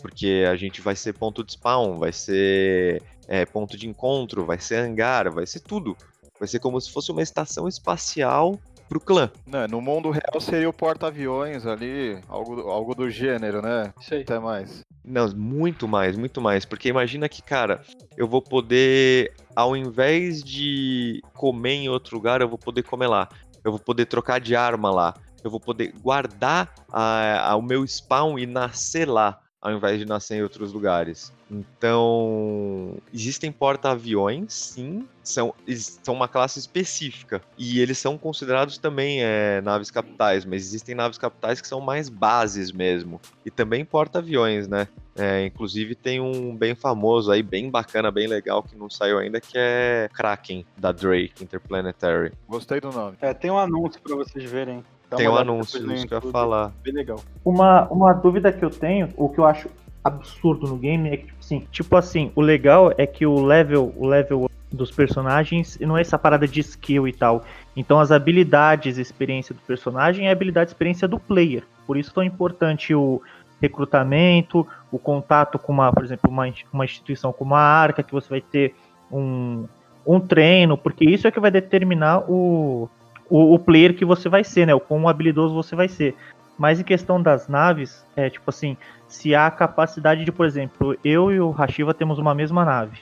Speaker 10: porque a gente vai ser ponto de spawn, vai ser é, ponto de encontro, vai ser hangar, vai ser tudo. Vai ser como se fosse uma estação espacial pro clã.
Speaker 2: Não, no mundo real seria o porta-aviões ali, algo, algo do gênero, né?
Speaker 8: Isso aí.
Speaker 2: Até mais.
Speaker 10: Não, muito mais, muito mais. Porque imagina que, cara, eu vou poder, ao invés de comer em outro lugar, eu vou poder comer lá. Eu vou poder trocar de arma lá. Eu vou poder guardar a- a- o meu spawn e nascer lá, ao invés de nascer em outros lugares. Então, existem porta-aviões, sim, são, são uma classe específica. E eles são considerados também é, naves capitais, mas existem naves capitais que são mais bases mesmo. E também porta-aviões, né? É, inclusive tem um bem famoso aí, bem bacana, bem legal, que não saiu ainda, que é Kraken, da Drake Interplanetary.
Speaker 2: Gostei do nome.
Speaker 8: É, tem um anúncio pra vocês verem. Dá
Speaker 10: tem um anúncio, isso que eu ia falar.
Speaker 8: Bem legal.
Speaker 4: Uma, uma dúvida que eu tenho, o que eu acho absurdo no game é que, tipo assim, tipo assim, o legal é que o level, o level dos personagens não é essa parada de skill e tal. Então as habilidades e experiência do personagem é a habilidade e experiência do player. Por isso é tão importante o recrutamento, o contato com uma, por exemplo, uma, uma instituição como a Arca, que você vai ter um, um treino, porque isso é que vai determinar o, o, o player que você vai ser, né? O quão habilidoso você vai ser. Mas em questão das naves, é tipo assim, se há a capacidade de, por exemplo, eu e o Hashiva temos uma mesma nave.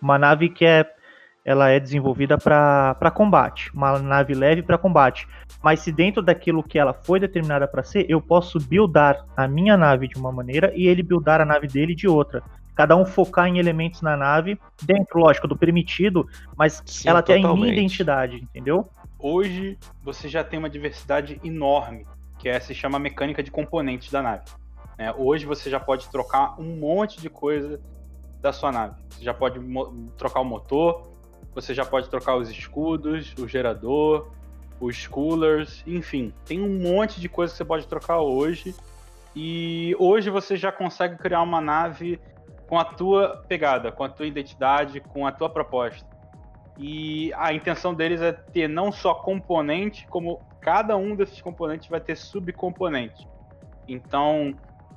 Speaker 4: Uma nave que é ela é desenvolvida para combate, uma nave leve para combate. Mas se dentro daquilo que ela foi determinada para ser, eu posso buildar a minha nave de uma maneira e ele buildar a nave dele de outra. Cada um focar em elementos na nave, dentro, lógico, do permitido, mas
Speaker 10: Sim,
Speaker 4: ela tem a minha
Speaker 10: totalmente.
Speaker 4: identidade, entendeu?
Speaker 8: Hoje você já tem uma diversidade enorme, que é, se chama mecânica de componentes da nave. né? hoje você já pode trocar um monte de coisa da sua nave. Você já pode trocar o motor, você já pode trocar os escudos, o gerador, os coolers, enfim, tem um monte de coisa que você pode trocar hoje. E hoje você já consegue criar uma nave com a tua pegada, com a tua identidade, com a tua proposta. E a intenção deles é ter não só componente, como cada um desses componentes vai ter subcomponente. Então,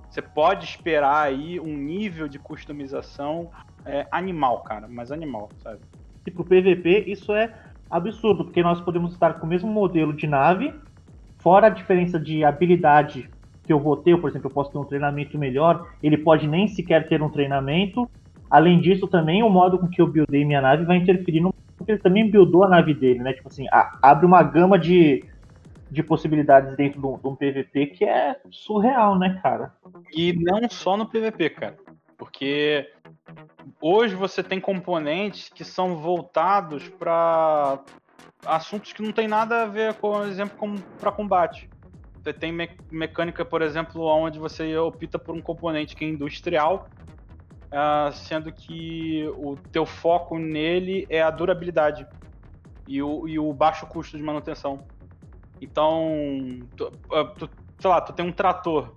Speaker 8: você pode esperar aí um nível de customização é, animal, cara, mas animal, sabe?
Speaker 4: E pro PVP isso é absurdo, porque nós podemos estar com o mesmo modelo de nave, fora a diferença de habilidade que eu vou ter, por exemplo, eu posso ter um treinamento melhor, ele pode nem sequer ter um treinamento. Além disso, também o modo com que eu buildei minha nave vai interferir no porque ele também buildou a nave dele, né? Tipo assim, a- abre uma gama de, de possibilidades dentro de um, de um PVP que é surreal, né, cara?
Speaker 8: E não só no PVP, cara. Porque hoje você tem componentes que são voltados para assuntos que não tem nada a ver, por exemplo, com para combate. Você tem me- mecânica, por exemplo, onde você opta por um componente que é industrial, ah, sendo que o teu foco nele é a durabilidade e o, e o baixo custo de manutenção. Então, tu, ah, tu- sei lá, tu tem um trator.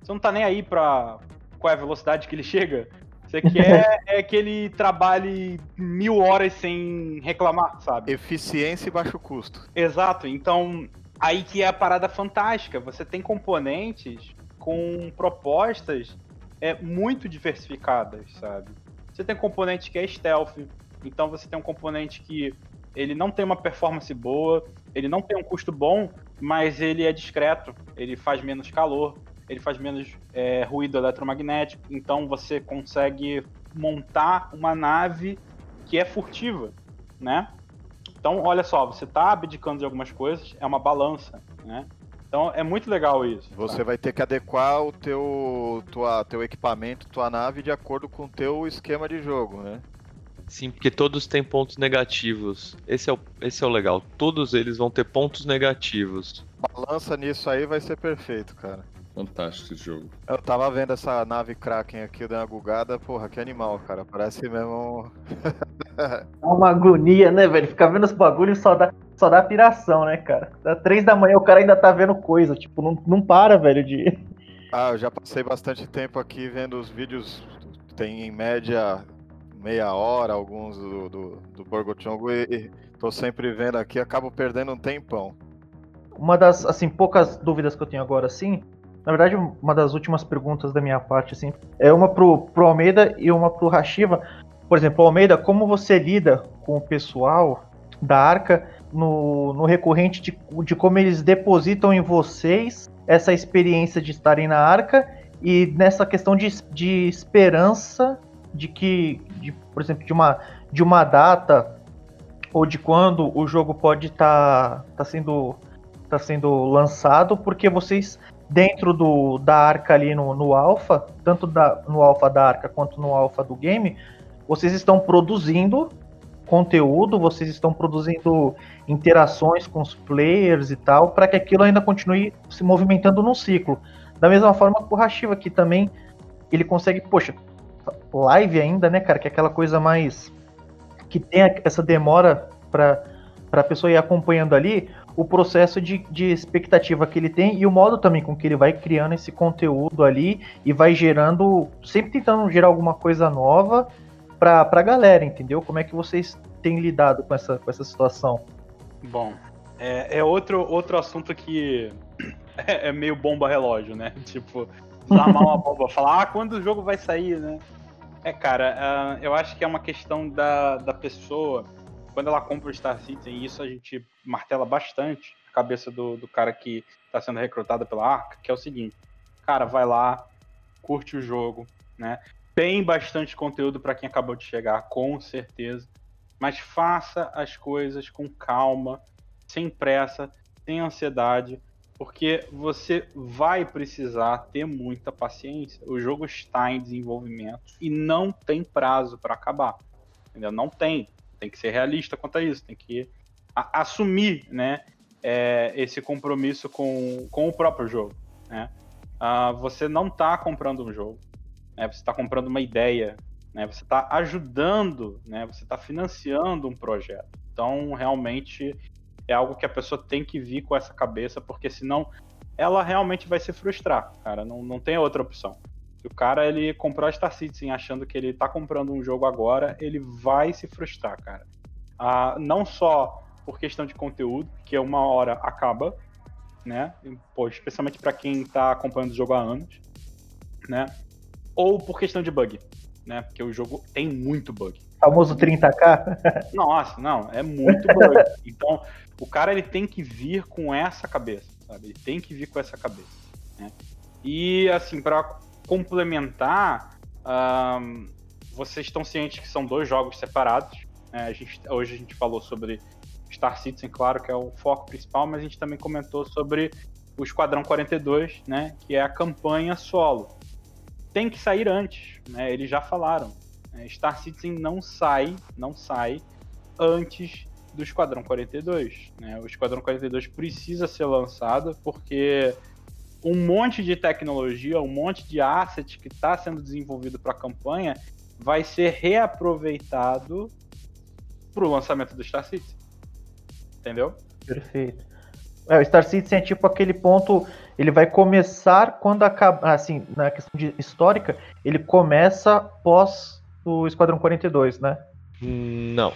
Speaker 8: Você não tá nem aí pra qual é a velocidade que ele chega. Você quer é que ele trabalhe mil horas sem reclamar, sabe?
Speaker 2: Eficiência e baixo custo.
Speaker 8: Exato. Então, aí que é a parada fantástica. Você tem componentes com propostas é, muito diversificadas, sabe? Você tem componente que é stealth, então você tem um componente que ele não tem uma performance boa, ele não tem um custo bom, mas ele é discreto, ele faz menos calor, ele faz menos é, ruído eletromagnético, então você consegue montar uma nave que é furtiva, né? Então, olha só, você está abdicando de algumas coisas, é uma balança, né? Então é muito legal isso.
Speaker 2: Você vai ter que adequar o teu, tua, teu equipamento, tua nave de acordo com o teu esquema de jogo, né?
Speaker 10: Sim, porque todos têm pontos negativos. Esse é o, esse é o legal. Todos eles vão ter pontos negativos.
Speaker 2: Balança nisso aí vai ser perfeito, cara.
Speaker 7: Fantástico esse jogo.
Speaker 2: Eu tava vendo essa nave Kraken aqui, dando uma gugada, porra, que animal, cara. Parece mesmo.
Speaker 4: Dá uma agonia, né, velho? Ficar vendo os bagulhos só dá, só dá piração, né, cara? Da três da manhã o cara ainda tá vendo coisa. Tipo, não, não para, velho, de.
Speaker 2: Ah, eu já passei bastante tempo aqui vendo os vídeos. Tem em média meia hora, alguns do, do, do Borgochongo, e, e tô sempre vendo aqui, acabo perdendo um tempão.
Speaker 4: Uma das, assim, poucas dúvidas que eu tenho agora, assim, na verdade, uma das últimas perguntas da minha parte, assim, é uma pro, pro Almeida e uma pro Hashiva. Por exemplo, Almeida, como você lida com o pessoal da Arca no, no recorrente de, de como eles depositam em vocês essa experiência de estarem na Arca e nessa questão de, de esperança de que, de, por exemplo, de uma, de uma data ou de quando o jogo pode estar tá, tá sendo, tá sendo lançado, porque vocês dentro do, da arca ali no, no alpha, tanto da, no alpha da arca quanto no alpha do game, vocês estão produzindo conteúdo, vocês estão produzindo interações com os players e tal, para que aquilo ainda continue se movimentando num ciclo. Da mesma forma que o Hashiva aqui também, ele consegue, poxa, live ainda, né, cara, que é aquela coisa mais que tem essa demora para a pessoa ir acompanhando ali, o processo de, de expectativa que ele tem e o modo também com que ele vai criando esse conteúdo ali e vai gerando, sempre tentando gerar alguma coisa nova para a galera, entendeu? Como é que vocês têm lidado com essa, com essa situação?
Speaker 8: Bom, é, é outro, outro assunto que é, é meio bomba relógio, né? Tipo, desarmar uma bomba, falar, ah, quando o jogo vai sair, né? É, cara, uh, eu acho que é uma questão da, da pessoa quando ela compra o Star Citizen, e isso a gente martela bastante a cabeça do, do cara que está sendo recrutado pela Arca, que é o seguinte, cara, vai lá, curte o jogo, né? Tem bastante conteúdo para quem acabou de chegar, com certeza, mas faça as coisas com calma, sem pressa, sem ansiedade, porque você vai precisar ter muita paciência. O jogo está em desenvolvimento e não tem prazo para acabar. Entendeu? Não tem tem que ser realista quanto a isso, tem que assumir, né, é, esse compromisso com, com o próprio jogo, né? Ah, você não está comprando um jogo, né? Você está comprando uma ideia, né? Você está ajudando, né? Você está financiando um projeto. Então, realmente é algo que a pessoa tem que vir com essa cabeça, porque senão ela realmente vai se frustrar, cara. Não, não tem outra opção. Se o cara ele comprou a Star Citizen achando que ele tá comprando um jogo agora, ele vai se frustrar, cara. Ah, não só por questão de conteúdo, que uma hora acaba, né? Pô, especialmente para quem tá acompanhando o jogo há anos, né? Ou por questão de bug, né? Porque o jogo tem muito bug.
Speaker 4: Famoso 30k?
Speaker 8: Nossa, não, é muito bug. Então, o cara ele tem que vir com essa cabeça, sabe? Ele tem que vir com essa cabeça, né? E assim, para complementar, um, vocês estão cientes que são dois jogos separados. Né? A gente, hoje a gente falou sobre Star Citizen, claro, que é o foco principal, mas a gente também comentou sobre o Esquadrão 42, né, que é a campanha solo. Tem que sair antes, né, eles já falaram. Né? Star Citizen não sai, não sai antes do Esquadrão 42. Né? O Esquadrão 42 precisa ser lançado porque um monte de tecnologia, um monte de asset que está sendo desenvolvido para a campanha vai ser reaproveitado para o lançamento do Star Citizen. Entendeu?
Speaker 4: Perfeito. É, o Star Citizen é tipo aquele ponto, ele vai começar quando acaba, assim, na questão de histórica, ele começa pós o Esquadrão 42, né?
Speaker 10: Não.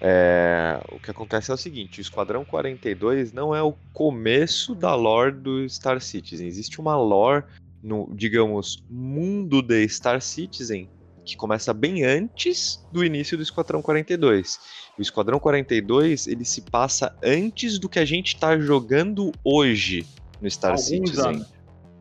Speaker 10: É, o que acontece é o seguinte: o Esquadrão 42 não é o começo da lore do Star Citizen. Existe uma lore no, digamos, mundo de Star Citizen que começa bem antes do início do Esquadrão 42. O Esquadrão 42 ele se passa antes do que a gente está jogando hoje no Star
Speaker 8: Alguns
Speaker 10: Citizen.
Speaker 8: Anos.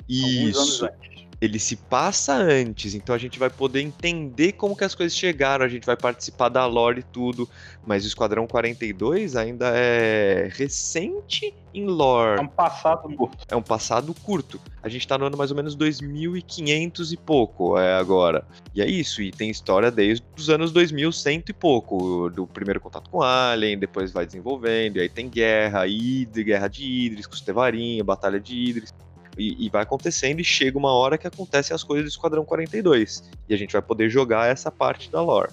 Speaker 10: Isso.
Speaker 8: Alguns anos antes.
Speaker 10: Ele se passa antes, então a gente vai poder entender como que as coisas chegaram, a gente vai participar da lore e tudo, mas o Esquadrão 42 ainda é recente em lore.
Speaker 8: É um passado curto.
Speaker 10: É um passado curto. A gente tá no ano mais ou menos 2500 e pouco é agora. E é isso, e tem história desde os anos 2100 e pouco, do primeiro contato com Alien, depois vai desenvolvendo, e aí tem guerra, Idris, guerra de Idris, com os Tevarinha, batalha de Idris. E, e, vai acontecendo e chega uma hora que acontecem as coisas do Esquadrão 42. E a gente vai poder jogar essa parte da lore.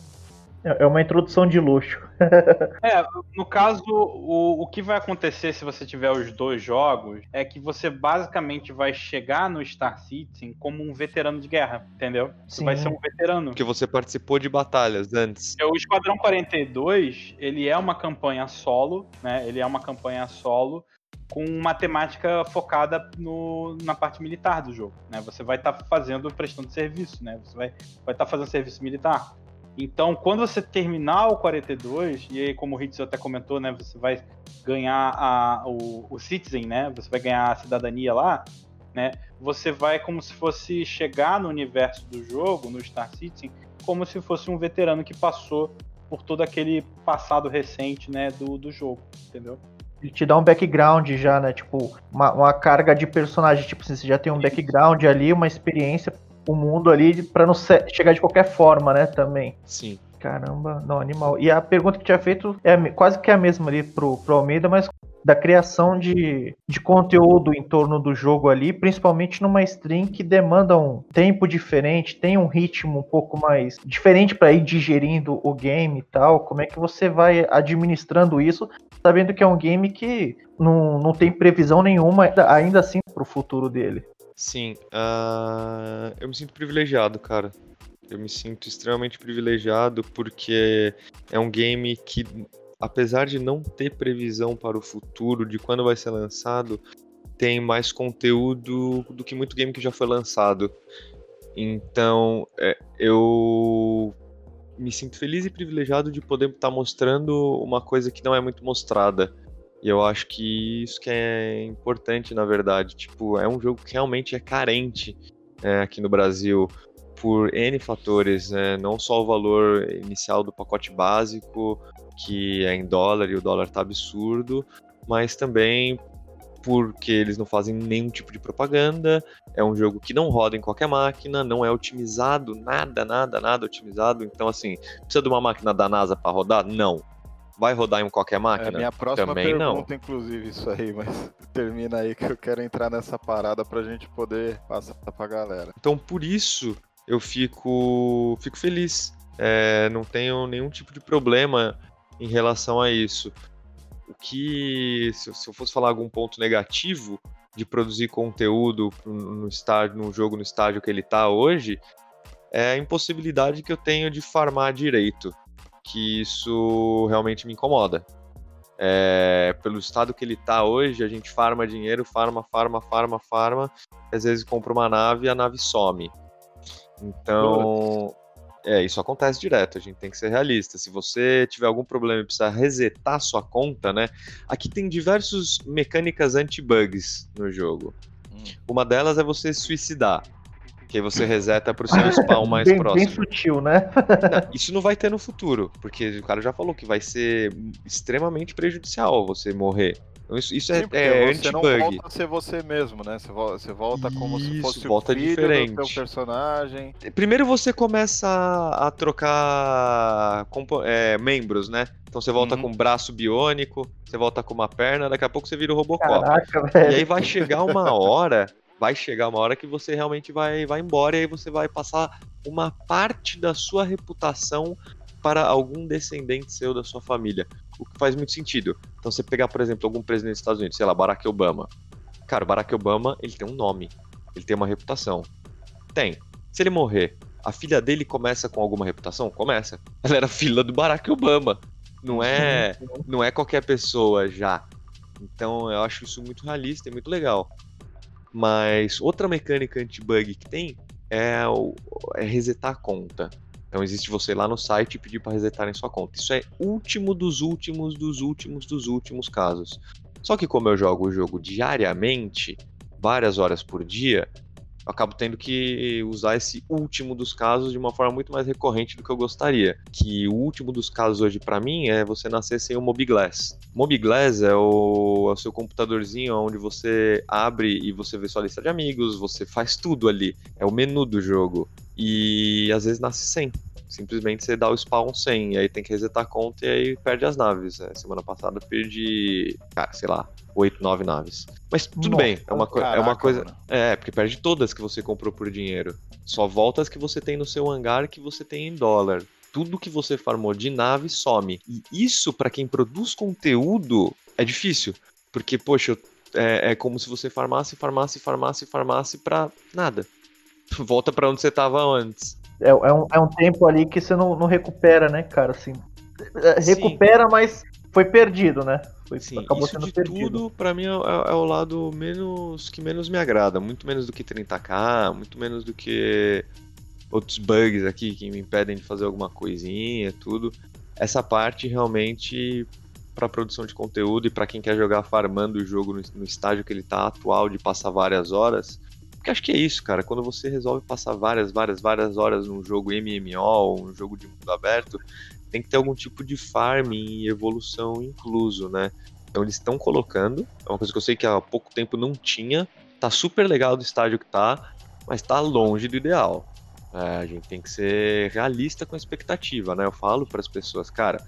Speaker 4: É uma introdução de luxo.
Speaker 8: é, no caso, o, o que vai acontecer se você tiver os dois jogos é que você basicamente vai chegar no Star Citizen como um veterano de guerra, entendeu? Você
Speaker 4: Sim.
Speaker 8: vai ser um veterano.
Speaker 10: Porque você participou de batalhas antes.
Speaker 8: O Esquadrão 42, ele é uma campanha solo, né? Ele é uma campanha solo com uma temática focada no, na parte militar do jogo, né? Você vai estar tá fazendo, prestando serviço, né? Você vai estar vai tá fazendo serviço militar. Então, quando você terminar o 42, e aí, como o Hitz até comentou, né? Você vai ganhar a, o, o Citizen, né? Você vai ganhar a cidadania lá, né? Você vai como se fosse chegar no universo do jogo, no Star Citizen, como se fosse um veterano que passou por todo aquele passado recente, né, do, do jogo, entendeu?
Speaker 4: Ele te dá um background já, né? Tipo, uma, uma carga de personagem. Tipo assim, você já tem um background ali, uma experiência, o um mundo ali, pra não chegar de qualquer forma, né? Também.
Speaker 10: Sim.
Speaker 4: Caramba, não, animal. E a pergunta que tinha feito é quase que a mesma ali pro, pro Almeida, mas da criação de, de conteúdo em torno do jogo ali, principalmente numa stream que demanda um tempo diferente, tem um ritmo um pouco mais diferente para ir digerindo o game e tal. Como é que você vai administrando isso, sabendo que é um game que não, não tem previsão nenhuma ainda assim pro futuro dele?
Speaker 10: Sim, uh, eu me sinto privilegiado, cara. Eu me sinto extremamente privilegiado porque é um game que apesar de não ter previsão para o futuro de quando vai ser lançado, tem mais conteúdo do que muito game que já foi lançado. Então, é, eu me sinto feliz e privilegiado de poder estar tá mostrando uma coisa que não é muito mostrada. E eu acho que isso que é importante, na verdade. Tipo, é um jogo que realmente é carente é, aqui no Brasil por N fatores, né? não só o valor inicial do pacote básico, que é em dólar e o dólar tá absurdo, mas também porque eles não fazem nenhum tipo de propaganda, é um jogo que não roda em qualquer máquina, não é otimizado, nada, nada, nada otimizado, então assim, precisa de uma máquina da NASA para rodar? Não. Vai rodar em qualquer máquina?
Speaker 2: É minha próxima
Speaker 10: Também
Speaker 2: pergunta,
Speaker 10: não.
Speaker 2: inclusive, isso aí, mas termina aí que eu quero entrar nessa parada pra gente poder passar pra galera.
Speaker 10: Então, por isso, eu fico, fico feliz. É, não tenho nenhum tipo de problema em relação a isso. O que, se eu fosse falar algum ponto negativo de produzir conteúdo no estádio, no jogo no estágio que ele está hoje, é a impossibilidade que eu tenho de farmar direito, que isso realmente me incomoda. É, pelo estado que ele está hoje, a gente farma dinheiro, farma, farma, farma, farma, às vezes compra uma nave e a nave some. Então, é, isso acontece direto, a gente tem que ser realista. Se você tiver algum problema e precisar resetar sua conta, né? Aqui tem diversas mecânicas anti-bugs no jogo.
Speaker 2: Hum.
Speaker 10: Uma delas é você suicidar. Que aí você reseta pro seu spawn mais
Speaker 4: bem,
Speaker 10: próximo.
Speaker 4: Bem sutil, né?
Speaker 10: Não, isso não vai ter no futuro, porque o cara já falou que vai ser extremamente prejudicial você morrer. Isso, isso
Speaker 2: Sim,
Speaker 10: é, é
Speaker 2: você não volta a ser você mesmo, né? Você volta, você volta como se fosse
Speaker 10: volta
Speaker 2: o filho
Speaker 10: diferente.
Speaker 2: do seu personagem.
Speaker 10: Primeiro você começa a trocar é, membros, né? Então você volta
Speaker 2: Uhum.
Speaker 10: com um braço biônico, você volta com uma perna, daqui a pouco você vira o Robocop.
Speaker 4: Caraca,
Speaker 10: E
Speaker 4: velho.
Speaker 10: aí vai chegar uma hora, vai chegar uma hora que você realmente vai, vai embora e aí você vai passar uma parte da sua reputação para algum descendente seu da sua família. O que faz muito sentido. Então você pegar, por exemplo, algum presidente dos Estados Unidos, sei lá, Barack Obama. Cara, Barack Obama, ele tem um nome, ele tem uma reputação. Tem. Se ele morrer, a filha dele começa com alguma reputação? Começa. Ela era filha do Barack Obama. Não é, não é qualquer pessoa já. Então eu acho isso muito realista e muito legal. Mas outra mecânica anti-bug que tem é, o, é resetar a conta. Então existe você ir lá no site e pedir para resetarem sua conta. Isso é último dos últimos dos últimos dos últimos casos. Só que como eu jogo o jogo diariamente, várias horas por dia, eu acabo tendo que usar esse último dos casos de uma forma muito mais recorrente do que eu gostaria. Que o último dos casos hoje para mim é você nascer sem o Mobiglass. Mobiglass é o, é o seu computadorzinho onde você abre e você vê sua lista de amigos, você faz tudo ali. É o menu do jogo. E às vezes nasce sem simplesmente você dá o spawn 100, e aí tem que resetar a conta e aí perde as naves. Né? Semana passada eu perdi, cara, sei lá, 8, 9 naves. Mas tudo
Speaker 2: Nossa,
Speaker 10: bem, é uma, co é
Speaker 2: caraca,
Speaker 10: uma coisa.
Speaker 2: mano.
Speaker 10: É, porque perde todas que você comprou por dinheiro. Só volta as que você tem no seu hangar que você tem em dólar. Tudo que você farmou de nave some. E isso, pra quem produz conteúdo, é difícil. Porque, poxa, é, é como se você farmasse, farmasse, farmasse, farmasse pra nada. Volta pra onde você tava antes.
Speaker 4: É, é um, é um tempo ali que você não, não recupera, né, cara? Assim, É,
Speaker 10: Sim.
Speaker 4: recupera, mas foi perdido, né? Foi,
Speaker 10: Sim,
Speaker 4: acabou
Speaker 10: isso
Speaker 4: sendo
Speaker 10: de
Speaker 4: perdido.
Speaker 10: tudo, pra mim, é, é- é o lado menos que menos me agrada. Muito menos do que 30k, muito menos do que outros bugs aqui que me impedem de fazer alguma coisinha, tudo. Essa parte realmente para produção de conteúdo e para quem quer jogar farmando o jogo no, no estágio que ele tá atual de passar várias horas. Porque acho que é isso, cara. Quando você resolve passar várias, várias, várias horas num jogo MMO um jogo de mundo aberto, tem que ter algum tipo de farming e evolução incluso, né? Então eles estão colocando, é uma coisa que eu sei que há pouco tempo não tinha, tá super legal do estágio que tá, mas tá longe do ideal. É, a gente tem que ser realista com a expectativa, né? Eu falo para as pessoas, cara,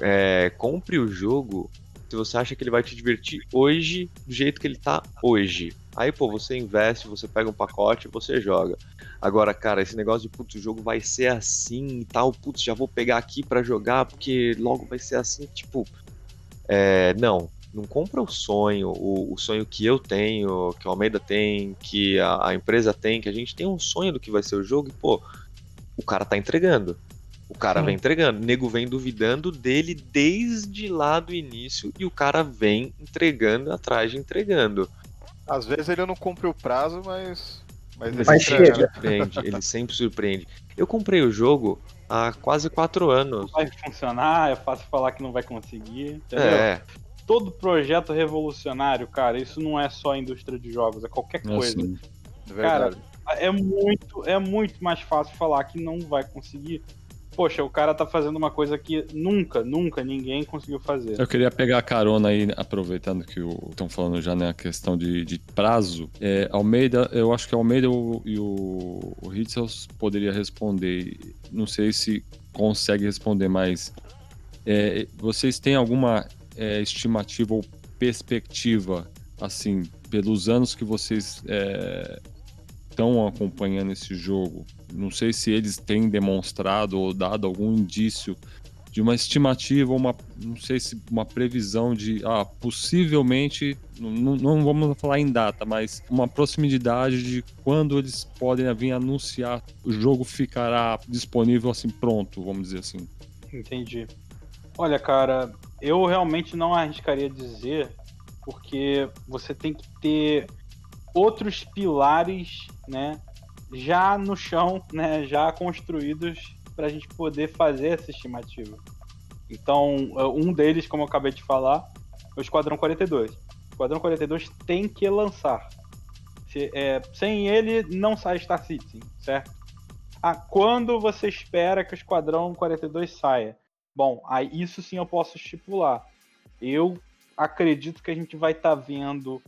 Speaker 10: é, compre o jogo se você acha que ele vai te divertir hoje, do jeito que ele tá hoje. Aí, pô, você investe, você pega um pacote e você joga. Agora, cara, esse negócio de, putz, o jogo vai ser assim e tal, putz, já vou pegar aqui pra jogar porque logo vai ser assim, tipo. É, não, não compra o sonho, o, o sonho que eu tenho, que o Almeida tem, que a, a empresa tem, que a gente tem um sonho do que vai ser o jogo e, pô, o cara tá entregando. O cara
Speaker 4: Sim.
Speaker 10: vem entregando. O nego vem duvidando dele desde lá do início e o cara vem entregando atrás de entregando.
Speaker 2: Às vezes ele não cumpre o prazo, mas. Mas, ele
Speaker 4: Mas
Speaker 2: sempre
Speaker 4: chega.
Speaker 10: surpreende, ele sempre surpreende. Eu comprei o jogo há quase quatro anos.
Speaker 8: Vai funcionar, é fácil falar que não vai conseguir, entendeu?
Speaker 10: É,
Speaker 8: Todo projeto revolucionário, cara, isso não é só a indústria de jogos, é qualquer coisa.
Speaker 7: Assim,
Speaker 2: É verdade.
Speaker 8: É muito, é muito mais fácil falar que não vai conseguir. Poxa, o cara tá fazendo uma coisa que nunca, nunca ninguém conseguiu fazer.
Speaker 7: Eu queria pegar a carona aí, aproveitando que estão falando já na questão de, de prazo. É, Almeida, eu acho que Almeida e o, o Hitzels poderia responder. Não sei se consegue responder, mas é, vocês têm alguma é, estimativa ou perspectiva, assim, pelos anos que vocês estão acompanhando esse jogo? Não sei se eles têm demonstrado ou dado algum indício de uma estimativa, uma, não sei se uma previsão de, ah, possivelmente, não, não vamos falar em data, mas uma proximidade de quando eles podem vir anunciar o jogo ficará disponível assim pronto, vamos dizer assim.
Speaker 8: Entendi. Olha, cara, eu realmente não arriscaria dizer, porque você tem que ter outros pilares, né, já no chão, né, já construídos para a gente poder fazer essa estimativa. Então, um deles, como eu acabei de falar, é o Esquadrão 42. O Esquadrão 42 tem que lançar. Se- é, sem ele, não sai Star Citizen, certo? Ah, quando você espera que o Esquadrão 42 saia? Bom, aí isso sim eu posso estipular. Eu acredito que a gente vai estar vendo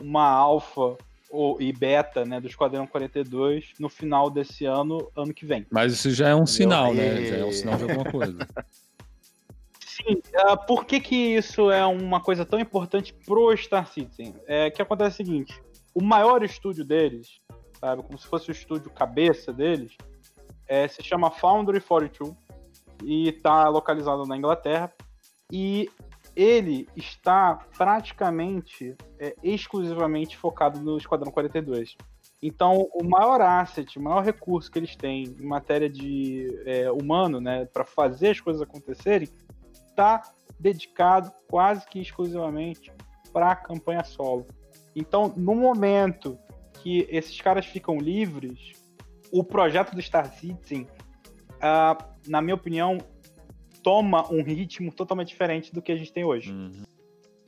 Speaker 8: uma alfa ou, e beta né, do Esquadrão 42 no final desse ano, ano que vem.
Speaker 7: Mas isso já é um sinal, né? Já é um sinal de alguma coisa.
Speaker 8: Sim, ah, por que, que isso é uma coisa tão importante pro Star Citizen? É que acontece o seguinte: o maior estúdio deles, sabe, como se fosse o estúdio cabeça deles, é, se chama Foundry 42 e está localizado na Inglaterra. E ele está praticamente é, exclusivamente focado no Esquadrão 42. Então, o maior asset, o maior recurso que eles têm em matéria de é, humano, né, para fazer as coisas acontecerem, está dedicado quase que exclusivamente para a campanha solo. Então, no momento que esses caras ficam livres, o projeto do Star Citizen, ah, na minha opinião, toma um ritmo totalmente diferente do que a gente tem hoje.
Speaker 7: Uhum.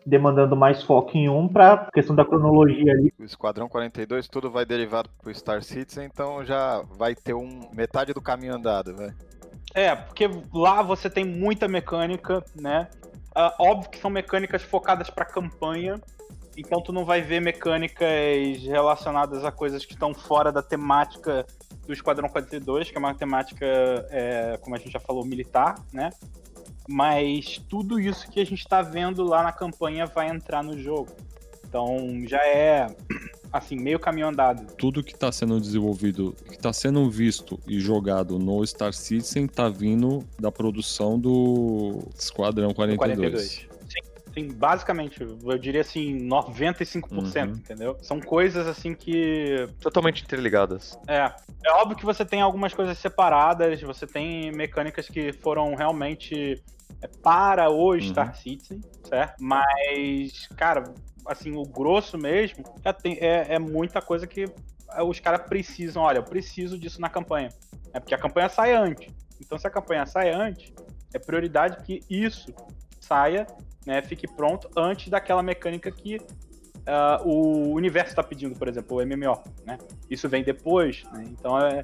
Speaker 4: demandando mais foco em um pra questão da cronologia ali.
Speaker 2: O Esquadrão 42, tudo vai derivado pro Star Citizen, então já vai ter um metade do caminho andado, velho.
Speaker 8: É, porque lá você tem muita mecânica, né? Ah, óbvio que são mecânicas focadas pra campanha, então tu não vai ver mecânicas relacionadas a coisas que estão fora da temática do Esquadrão 42, que é uma temática, é, como a gente já falou, militar, né? Mas tudo isso que a gente tá vendo lá na campanha vai entrar no jogo. Então já é, assim, meio caminho andado.
Speaker 7: Tudo que está sendo desenvolvido, que está sendo visto e jogado no Star Citizen tá vindo da produção do Esquadrão 42.
Speaker 8: 42. Sim, basicamente, eu diria assim, 95%,
Speaker 7: Uhum.
Speaker 8: entendeu? São coisas assim que.
Speaker 10: Totalmente interligadas.
Speaker 8: É. É óbvio que você tem algumas coisas separadas, você tem mecânicas que foram realmente é, para o Star Citizen, certo? Mas, cara, assim, o grosso mesmo já tem, é, é muita coisa que os caras precisam. Olha, eu preciso disso na campanha. É porque a campanha sai antes. Então, se a campanha sai antes, é prioridade que isso saia, né, fique pronto antes daquela mecânica que ah, o universo está pedindo, por exemplo, o MMO, né? Isso vem depois, né? Então é,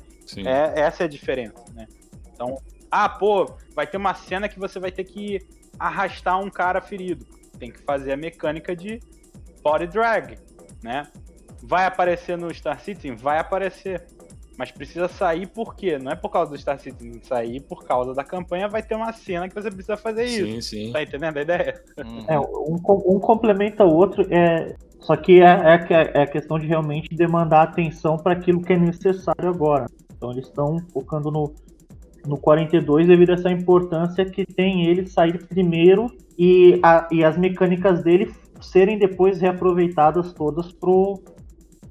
Speaker 8: é- essa é a diferença, né? Então, ah, pô, vai ter uma cena que você vai ter que arrastar um cara ferido. Tem que fazer a mecânica de body drag, né? Vai aparecer no Star Citizen? Vai aparecer. Mas precisa sair por quê? Não é por causa do Star Citizen sair, por causa da campanha vai ter uma cena que você precisa fazer isso.
Speaker 7: Sim, sim.
Speaker 8: Tá entendendo a ideia?
Speaker 4: É, um, um complementa o outro, é, só que é, é, é a questão de realmente demandar atenção para aquilo que é necessário agora. Então eles estão focando no, no 42 devido a essa importância que tem ele sair primeiro e, a- e as mecânicas dele serem depois reaproveitadas todas pro,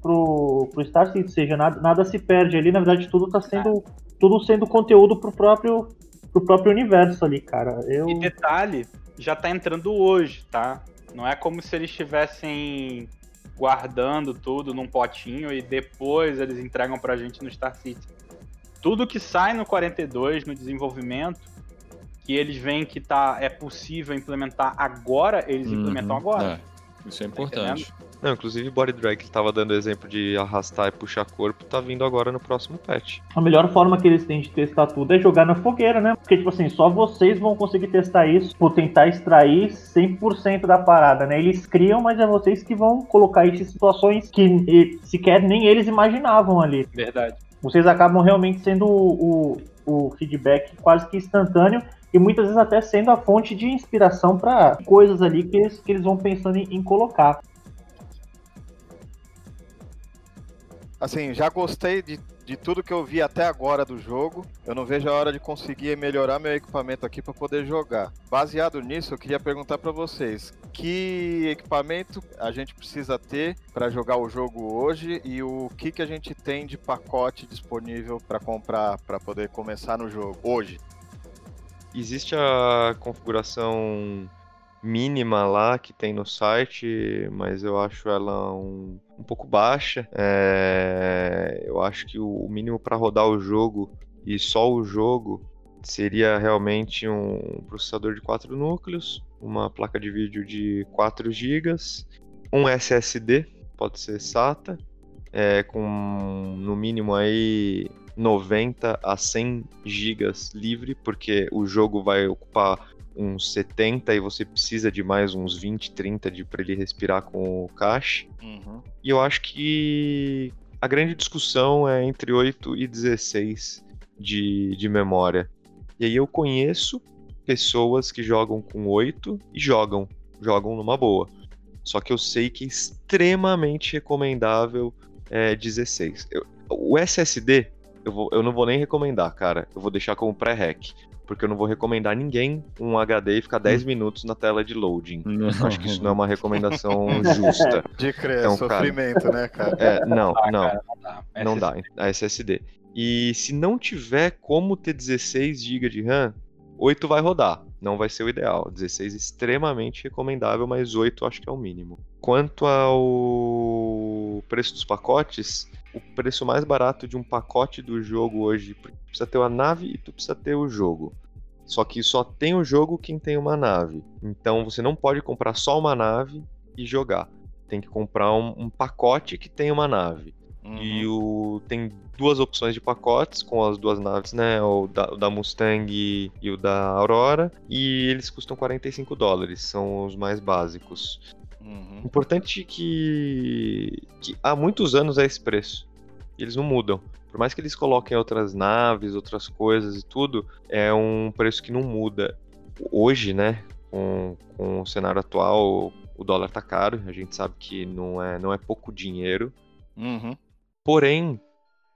Speaker 4: pro, pro Star Citizen. Ou seja, nada, nada se perde ali, na verdade tudo tá sendo, tudo sendo conteúdo pro próprio, pro próprio universo ali, cara. Eu...
Speaker 8: E detalhe, já tá entrando hoje, tá? Não é como se eles estivessem guardando tudo num potinho e depois eles entregam pra gente no Star Citizen. Tudo que sai no 42, no desenvolvimento, que eles veem que tá, é possível implementar agora, eles implementam
Speaker 7: Uhum.
Speaker 8: agora.
Speaker 7: É, isso é importante.
Speaker 10: Não, inclusive Body Drag que tava dando exemplo de arrastar e puxar corpo, tá vindo agora no próximo patch.
Speaker 4: A melhor forma que eles têm de testar tudo é jogar na fogueira, né? Porque, tipo assim, só vocês vão conseguir testar isso por tentar extrair 100% da parada, né? Eles criam, mas é vocês que vão colocar isso em situações que sequer nem eles imaginavam ali.
Speaker 8: Verdade.
Speaker 4: Vocês acabam realmente sendo o, o, o feedback quase que instantâneo e muitas vezes até sendo a fonte de inspiração para coisas ali que eles, que eles vão pensando em, em colocar.
Speaker 2: Assim, já gostei de, de tudo que eu vi até agora do jogo. Eu não vejo a hora de conseguir melhorar meu equipamento aqui para poder jogar. Baseado nisso, eu queria perguntar para vocês: que equipamento a gente precisa ter para jogar o jogo hoje e o que, que a gente tem de pacote disponível para comprar para poder começar no jogo hoje?
Speaker 10: Existe a configuração mínima lá que tem no site, mas eu acho ela um, um pouco baixa. É, eu acho que o mínimo para rodar o jogo e só o jogo seria realmente um processador de 4 núcleos, uma placa de vídeo de 4 GB, um SSD, pode ser SATA, é, com no mínimo aí 90 a 100 gigas livre, porque o jogo vai ocupar uns 70 e você precisa de mais uns 20, 30 de para ele respirar com o cache. E eu acho que a grande discussão é entre 8 e 16 de, de memória. E aí eu conheço pessoas que jogam com 8 e jogam, jogam numa boa. Só que eu sei que é extremamente recomendável é, 16. Eu- o SSD, eu, vou- eu não vou nem recomendar, cara. Eu vou deixar como pré-rec. Porque eu não vou recomendar ninguém um HD e ficar 10 minutos na tela de loading. Acho que isso não é uma recomendação justa.
Speaker 2: De crer,
Speaker 10: Então, cara,
Speaker 2: sofrimento, né, cara?
Speaker 10: É, não,
Speaker 8: Ah,
Speaker 10: não.
Speaker 8: cara, não dá.
Speaker 10: Não dá, a SSD. E se não tiver como ter 16 GB de RAM, 8 vai rodar. Não vai ser o ideal. 16 é extremamente recomendável, mas 8 acho que é o mínimo. Quanto ao preço dos pacotes, o preço mais barato de um pacote do jogo hoje, porque tu precisa ter a nave e tu precisa ter o jogo. Só que só tem o jogo quem tem uma nave. Então você não pode comprar só uma nave e jogar. Tem que comprar um, um pacote que tem uma nave.
Speaker 2: Uhum.
Speaker 10: E o tem duas opções de pacotes com as duas naves, né? O da, o da Mustang e, e o da Aurora. E eles custam 45 dólares, são os mais básicos.
Speaker 2: Uhum.
Speaker 10: Importante que, que há muitos anos é esse preço. Eles não mudam. Por mais que eles coloquem outras naves, outras coisas e tudo, é um preço que não muda. Hoje, né, com, com o cenário atual, o dólar tá caro, a gente sabe que não é, não é pouco dinheiro.
Speaker 2: Uhum.
Speaker 10: Porém,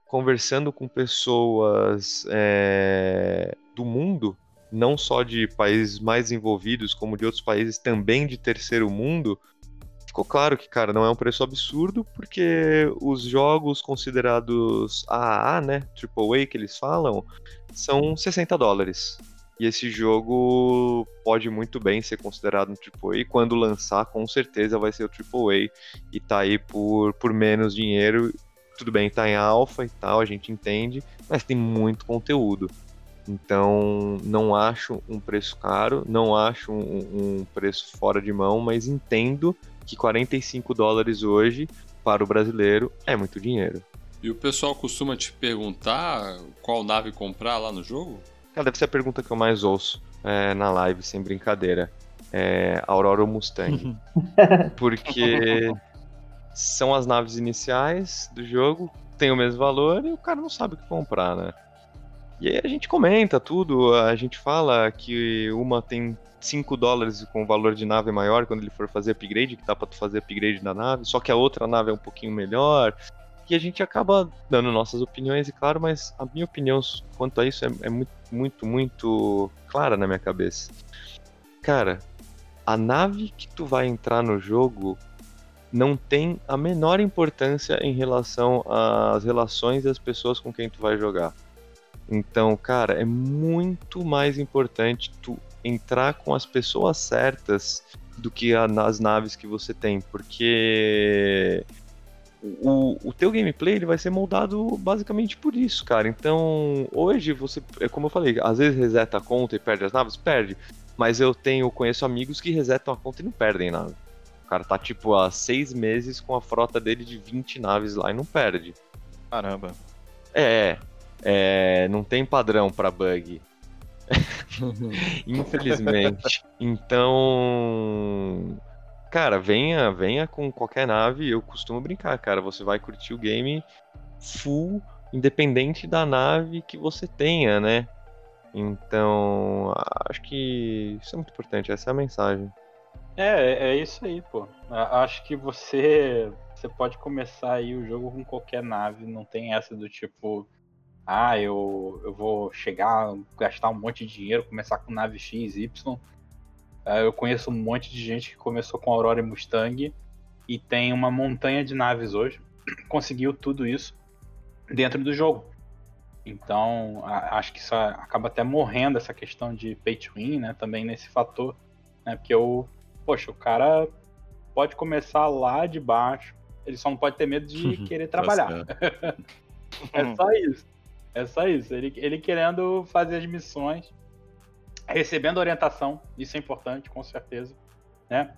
Speaker 10: conversando com pessoas é, do mundo, não só de países mais envolvidos, como de outros países também de terceiro mundo, ficou claro que, cara, não é um preço absurdo, porque os jogos considerados AAA, né, AAA que eles falam, são 60 dólares. E esse jogo pode muito bem ser considerado um AAA, e quando lançar, com certeza vai ser o AAA, e tá aí por, por menos dinheiro. Tudo bem, tá em alfa e tal, a gente entende, mas tem muito conteúdo. Então, não acho um preço caro, não acho um, um preço fora de mão, mas entendo que 45 dólares hoje para o brasileiro é muito dinheiro.
Speaker 7: E o pessoal costuma te perguntar qual nave comprar lá no jogo?
Speaker 10: Cara, deve ser a pergunta que eu mais ouço é, na live, sem brincadeira. É Aurora ou Mustang? Porque são as naves iniciais do jogo, tem o mesmo valor e o cara não sabe o que comprar, né? E aí a gente comenta tudo, a gente fala que uma tem 5 dólares com valor de nave maior quando ele for fazer upgrade, que dá pra tu fazer upgrade da nave, só que a outra nave é um pouquinho melhor. E a gente acaba dando nossas opiniões, e claro, mas a minha opinião quanto a isso é, é muito, muito, muito clara na minha cabeça. Cara, a nave que tu vai entrar no jogo não tem a menor importância em relação às relações às pessoas com quem tu vai jogar. Então, cara, é muito mais importante tu entrar com as pessoas certas do que a, nas naves que você tem, porque o, o teu gameplay ele vai ser moldado basicamente por isso, cara. Então, hoje você, é como eu falei, às vezes reseta a conta e perde as naves, perde. Mas eu tenho, conheço amigos que resetam a conta e não perdem nada. O cara tá tipo há seis meses com a frota dele de 20 naves lá e não perde.
Speaker 2: Caramba.
Speaker 10: É, é não tem padrão para bug. Infelizmente. Então, cara, venha, venha com qualquer nave. Eu costumo brincar, cara. Você vai curtir o game full, independente da nave que você tenha, né? Então, acho que isso é muito importante. Essa é a mensagem.
Speaker 8: É, é isso aí, pô. Acho que você você pode começar aí o jogo com qualquer nave, não tem essa do tipo, ah, eu, eu vou chegar, gastar um monte de dinheiro, começar com nave X, Y. É, eu conheço um monte de gente que começou com Aurora e Mustang e tem uma montanha de naves hoje. Conseguiu tudo isso dentro do jogo. Então, acho que isso acaba até morrendo essa questão de pay to win, né? Também nesse fator, né? Porque o, poxa, o cara pode começar lá de baixo, ele só não pode ter medo de querer
Speaker 7: Tá
Speaker 8: trabalhar. é só isso. É só isso. Ele, ele querendo fazer as missões, recebendo orientação, isso é importante, com certeza. Né?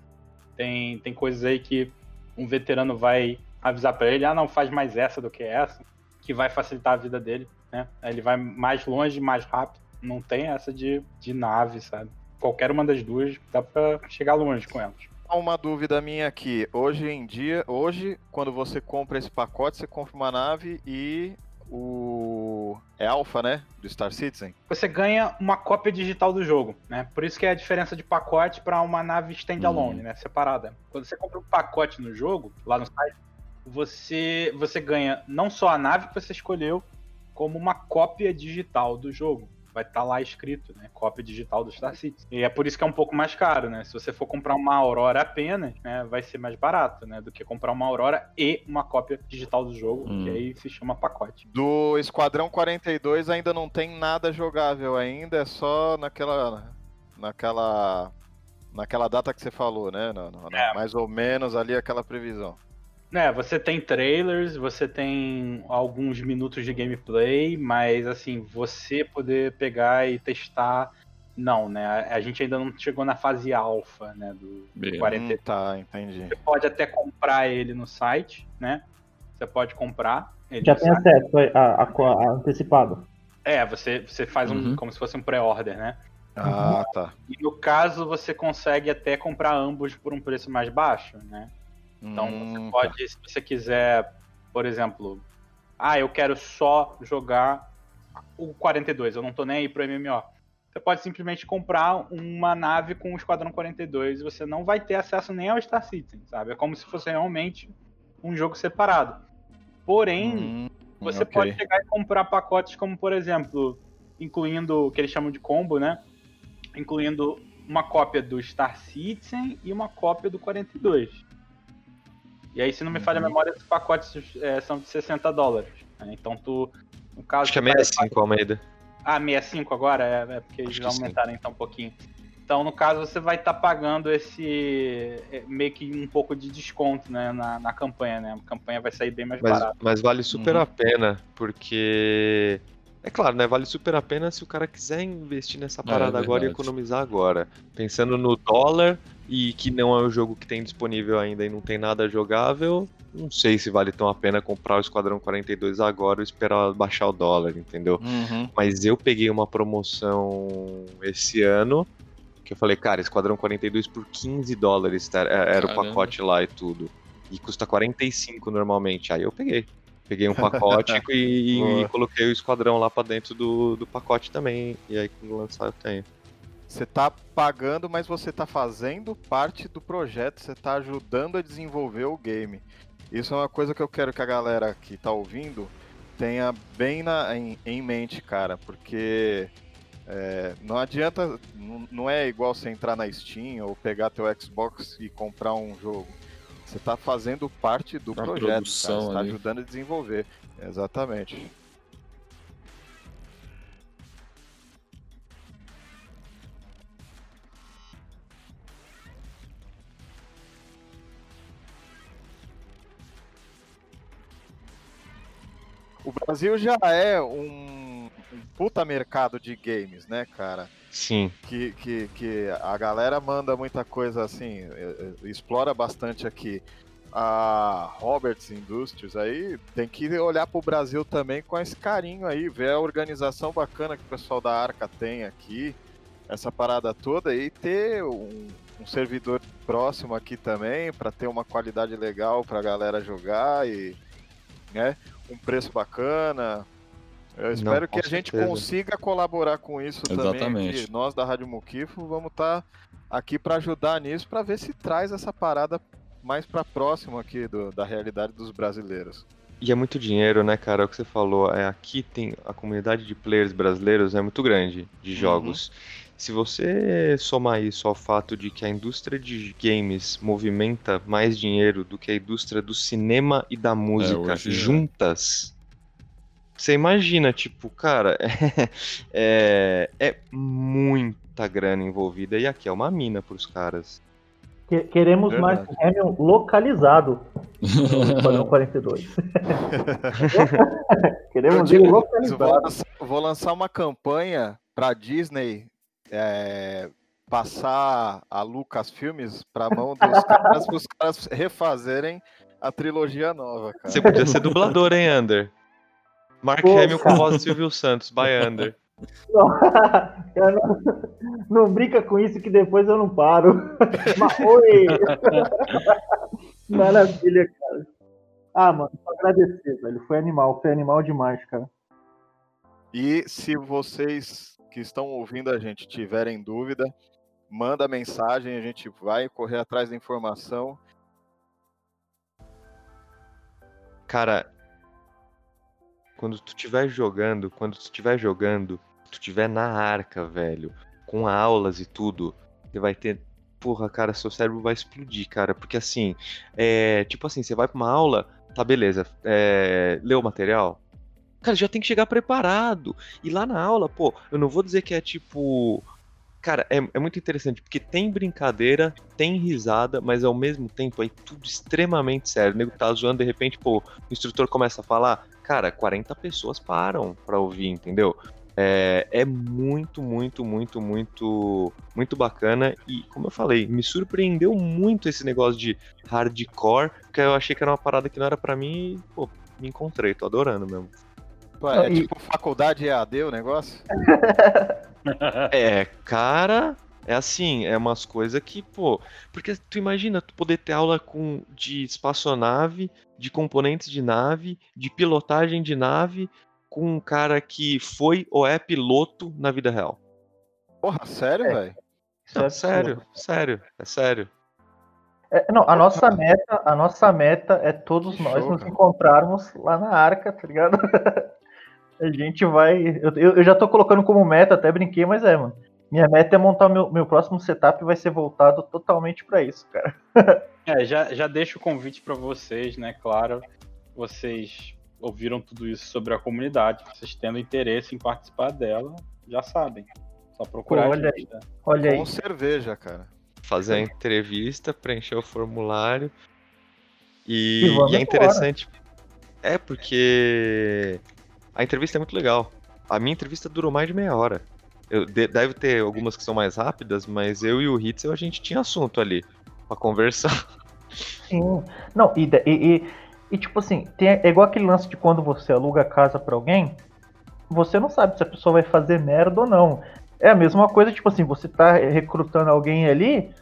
Speaker 8: Tem, tem coisas aí que um veterano vai avisar para ele: ah, não, faz mais essa do que essa, que vai facilitar a vida dele. Né? Ele vai mais longe, mais rápido. Não tem essa de, de nave, sabe? Qualquer uma das duas dá pra chegar longe com elas.
Speaker 2: Uma dúvida minha aqui. Hoje em dia, hoje, quando você compra esse pacote, você compra uma nave e o. É Alpha, né? Do Star Citizen.
Speaker 8: Você ganha uma cópia digital do jogo, né? Por isso que é a diferença de pacote para uma nave standalone, né? Separada. Quando você compra um pacote no jogo, lá no site, você, você ganha não só a nave que você escolheu, como uma cópia digital do jogo. Vai estar lá escrito, né? Cópia digital do Star Citizen. E é por isso que é um pouco mais caro, né? Se você for comprar uma Aurora apenas, né? Vai ser mais barato, né? Do que comprar uma Aurora e uma cópia digital do jogo,
Speaker 2: Hum.
Speaker 8: que aí se chama pacote.
Speaker 2: Do Esquadrão 42 ainda não tem nada jogável ainda, é só naquela. naquela. naquela data que você falou, né?
Speaker 8: É.
Speaker 2: Mais ou menos ali aquela previsão.
Speaker 8: É, você tem trailers, você tem alguns minutos de gameplay, mas assim, você poder pegar e testar Não, né? A, gente ainda não chegou na fase alfa, né? Do, do
Speaker 7: Bem,
Speaker 8: 40.
Speaker 2: Hum, tá, entendi.
Speaker 8: Você pode até comprar ele no site, né? Você pode comprar ele
Speaker 4: Já tem
Speaker 8: site.
Speaker 4: acesso a, a, a- a antecipado.
Speaker 8: É, você, você faz um
Speaker 5: Uhum.
Speaker 8: como se fosse um pré-order, né?
Speaker 2: Ah, tá.
Speaker 8: E no caso, você consegue até comprar ambos por um preço mais baixo, né? Então
Speaker 2: Hum,
Speaker 8: você pode, se você quiser, por exemplo, ah, eu quero só jogar o 42, eu não tô nem aí pro MMO. Você pode simplesmente comprar uma nave com o Esquadrão 42 e você não vai ter acesso nem ao Star Citizen, sabe? É como se fosse realmente um jogo separado. Porém,
Speaker 2: hum,
Speaker 8: você
Speaker 2: ok.
Speaker 8: pode chegar e comprar pacotes como, por exemplo, incluindo o que eles chamam de combo, né? Incluindo uma cópia do Star Citizen e uma cópia do 42. E aí, se não me falha a
Speaker 10: Uhum.
Speaker 8: memória, esses pacotes é, são de 60 dólares. né? Então tu. No caso,
Speaker 10: Acho que é
Speaker 8: tu vai-
Speaker 10: 65, Almeida.
Speaker 8: Ah, 65 agora? É, é porque eles
Speaker 10: Acho
Speaker 8: já
Speaker 10: que sim.
Speaker 8: aumentaram então um pouquinho. Então, no caso, você vai estar pagando esse. é, meio que um pouco de desconto né, na, na campanha, né? A campanha vai sair bem mais
Speaker 10: Mas,
Speaker 8: barata.
Speaker 10: mas vale super
Speaker 2: Uhum.
Speaker 10: a pena, porque. É claro, né? Vale super a pena se o cara quiser investir nessa parada agora e economizar agora. Pensando no dólar e que não é o jogo que tem disponível ainda e não tem nada jogável, não sei se vale tão a pena comprar o Esquadrão 42 agora e esperar baixar o dólar, entendeu?
Speaker 2: Uhum.
Speaker 10: Mas eu peguei uma promoção esse ano que eu falei, cara, Esquadrão 42 por 15 dólares tá? É- era o pacote lá e tudo. E custa 45 normalmente. Aí eu peguei. Peguei um pacote e, e coloquei o esquadrão lá pra dentro do, do pacote também. E aí quando lançar eu tenho.
Speaker 2: Você tá pagando, mas você tá fazendo parte do projeto, você tá ajudando a desenvolver o game. Isso é uma coisa que eu quero que a galera que tá ouvindo tenha bem na- em, em mente, cara, porque é, não adianta, não, é igual você entrar na Steam ou pegar teu Xbox e comprar um jogo. Você tá fazendo parte do
Speaker 5: Da
Speaker 2: projeto, cara, você tá
Speaker 5: ali.
Speaker 2: ajudando a desenvolver. Exatamente. O Brasil já é um, um puta mercado de games, né, cara?
Speaker 10: Sim.
Speaker 2: Que, que, que a galera manda muita coisa assim, eh, eh, explora bastante aqui. A Roberts Industries aí tem que olhar pro Brasil também com esse carinho aí, ver a organização bacana que o pessoal da Arca tem aqui, essa parada toda e ter um, um servidor próximo aqui também para ter uma qualidade legal pra galera jogar e né, um preço bacana. Eu espero
Speaker 10: com
Speaker 2: que a gente
Speaker 10: certeza.
Speaker 2: consiga colaborar com isso também.
Speaker 7: Exatamente.
Speaker 2: Aqui. Nós da Rádio Muquifo vamos estar aqui para ajudar nisso, para ver se traz essa parada mais para próximo aqui do- da realidade dos brasileiros.
Speaker 10: E é muito dinheiro, né, cara? É o que você falou. É, aqui tem a comunidade de players brasileiros é muito grande de jogos. Se você somar isso ao fato de que a indústria de games movimenta mais dinheiro do que a indústria do cinema e da música
Speaker 7: hoje é.
Speaker 10: juntas, você imagina, tipo, cara, é, é muita grana envolvida e aqui é uma mina pros caras.
Speaker 4: Que- queremos
Speaker 2: Verdade.
Speaker 4: mais Premium localizado no Esquadrão 42.
Speaker 2: Eu
Speaker 4: queremos ele
Speaker 2: eu vou,
Speaker 4: localizado.
Speaker 2: lançar, vou lançar uma campanha para Disney é, passar a Lucasfilmes para mão dos caras, para os caras refazerem a trilogia nova, cara.
Speaker 10: Você podia ser dublador, hein, Ander? Mark
Speaker 4: Pô,
Speaker 10: Hamill com voz de Silvio Santos, by Ander.
Speaker 4: Eu não, não brinca com isso que depois eu não paro. Mas, oi! Maravilha, cara. Ah, mano, só agradecer, velho. Foi animal, foi animal demais, cara.
Speaker 2: E se vocês que estão ouvindo a gente tiverem dúvida, manda mensagem, a gente vai correr atrás da informação.
Speaker 10: Cara, quando tu estiver jogando, quando tu estiver jogando, tu estiver na arca, velho, com aulas e tudo, você vai ter. Porra, cara, seu cérebro vai explodir, cara. Porque assim, é. Tipo assim, você vai pra uma aula, tá beleza, é, leu o material? Cara, já tem que chegar preparado. E lá na aula, pô, eu não vou dizer que é tipo. Cara, é, é muito interessante, porque tem brincadeira, tem risada, mas ao mesmo tempo é tudo extremamente sério. O nego tá zoando, de repente, pô, o instrutor começa a falar, cara, 40 pessoas param pra ouvir, entendeu? É, é muito, muito, muito, muito, muito bacana. E, como eu falei, me surpreendeu muito esse negócio de hardcore, porque eu achei que era uma parada que não era pra mim e, pô, me encontrei, tô adorando mesmo.
Speaker 2: Pô, é
Speaker 4: E-
Speaker 2: tipo faculdade EAD o negócio?
Speaker 10: É, cara, é assim, é umas coisas que, pô. Porque tu imagina tu poder ter aula com de espaçonave, de componentes de nave, de pilotagem de nave, com um cara que foi ou é piloto na vida real.
Speaker 2: Porra, sério,
Speaker 4: É.
Speaker 2: velho?
Speaker 4: É
Speaker 10: sério, sério, é sério.
Speaker 4: É, não, a nossa meta, a nossa meta é todos
Speaker 2: Que
Speaker 4: nós
Speaker 2: show,
Speaker 4: nos
Speaker 2: cara.
Speaker 4: encontrarmos lá na arca, tá ligado? a gente vai. Eu, eu- já tô colocando como meta, até brinquei, mas é, mano. Minha meta é montar meu, meu próximo setup vai ser voltado totalmente pra isso, cara.
Speaker 8: É, já, já deixo o convite pra vocês, né? Claro, vocês ouviram tudo isso sobre a comunidade, vocês tendo interesse em participar dela, já sabem. Só procurar
Speaker 4: Pô,
Speaker 8: a
Speaker 4: olha
Speaker 8: gente, tá?
Speaker 4: Olha aí.
Speaker 2: Com cerveja, cara.
Speaker 10: Fazer a entrevista, preencher o formulário.
Speaker 4: E
Speaker 10: E, e é
Speaker 4: embora.
Speaker 10: interessante. É, porque a entrevista é muito legal. A minha entrevista durou mais de meia hora. Eu, de- deve ter algumas que são mais rápidas, mas eu e o Hitzel a gente tinha assunto ali pra conversar.
Speaker 4: Sim. Não, e, e, e, tipo assim, tem, é igual aquele lance de quando você aluga casa pra alguém, você não sabe se a pessoa vai fazer merda ou não. É a mesma coisa, tipo assim, você tá recrutando alguém ali,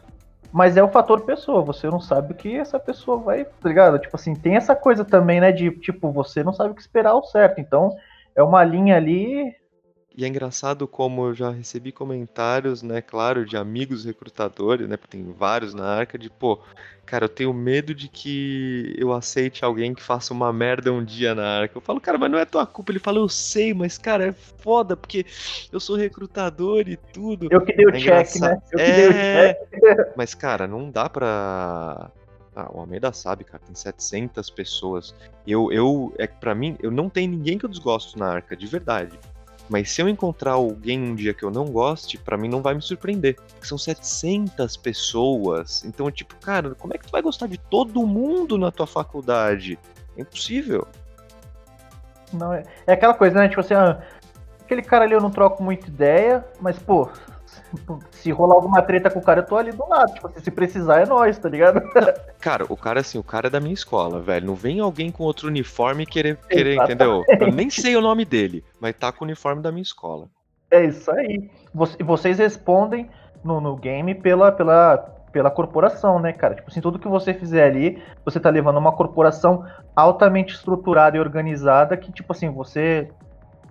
Speaker 4: mas é o fator pessoa, você não sabe o que essa pessoa vai, tá ligado? Tipo assim, tem essa coisa também, né, de, tipo, você não sabe o que esperar ao certo, então é uma linha ali,
Speaker 10: E é engraçado como eu já recebi comentários, né, claro, de amigos recrutadores, né, porque tem vários na arca, de, pô, cara, eu tenho medo de que eu aceite alguém que faça uma merda um dia na arca. Eu falo, cara, mas não é tua culpa. Ele fala, eu sei, mas, cara, é foda, porque eu sou recrutador e tudo.
Speaker 4: eu que dei o
Speaker 10: É
Speaker 4: check,
Speaker 10: engraçado.
Speaker 4: né? Eu que dei o
Speaker 10: É,
Speaker 4: check.
Speaker 10: mas, cara, não dá pra. Ah, o Almeida sabe, cara, tem 700 pessoas. Eu, eu, é que pra mim, eu não tenho ninguém que eu desgosto na arca, de verdade. Mas se eu encontrar alguém um dia que eu não goste, pra mim não vai me surpreender. São 700 pessoas. Então, tipo, cara, como é que tu vai gostar de todo mundo na tua faculdade? É impossível.
Speaker 4: Não, é, é aquela coisa, né? Tipo assim, ah, aquele cara ali eu não troco muita ideia, mas, pô, se rolar alguma treta com o cara, eu tô ali do lado. Tipo se precisar é nós, tá ligado?
Speaker 10: Cara, o cara, assim, o cara é da minha escola, velho. Não vem alguém com outro uniforme querer, querer
Speaker 4: Exatamente.
Speaker 10: entendeu? Eu nem sei o nome dele, mas tá com o uniforme da minha escola.
Speaker 4: É isso aí. Voc- Vocês respondem no, no game pela, pela, pela corporação, né, cara? Tipo assim, tudo que você fizer ali, você tá levando uma corporação altamente estruturada e organizada que, tipo assim, você.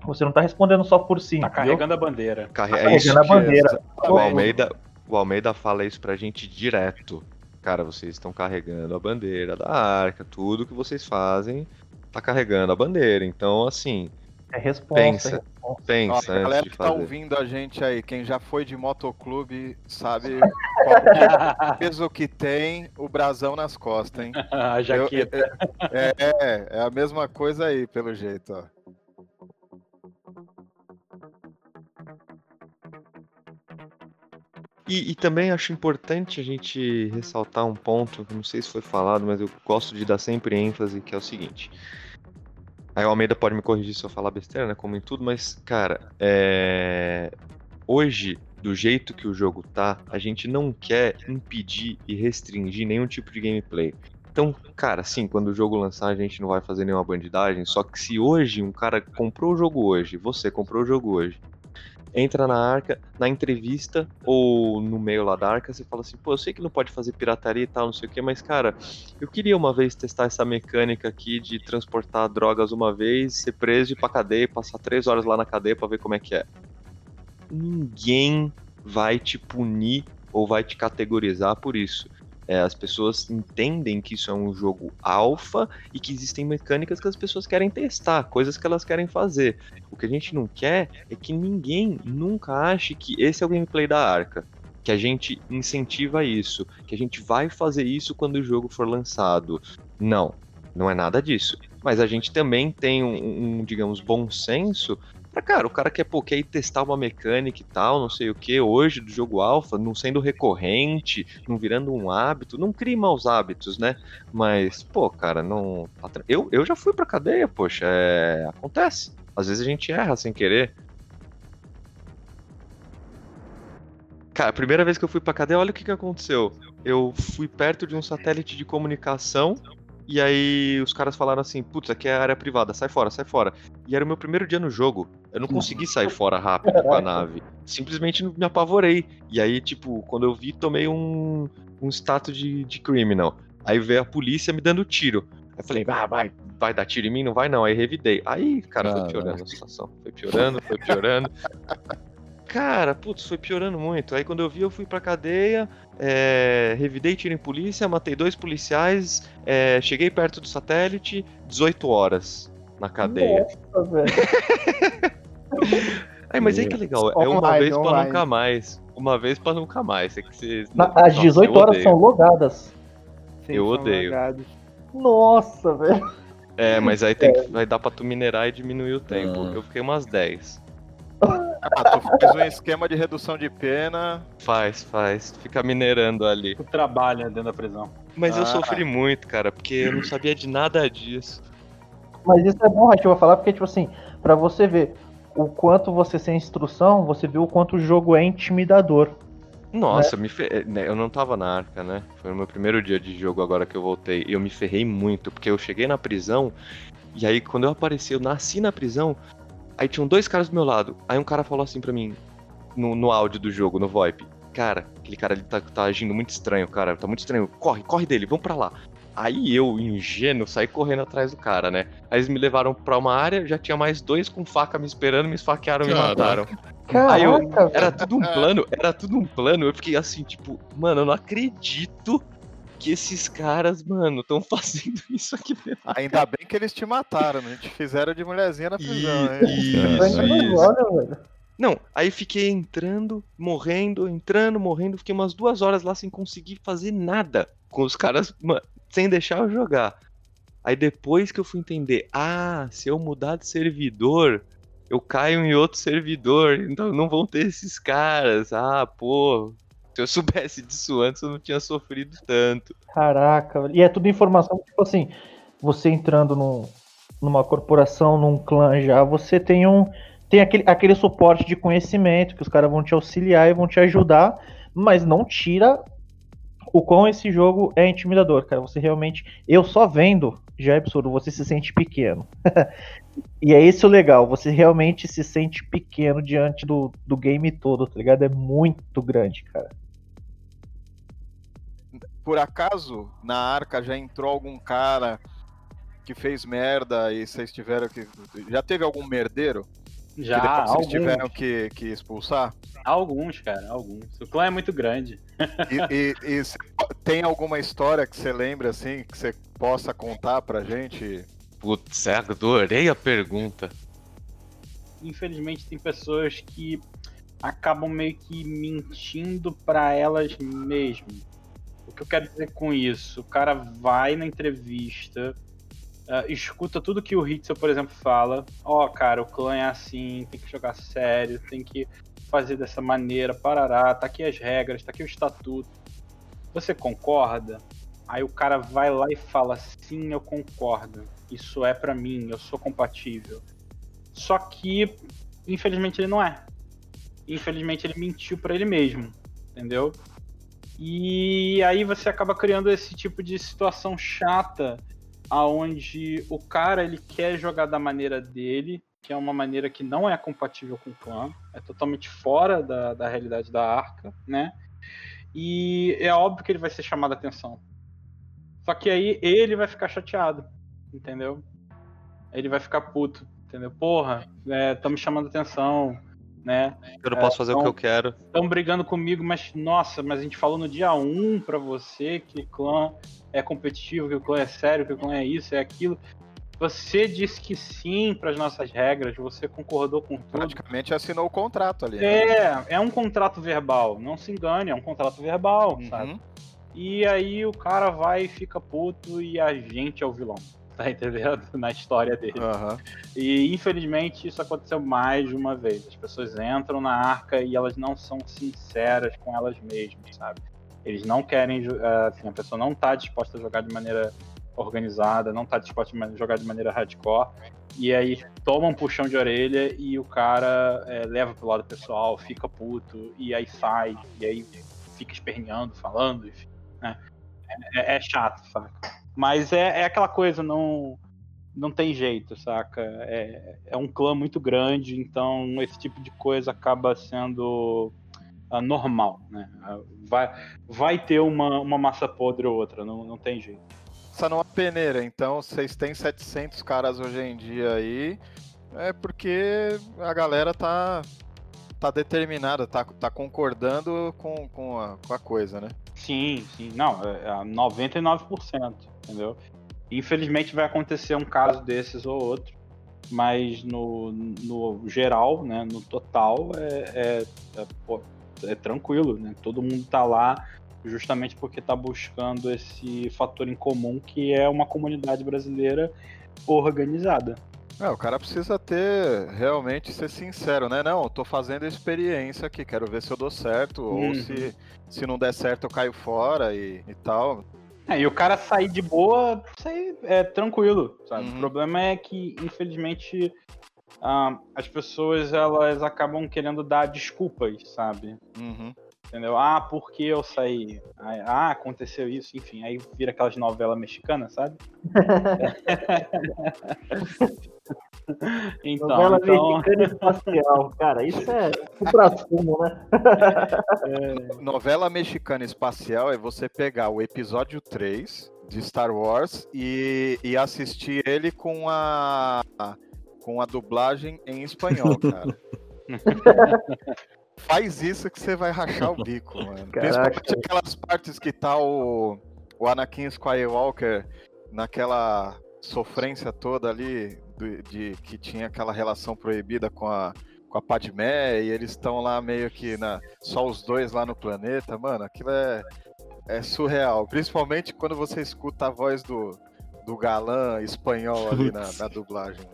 Speaker 4: Você não tá respondendo só por si.
Speaker 8: Tá
Speaker 4: entendeu?
Speaker 8: carregando a bandeira.
Speaker 10: Carre...
Speaker 4: Tá
Speaker 10: É isso
Speaker 4: carregando a
Speaker 10: que
Speaker 4: bandeira.
Speaker 10: o Almeida, o Almeida fala isso pra gente direto. Cara, vocês estão carregando a bandeira da arca, tudo que vocês fazem tá carregando a bandeira. Então, assim,
Speaker 4: É resposta.
Speaker 10: Pensa.
Speaker 4: é resposta.
Speaker 2: Ó,
Speaker 10: pensa
Speaker 2: a
Speaker 10: antes
Speaker 2: galera
Speaker 10: de
Speaker 2: que tá ouvindo a gente aí, quem já foi de motoclube, sabe qual que- peso que tem o brasão nas costas, hein?
Speaker 8: a
Speaker 2: Eu-
Speaker 8: jaqueta.
Speaker 2: é, é, é a mesma coisa aí, pelo jeito, ó.
Speaker 10: E, e também acho importante a gente ressaltar um ponto, não sei se foi falado, mas eu gosto de dar sempre ênfase, que é o seguinte. Aí o Almeida pode me corrigir se eu falar besteira, né? Como em tudo, mas, cara, é... hoje, do jeito que o jogo tá, a gente não quer impedir e restringir nenhum tipo de gameplay. Então, cara, sim, quando o jogo lançar, a gente não vai fazer nenhuma bandidagem. Só que se hoje um cara comprou o jogo hoje, você comprou o jogo hoje, entra na arca, na entrevista ou no meio lá da arca, você fala assim, pô, eu sei que não pode fazer pirataria e tal, não sei o que, mas cara, eu queria uma vez testar essa mecânica aqui de transportar drogas uma vez, ser preso e ir pra cadeia, passar três horas lá na cadeia pra ver como é que é. Ninguém vai te punir ou vai te categorizar por isso. É, as pessoas entendem que isso é um jogo alfa e que existem mecânicas que as pessoas querem testar, coisas que elas querem fazer. O que a gente não quer é que ninguém nunca ache que esse é o gameplay da arca. Que a gente incentiva isso, que a gente vai fazer isso quando o jogo for lançado. Não, não é nada disso. Mas a gente também tem um, um, digamos, bom senso Pra, cara, o cara quer, pô, quer ir testar uma mecânica e tal, não sei o que, hoje do jogo alfa, não sendo recorrente, não virando um hábito, não crie maus hábitos, né? Mas, pô, cara, não. Eu, eu já fui pra cadeia, poxa, é... acontece. Às vezes a gente erra sem querer. Cara, a primeira vez que eu fui pra cadeia, olha o que, que aconteceu. Eu fui perto de um satélite de comunicação e aí os caras falaram assim, putz, aqui é área privada, sai fora, sai fora. E era o meu primeiro dia no jogo. Eu não consegui sair fora rápido com a nave. Simplesmente me apavorei. E aí, tipo, quando eu vi, tomei um, um status de, de criminal. Aí veio a polícia me dando tiro. Aí falei, ah, vai, vai dar tiro em mim? Não vai não. Aí revidei. Aí, cara, foi piorando a situação. Foi piorando, foi piorando. Cara, putz, foi piorando muito. Aí quando eu vi, eu fui pra cadeia, é, revidei tiro em polícia, matei dois policiais, é, cheguei perto do satélite, 18 horas na cadeia.
Speaker 4: Nossa, velho.
Speaker 10: Aí, mas aí que é legal, é uma
Speaker 9: Online,
Speaker 10: vez pra
Speaker 9: online.
Speaker 10: nunca mais. Uma vez pra nunca mais. É que
Speaker 4: As
Speaker 10: Nossa,
Speaker 4: 18
Speaker 10: eu
Speaker 4: horas são logadas.
Speaker 9: Sim,
Speaker 10: Eu
Speaker 9: são
Speaker 10: odeio.
Speaker 9: logados.
Speaker 4: Nossa, velho.
Speaker 10: É, mas aí tem que, vai dar pra tu minerar e diminuir o tempo.
Speaker 5: Ah.
Speaker 10: Eu fiquei umas 10.
Speaker 2: Ah, tu fez um esquema de redução de pena.
Speaker 10: Faz, faz. Fica minerando ali.
Speaker 8: Tu trabalha dentro da prisão.
Speaker 10: Mas eu
Speaker 2: Ah.
Speaker 10: sofri muito, cara, porque eu não sabia de nada disso.
Speaker 4: Mas isso é bom, eu vou falar, porque, tipo assim, pra você ver o quanto você sem instrução, você viu o quanto o jogo é intimidador.
Speaker 10: Nossa, me fe... né, eu não tava na arca, né? Foi o meu primeiro dia de jogo agora que eu voltei. E eu me ferrei muito, porque eu cheguei na prisão, e aí quando eu apareci, eu nasci na prisão, aí tinham dois caras do meu lado. Aí um cara falou assim pra mim, no, no áudio do jogo, no VoIP. Cara, aquele cara ali tá, tá agindo muito estranho, cara. Tá muito estranho. Corre, corre dele, vamos pra lá. Aí eu, ingênuo, saí correndo atrás do cara, né? Aí eles me levaram pra uma área, já tinha mais dois com faca me esperando, me esfaquearam e me mataram.
Speaker 4: Caraca,
Speaker 10: Aí eu-
Speaker 4: velho.
Speaker 10: Era tudo um plano, era tudo um plano. Eu fiquei assim, tipo, mano, eu não acredito que esses caras, mano, estão fazendo isso aqui mesmo.
Speaker 2: Ainda bem que eles te mataram, né? Te fizeram de mulherzinha na prisão, hein?
Speaker 4: Vai
Speaker 10: Isso, isso. Não, aí fiquei entrando, morrendo, entrando, morrendo. Fiquei umas duas horas lá sem conseguir fazer nada com os caras, mano, sem deixar eu jogar. Aí depois que eu fui entender, ah, se eu mudar de servidor, eu caio em outro servidor, então não vão ter esses caras. Ah, pô, se eu soubesse disso antes, eu não tinha sofrido tanto.
Speaker 4: Caraca. E é tudo informação, tipo assim, você entrando num, numa corporação, num clã já, você tem um. Tem aquele, aquele suporte de conhecimento que os caras vão te auxiliar e vão te ajudar, mas não tira o quão esse jogo é intimidador, cara. Você realmente. Eu só vendo já é absurdo, você se sente pequeno. e é isso o legal, você realmente se sente pequeno diante do, do game todo, tá ligado? É muito grande, cara.
Speaker 2: Por acaso, na arca já entrou algum cara que fez merda e vocês tiveram que. Já teve algum merdeiro?
Speaker 8: Já,
Speaker 2: que depois vocês
Speaker 8: alguns.
Speaker 2: tiveram que, que expulsar?
Speaker 8: Alguns, cara, alguns. O clã é muito grande.
Speaker 2: E, e- e cê- tem alguma história que você lembra assim, que você possa contar pra gente?
Speaker 10: Putz, é, adorei a pergunta.
Speaker 8: Infelizmente tem pessoas que acabam meio que mentindo pra elas mesmas. Que eu quero dizer com isso? O cara vai na entrevista, ah, escuta tudo que o Hitzel, por exemplo, fala. Ó, cara, o clã é assim, tem que jogar sério, tem que fazer dessa maneira, parará, tá aqui as regras, tá aqui o estatuto. Você concorda? Aí o cara vai lá e fala: sim, eu concordo. Isso é pra mim, eu sou compatível. Só que, infelizmente, ele não é. Infelizmente, ele mentiu pra ele mesmo, entendeu? E aí você acaba criando esse tipo de situação chata, aonde o cara ele quer jogar da maneira dele, que é uma maneira que não é compatível com o clã, é totalmente fora da, da realidade da arca, né? E é óbvio que ele vai ser chamado a atenção. Só que aí ele vai ficar chateado, entendeu? Ele vai ficar puto, entendeu? Porra, estão me chamando a atenção, né?
Speaker 10: Eu não posso fazer o que eu quero.
Speaker 8: Estão brigando comigo, mas nossa, mas a gente falou no dia 1 pra você que clã é competitivo, que o clã é sério, que o clã é isso, é aquilo. Você disse que sim para as nossas regras, você concordou com tudo.
Speaker 2: Praticamente assinou o contrato ali. né?
Speaker 8: É, é um contrato verbal, não se engane, é um contrato verbal,
Speaker 2: Uhum.
Speaker 8: sabe? E aí o cara vai e fica puto e a gente é o vilão, tá entendendo? Na história dele.
Speaker 2: Aham.
Speaker 8: E infelizmente isso aconteceu mais de uma vez. As pessoas entram na arca e elas não são sinceras com elas mesmas, sabe? Eles não querem, eh, assim, a pessoa não tá disposta a jogar de maneira organizada, não tá disposta a jogar de maneira hardcore. E aí toma um puxão de orelha e o cara é, leva pro lado pessoal, fica puto, e aí sai, e aí fica esperneando, falando, enfim, né? É, é chato, saca? Mas é, é aquela coisa, não não tem jeito, saca? É, é um clã muito grande, então esse tipo de coisa acaba sendo uh, normal, né? Vai, vai ter uma, uma massa podre ou outra, não, não tem jeito.
Speaker 2: Não é peneira, então vocês têm 700 caras hoje em dia aí, é porque a galera tá, tá determinada, tá, tá concordando com, com, a, com a coisa, né?
Speaker 8: Sim, sim, não, é 99%, é entendeu? Infelizmente vai acontecer um caso desses ou outro, mas no, no geral, né, no total, é, é, é, pô, é tranquilo, né? Todo mundo tá lá justamente porque tá buscando esse fator em comum que é uma comunidade brasileira organizada.
Speaker 2: É, o cara precisa ter realmente ser sincero, né? Não, eu tô fazendo experiência aqui, quero ver se eu dou certo, uhum. ou se, se não der certo eu caio fora e, e tal.
Speaker 8: É, e o cara sair de boa, sair é tranquilo, sabe? Uhum. O problema é que, infelizmente, uh, as pessoas elas acabam querendo dar desculpas, sabe?
Speaker 2: Uhum.
Speaker 8: Entendeu? Ah, por que eu saí? Ah, aconteceu isso, enfim. Aí vira aquelas novelas mexicanas, sabe?
Speaker 4: então, Novela então... mexicana espacial, cara, isso é supra-sumo, né?
Speaker 2: é... Novela mexicana espacial é você pegar o episódio 3 de Star Wars e, e assistir ele com a com a dublagem em espanhol, cara. Faz isso que você vai rachar o bico, mano. Caraca. Principalmente aquelas partes que tá o, o Anakin Skywalker naquela sofrência toda ali de, de que tinha aquela relação proibida com a, com a Padmé e eles estão lá meio que na, só os dois lá no planeta, mano, aquilo é, é surreal. Principalmente quando você escuta a voz do, do galã espanhol ali na, na dublagem.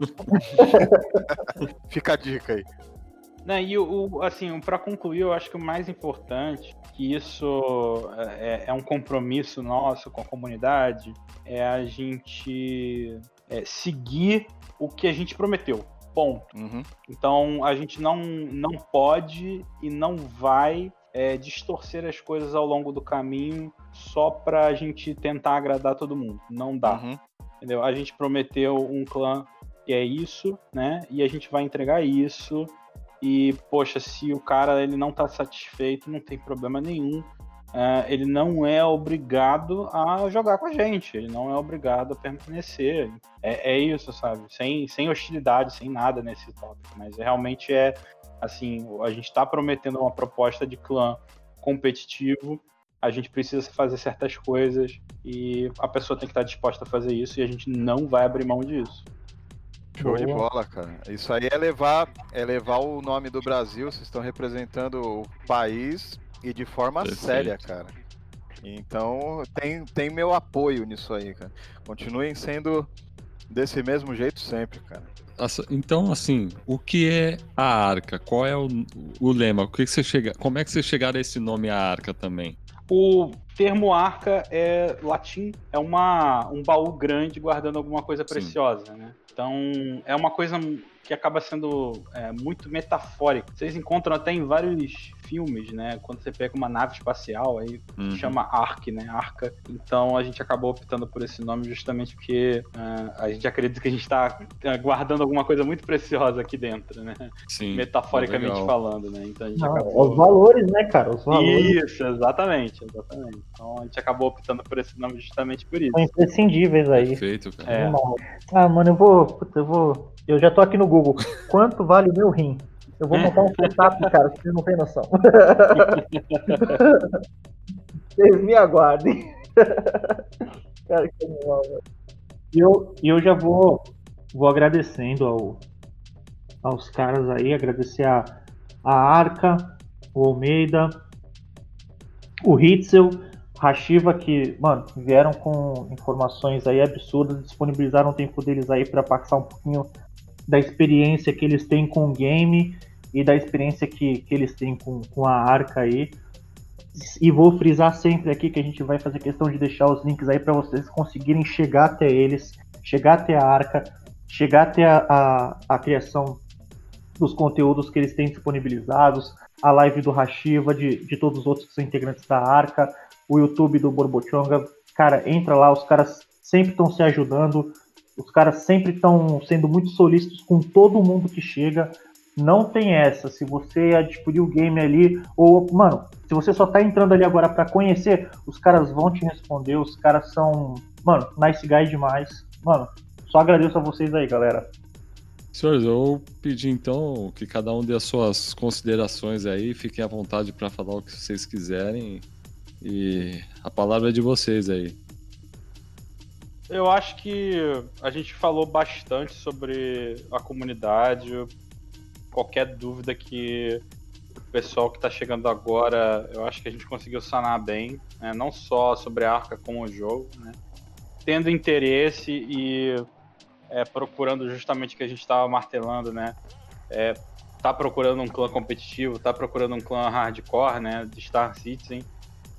Speaker 2: Fica a dica aí.
Speaker 8: Né, e o, assim, para concluir, eu acho que o mais importante, que isso é, é, um compromisso nosso com a comunidade, é a gente é, seguir o que a gente prometeu. Ponto.
Speaker 2: Uhum.
Speaker 8: Então a gente não, não pode e não vai é, distorcer as coisas ao longo do caminho só para a gente tentar agradar todo mundo. Não dá. Uhum. Entendeu? A gente prometeu um clã que é isso, né? E a gente vai entregar isso e, poxa, se o cara ele não tá satisfeito, não tem problema nenhum. Uh, ele não é obrigado a jogar com a gente, ele não é obrigado a permanecer. É, é isso, sabe? Sem, sem hostilidade, sem nada nesse tópico. Mas realmente é assim: a gente está prometendo uma proposta de clã competitivo, a gente precisa fazer certas coisas e a pessoa tem que estar disposta a fazer isso e a gente não vai abrir mão disso.
Speaker 2: Show de bola, cara. Isso aí é levar, é levar o nome do Brasil, vocês estão representando o país e de forma Perfeito. séria, cara. Então tem, tem meu apoio nisso aí, cara. Continuem sendo desse mesmo jeito sempre, cara.
Speaker 7: Então, assim, o que é a arca? Qual é o, o lema? O que, que você chega, como é que você chegaram a esse nome a arca também?
Speaker 8: O termo arca é latim, é uma, um baú grande guardando alguma coisa preciosa, Sim. né? Então, é uma coisa que acaba sendo é, muito metafórica. Vocês encontram até em vários filmes, né? Quando você pega uma nave espacial, aí uhum. chama Ark, né? Arca. Então a gente acabou optando por esse nome justamente porque uh, a gente acredita que a gente está é, guardando alguma coisa muito preciosa aqui dentro, né?
Speaker 7: Sim.
Speaker 8: Metaforicamente falando, né?
Speaker 4: Então a gente Não, acabou... Os valores, né, cara? Os valores.
Speaker 8: Isso, exatamente, exatamente. Então a gente acabou optando por esse nome justamente por isso.
Speaker 4: São imprescindíveis aí.
Speaker 7: Perfeito, cara.
Speaker 8: É.
Speaker 4: Ah, mano, eu vou. Eu vou. Eu já tô aqui no Google. Quanto vale o meu rim? Eu vou montar um setup, cara, que vocês não têm noção. vocês me aguardem. cara, que animal, velho. E eu, eu já vou, vou agradecendo ao, aos caras aí, agradecer a, a Arca, o Almeida, o Hitzel, Hashiva, que, mano, vieram com informações aí absurdas, disponibilizaram o tempo deles aí para passar um pouquinho da experiência que eles têm com o game e da experiência que, que eles têm com, com a arca aí. E vou frisar sempre aqui que a gente vai fazer questão de deixar os links aí para vocês conseguirem chegar até eles, chegar até a arca, chegar até a, a, a criação dos conteúdos que eles têm disponibilizados, a live do Hashiva, de, de todos os outros integrantes da Arca, o YouTube do Borbochonga. Cara, entra lá, os caras sempre estão se ajudando, os caras sempre estão sendo muito solícitos com todo mundo que chega. Não tem essa. Se você adquirir o game ali, ou, mano, se você só tá entrando ali agora para conhecer, os caras vão te responder. Os caras são, mano, nice guy demais. Mano, só agradeço a vocês aí, galera.
Speaker 7: Senhores, eu pedi então que cada um dê as suas considerações aí, fiquem à vontade para falar o que vocês quiserem. E a palavra é de vocês aí.
Speaker 8: Eu acho que a gente falou bastante sobre a comunidade. Qualquer dúvida que o pessoal que está chegando agora, eu acho que a gente conseguiu sanar bem, né? não só sobre a arca como o jogo, né? tendo interesse e é, procurando justamente o que a gente estava martelando, né? É, tá procurando um clã competitivo, tá procurando um clã hardcore, né? De Star Citizen,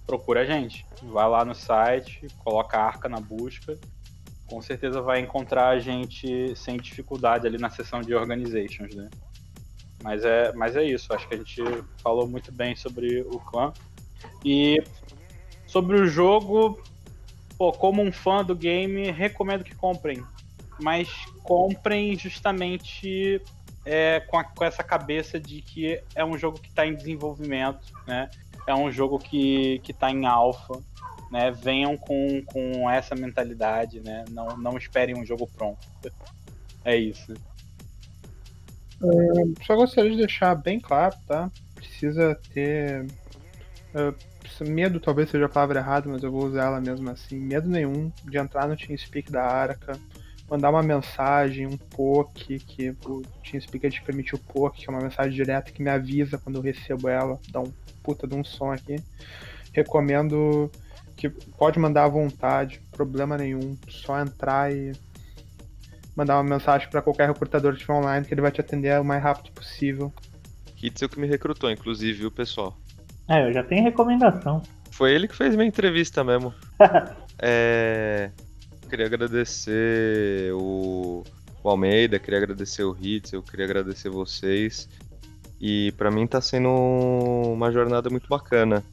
Speaker 8: procura a gente. Vai lá no site, coloca a arca na busca. Com certeza vai encontrar a gente sem dificuldade ali na seção de organizations, né? Mas é, mas é isso, acho que a gente falou muito bem sobre o clã. E sobre o jogo, pô, como um fã do game, recomendo que comprem mas comprem justamente é, com, a, com, essa cabeça de que é um jogo que está em desenvolvimento, né? É um jogo que está em alfa, né? Venham com, com essa mentalidade, né? Não, não esperem um jogo pronto. É isso.
Speaker 9: Uh, só gostaria de deixar bem claro, tá? Precisa ter. Uh, medo talvez seja a palavra errada, mas eu vou usar ela mesmo assim. Medo nenhum de entrar no TeamSpeak da Arca mandar uma mensagem, um poke, que o TeamSpeak te permite o poke, que é uma mensagem direta que me avisa quando eu recebo ela, dá um puta de um som aqui. Recomendo que pode mandar à vontade, problema nenhum, só entrar e mandar uma mensagem para qualquer recrutador que estiver online que ele vai te atender o mais rápido possível.
Speaker 10: Hitzel que me recrutou, inclusive, viu, pessoal?
Speaker 4: É, eu já tenho recomendação.
Speaker 10: Foi ele que fez minha entrevista mesmo. é queria agradecer o, o Almeida, queria agradecer o Hits, eu queria agradecer vocês. E para mim tá sendo uma jornada muito bacana.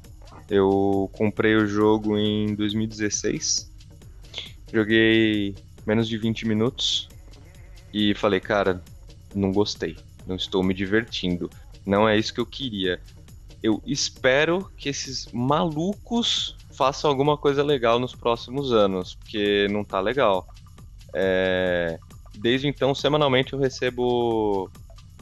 Speaker 10: Eu comprei o jogo em 2016, joguei menos de 20 minutos e falei, cara, não gostei, não estou me divertindo, não é isso que eu queria. Eu espero que esses malucos façam alguma coisa legal nos próximos anos, porque não tá legal. É... Desde então, semanalmente eu recebo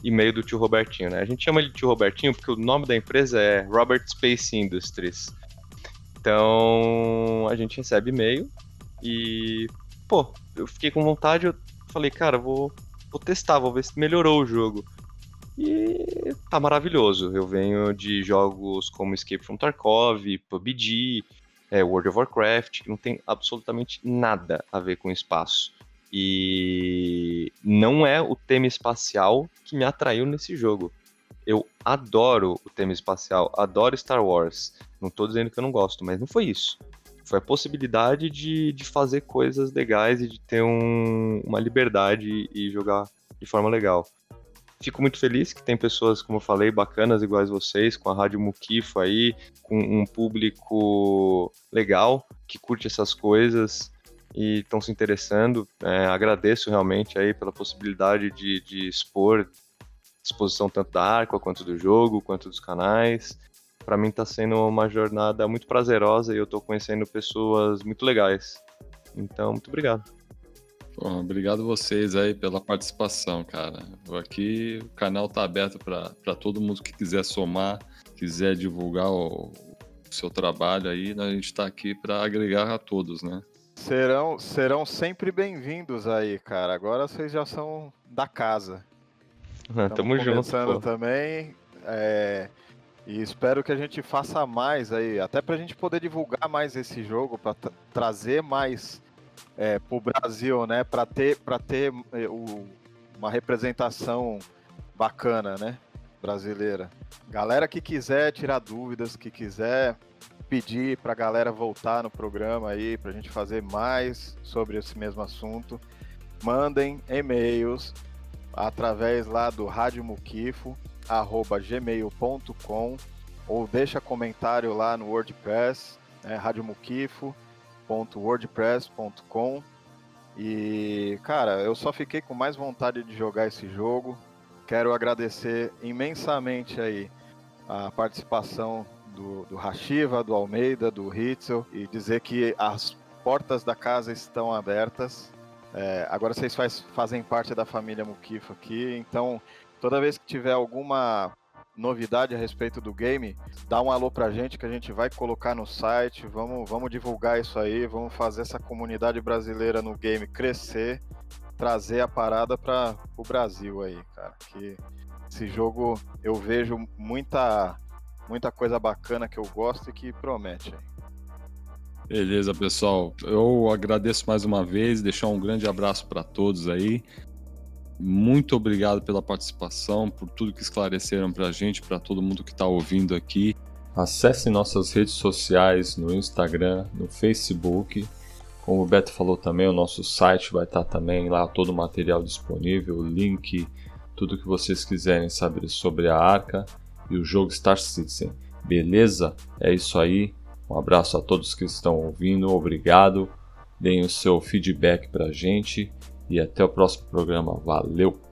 Speaker 10: e-mail do tio Robertinho, né? A gente chama ele tio Robertinho porque o nome da empresa é Robert Space Industries. Então, a gente recebe e-mail e, pô, eu fiquei com vontade, eu falei, cara, vou, vou testar, vou ver se melhorou o jogo. E tá maravilhoso. Eu venho de jogos como Escape from Tarkov, PUBG, é, World of Warcraft, que não tem absolutamente nada a ver com espaço. E não é o tema espacial que me atraiu nesse jogo. Eu adoro o tema espacial, adoro Star Wars. Não estou dizendo que eu não gosto, mas não foi isso. Foi a possibilidade de, de fazer coisas legais e de ter um, uma liberdade e jogar de forma legal. Fico muito feliz que tem pessoas, como eu falei, bacanas iguais vocês, com a Rádio Mukifo aí, com um público legal, que curte essas coisas e estão se interessando. É, agradeço realmente aí pela possibilidade de, de expor exposição tanto da Arco quanto do jogo, quanto dos canais. Para mim está sendo uma jornada muito prazerosa e eu estou conhecendo pessoas muito legais. Então, muito obrigado.
Speaker 7: Bom, obrigado vocês aí pela participação, cara. Aqui o canal tá aberto para todo mundo que quiser somar, quiser divulgar o, o seu trabalho aí, a gente está aqui para agregar a todos, né?
Speaker 2: Serão, serão sempre bem-vindos aí, cara. Agora vocês já são da casa.
Speaker 10: Tamo junto. Pô.
Speaker 2: também. É, e espero que a gente faça mais aí, até pra gente poder divulgar mais esse jogo, para trazer mais é, para o Brasil, né? Para ter, para ter é, o, uma representação bacana, né? brasileira. Galera que quiser tirar dúvidas, que quiser pedir para a galera voltar no programa aí, para a gente fazer mais sobre esse mesmo assunto, mandem e-mails através lá do radiomuquifo@gmail.com ou deixa comentário lá no WordPress, né, radiomuquifo.wordpress.com e cara, eu só fiquei com mais vontade de jogar esse jogo. Quero agradecer imensamente aí a participação do, do Hashiva, do Almeida, do Hitzel e dizer que as portas da casa estão abertas. É, agora vocês faz, fazem parte da família Mukifa aqui, então toda vez que tiver alguma novidade a respeito do game, dá um alô pra gente que a gente vai colocar no site, vamos, vamos divulgar isso aí, vamos fazer essa comunidade brasileira no game crescer, trazer a parada para o Brasil aí, cara. Que esse jogo eu vejo muita muita coisa bacana que eu gosto e que promete.
Speaker 7: Beleza, pessoal. Eu agradeço mais uma vez, deixar um grande abraço para todos aí. Muito obrigado pela participação, por tudo que esclareceram para a gente, para todo mundo que está ouvindo aqui.
Speaker 6: Acesse nossas redes sociais no Instagram, no Facebook. Como o Beto falou também, o nosso site vai estar tá também lá todo o material disponível, link, tudo que vocês quiserem saber sobre a Arca e o jogo Star Citizen. Beleza? É isso aí. Um abraço a todos que estão ouvindo, obrigado. Deem o seu feedback pra gente e até o próximo programa. Valeu!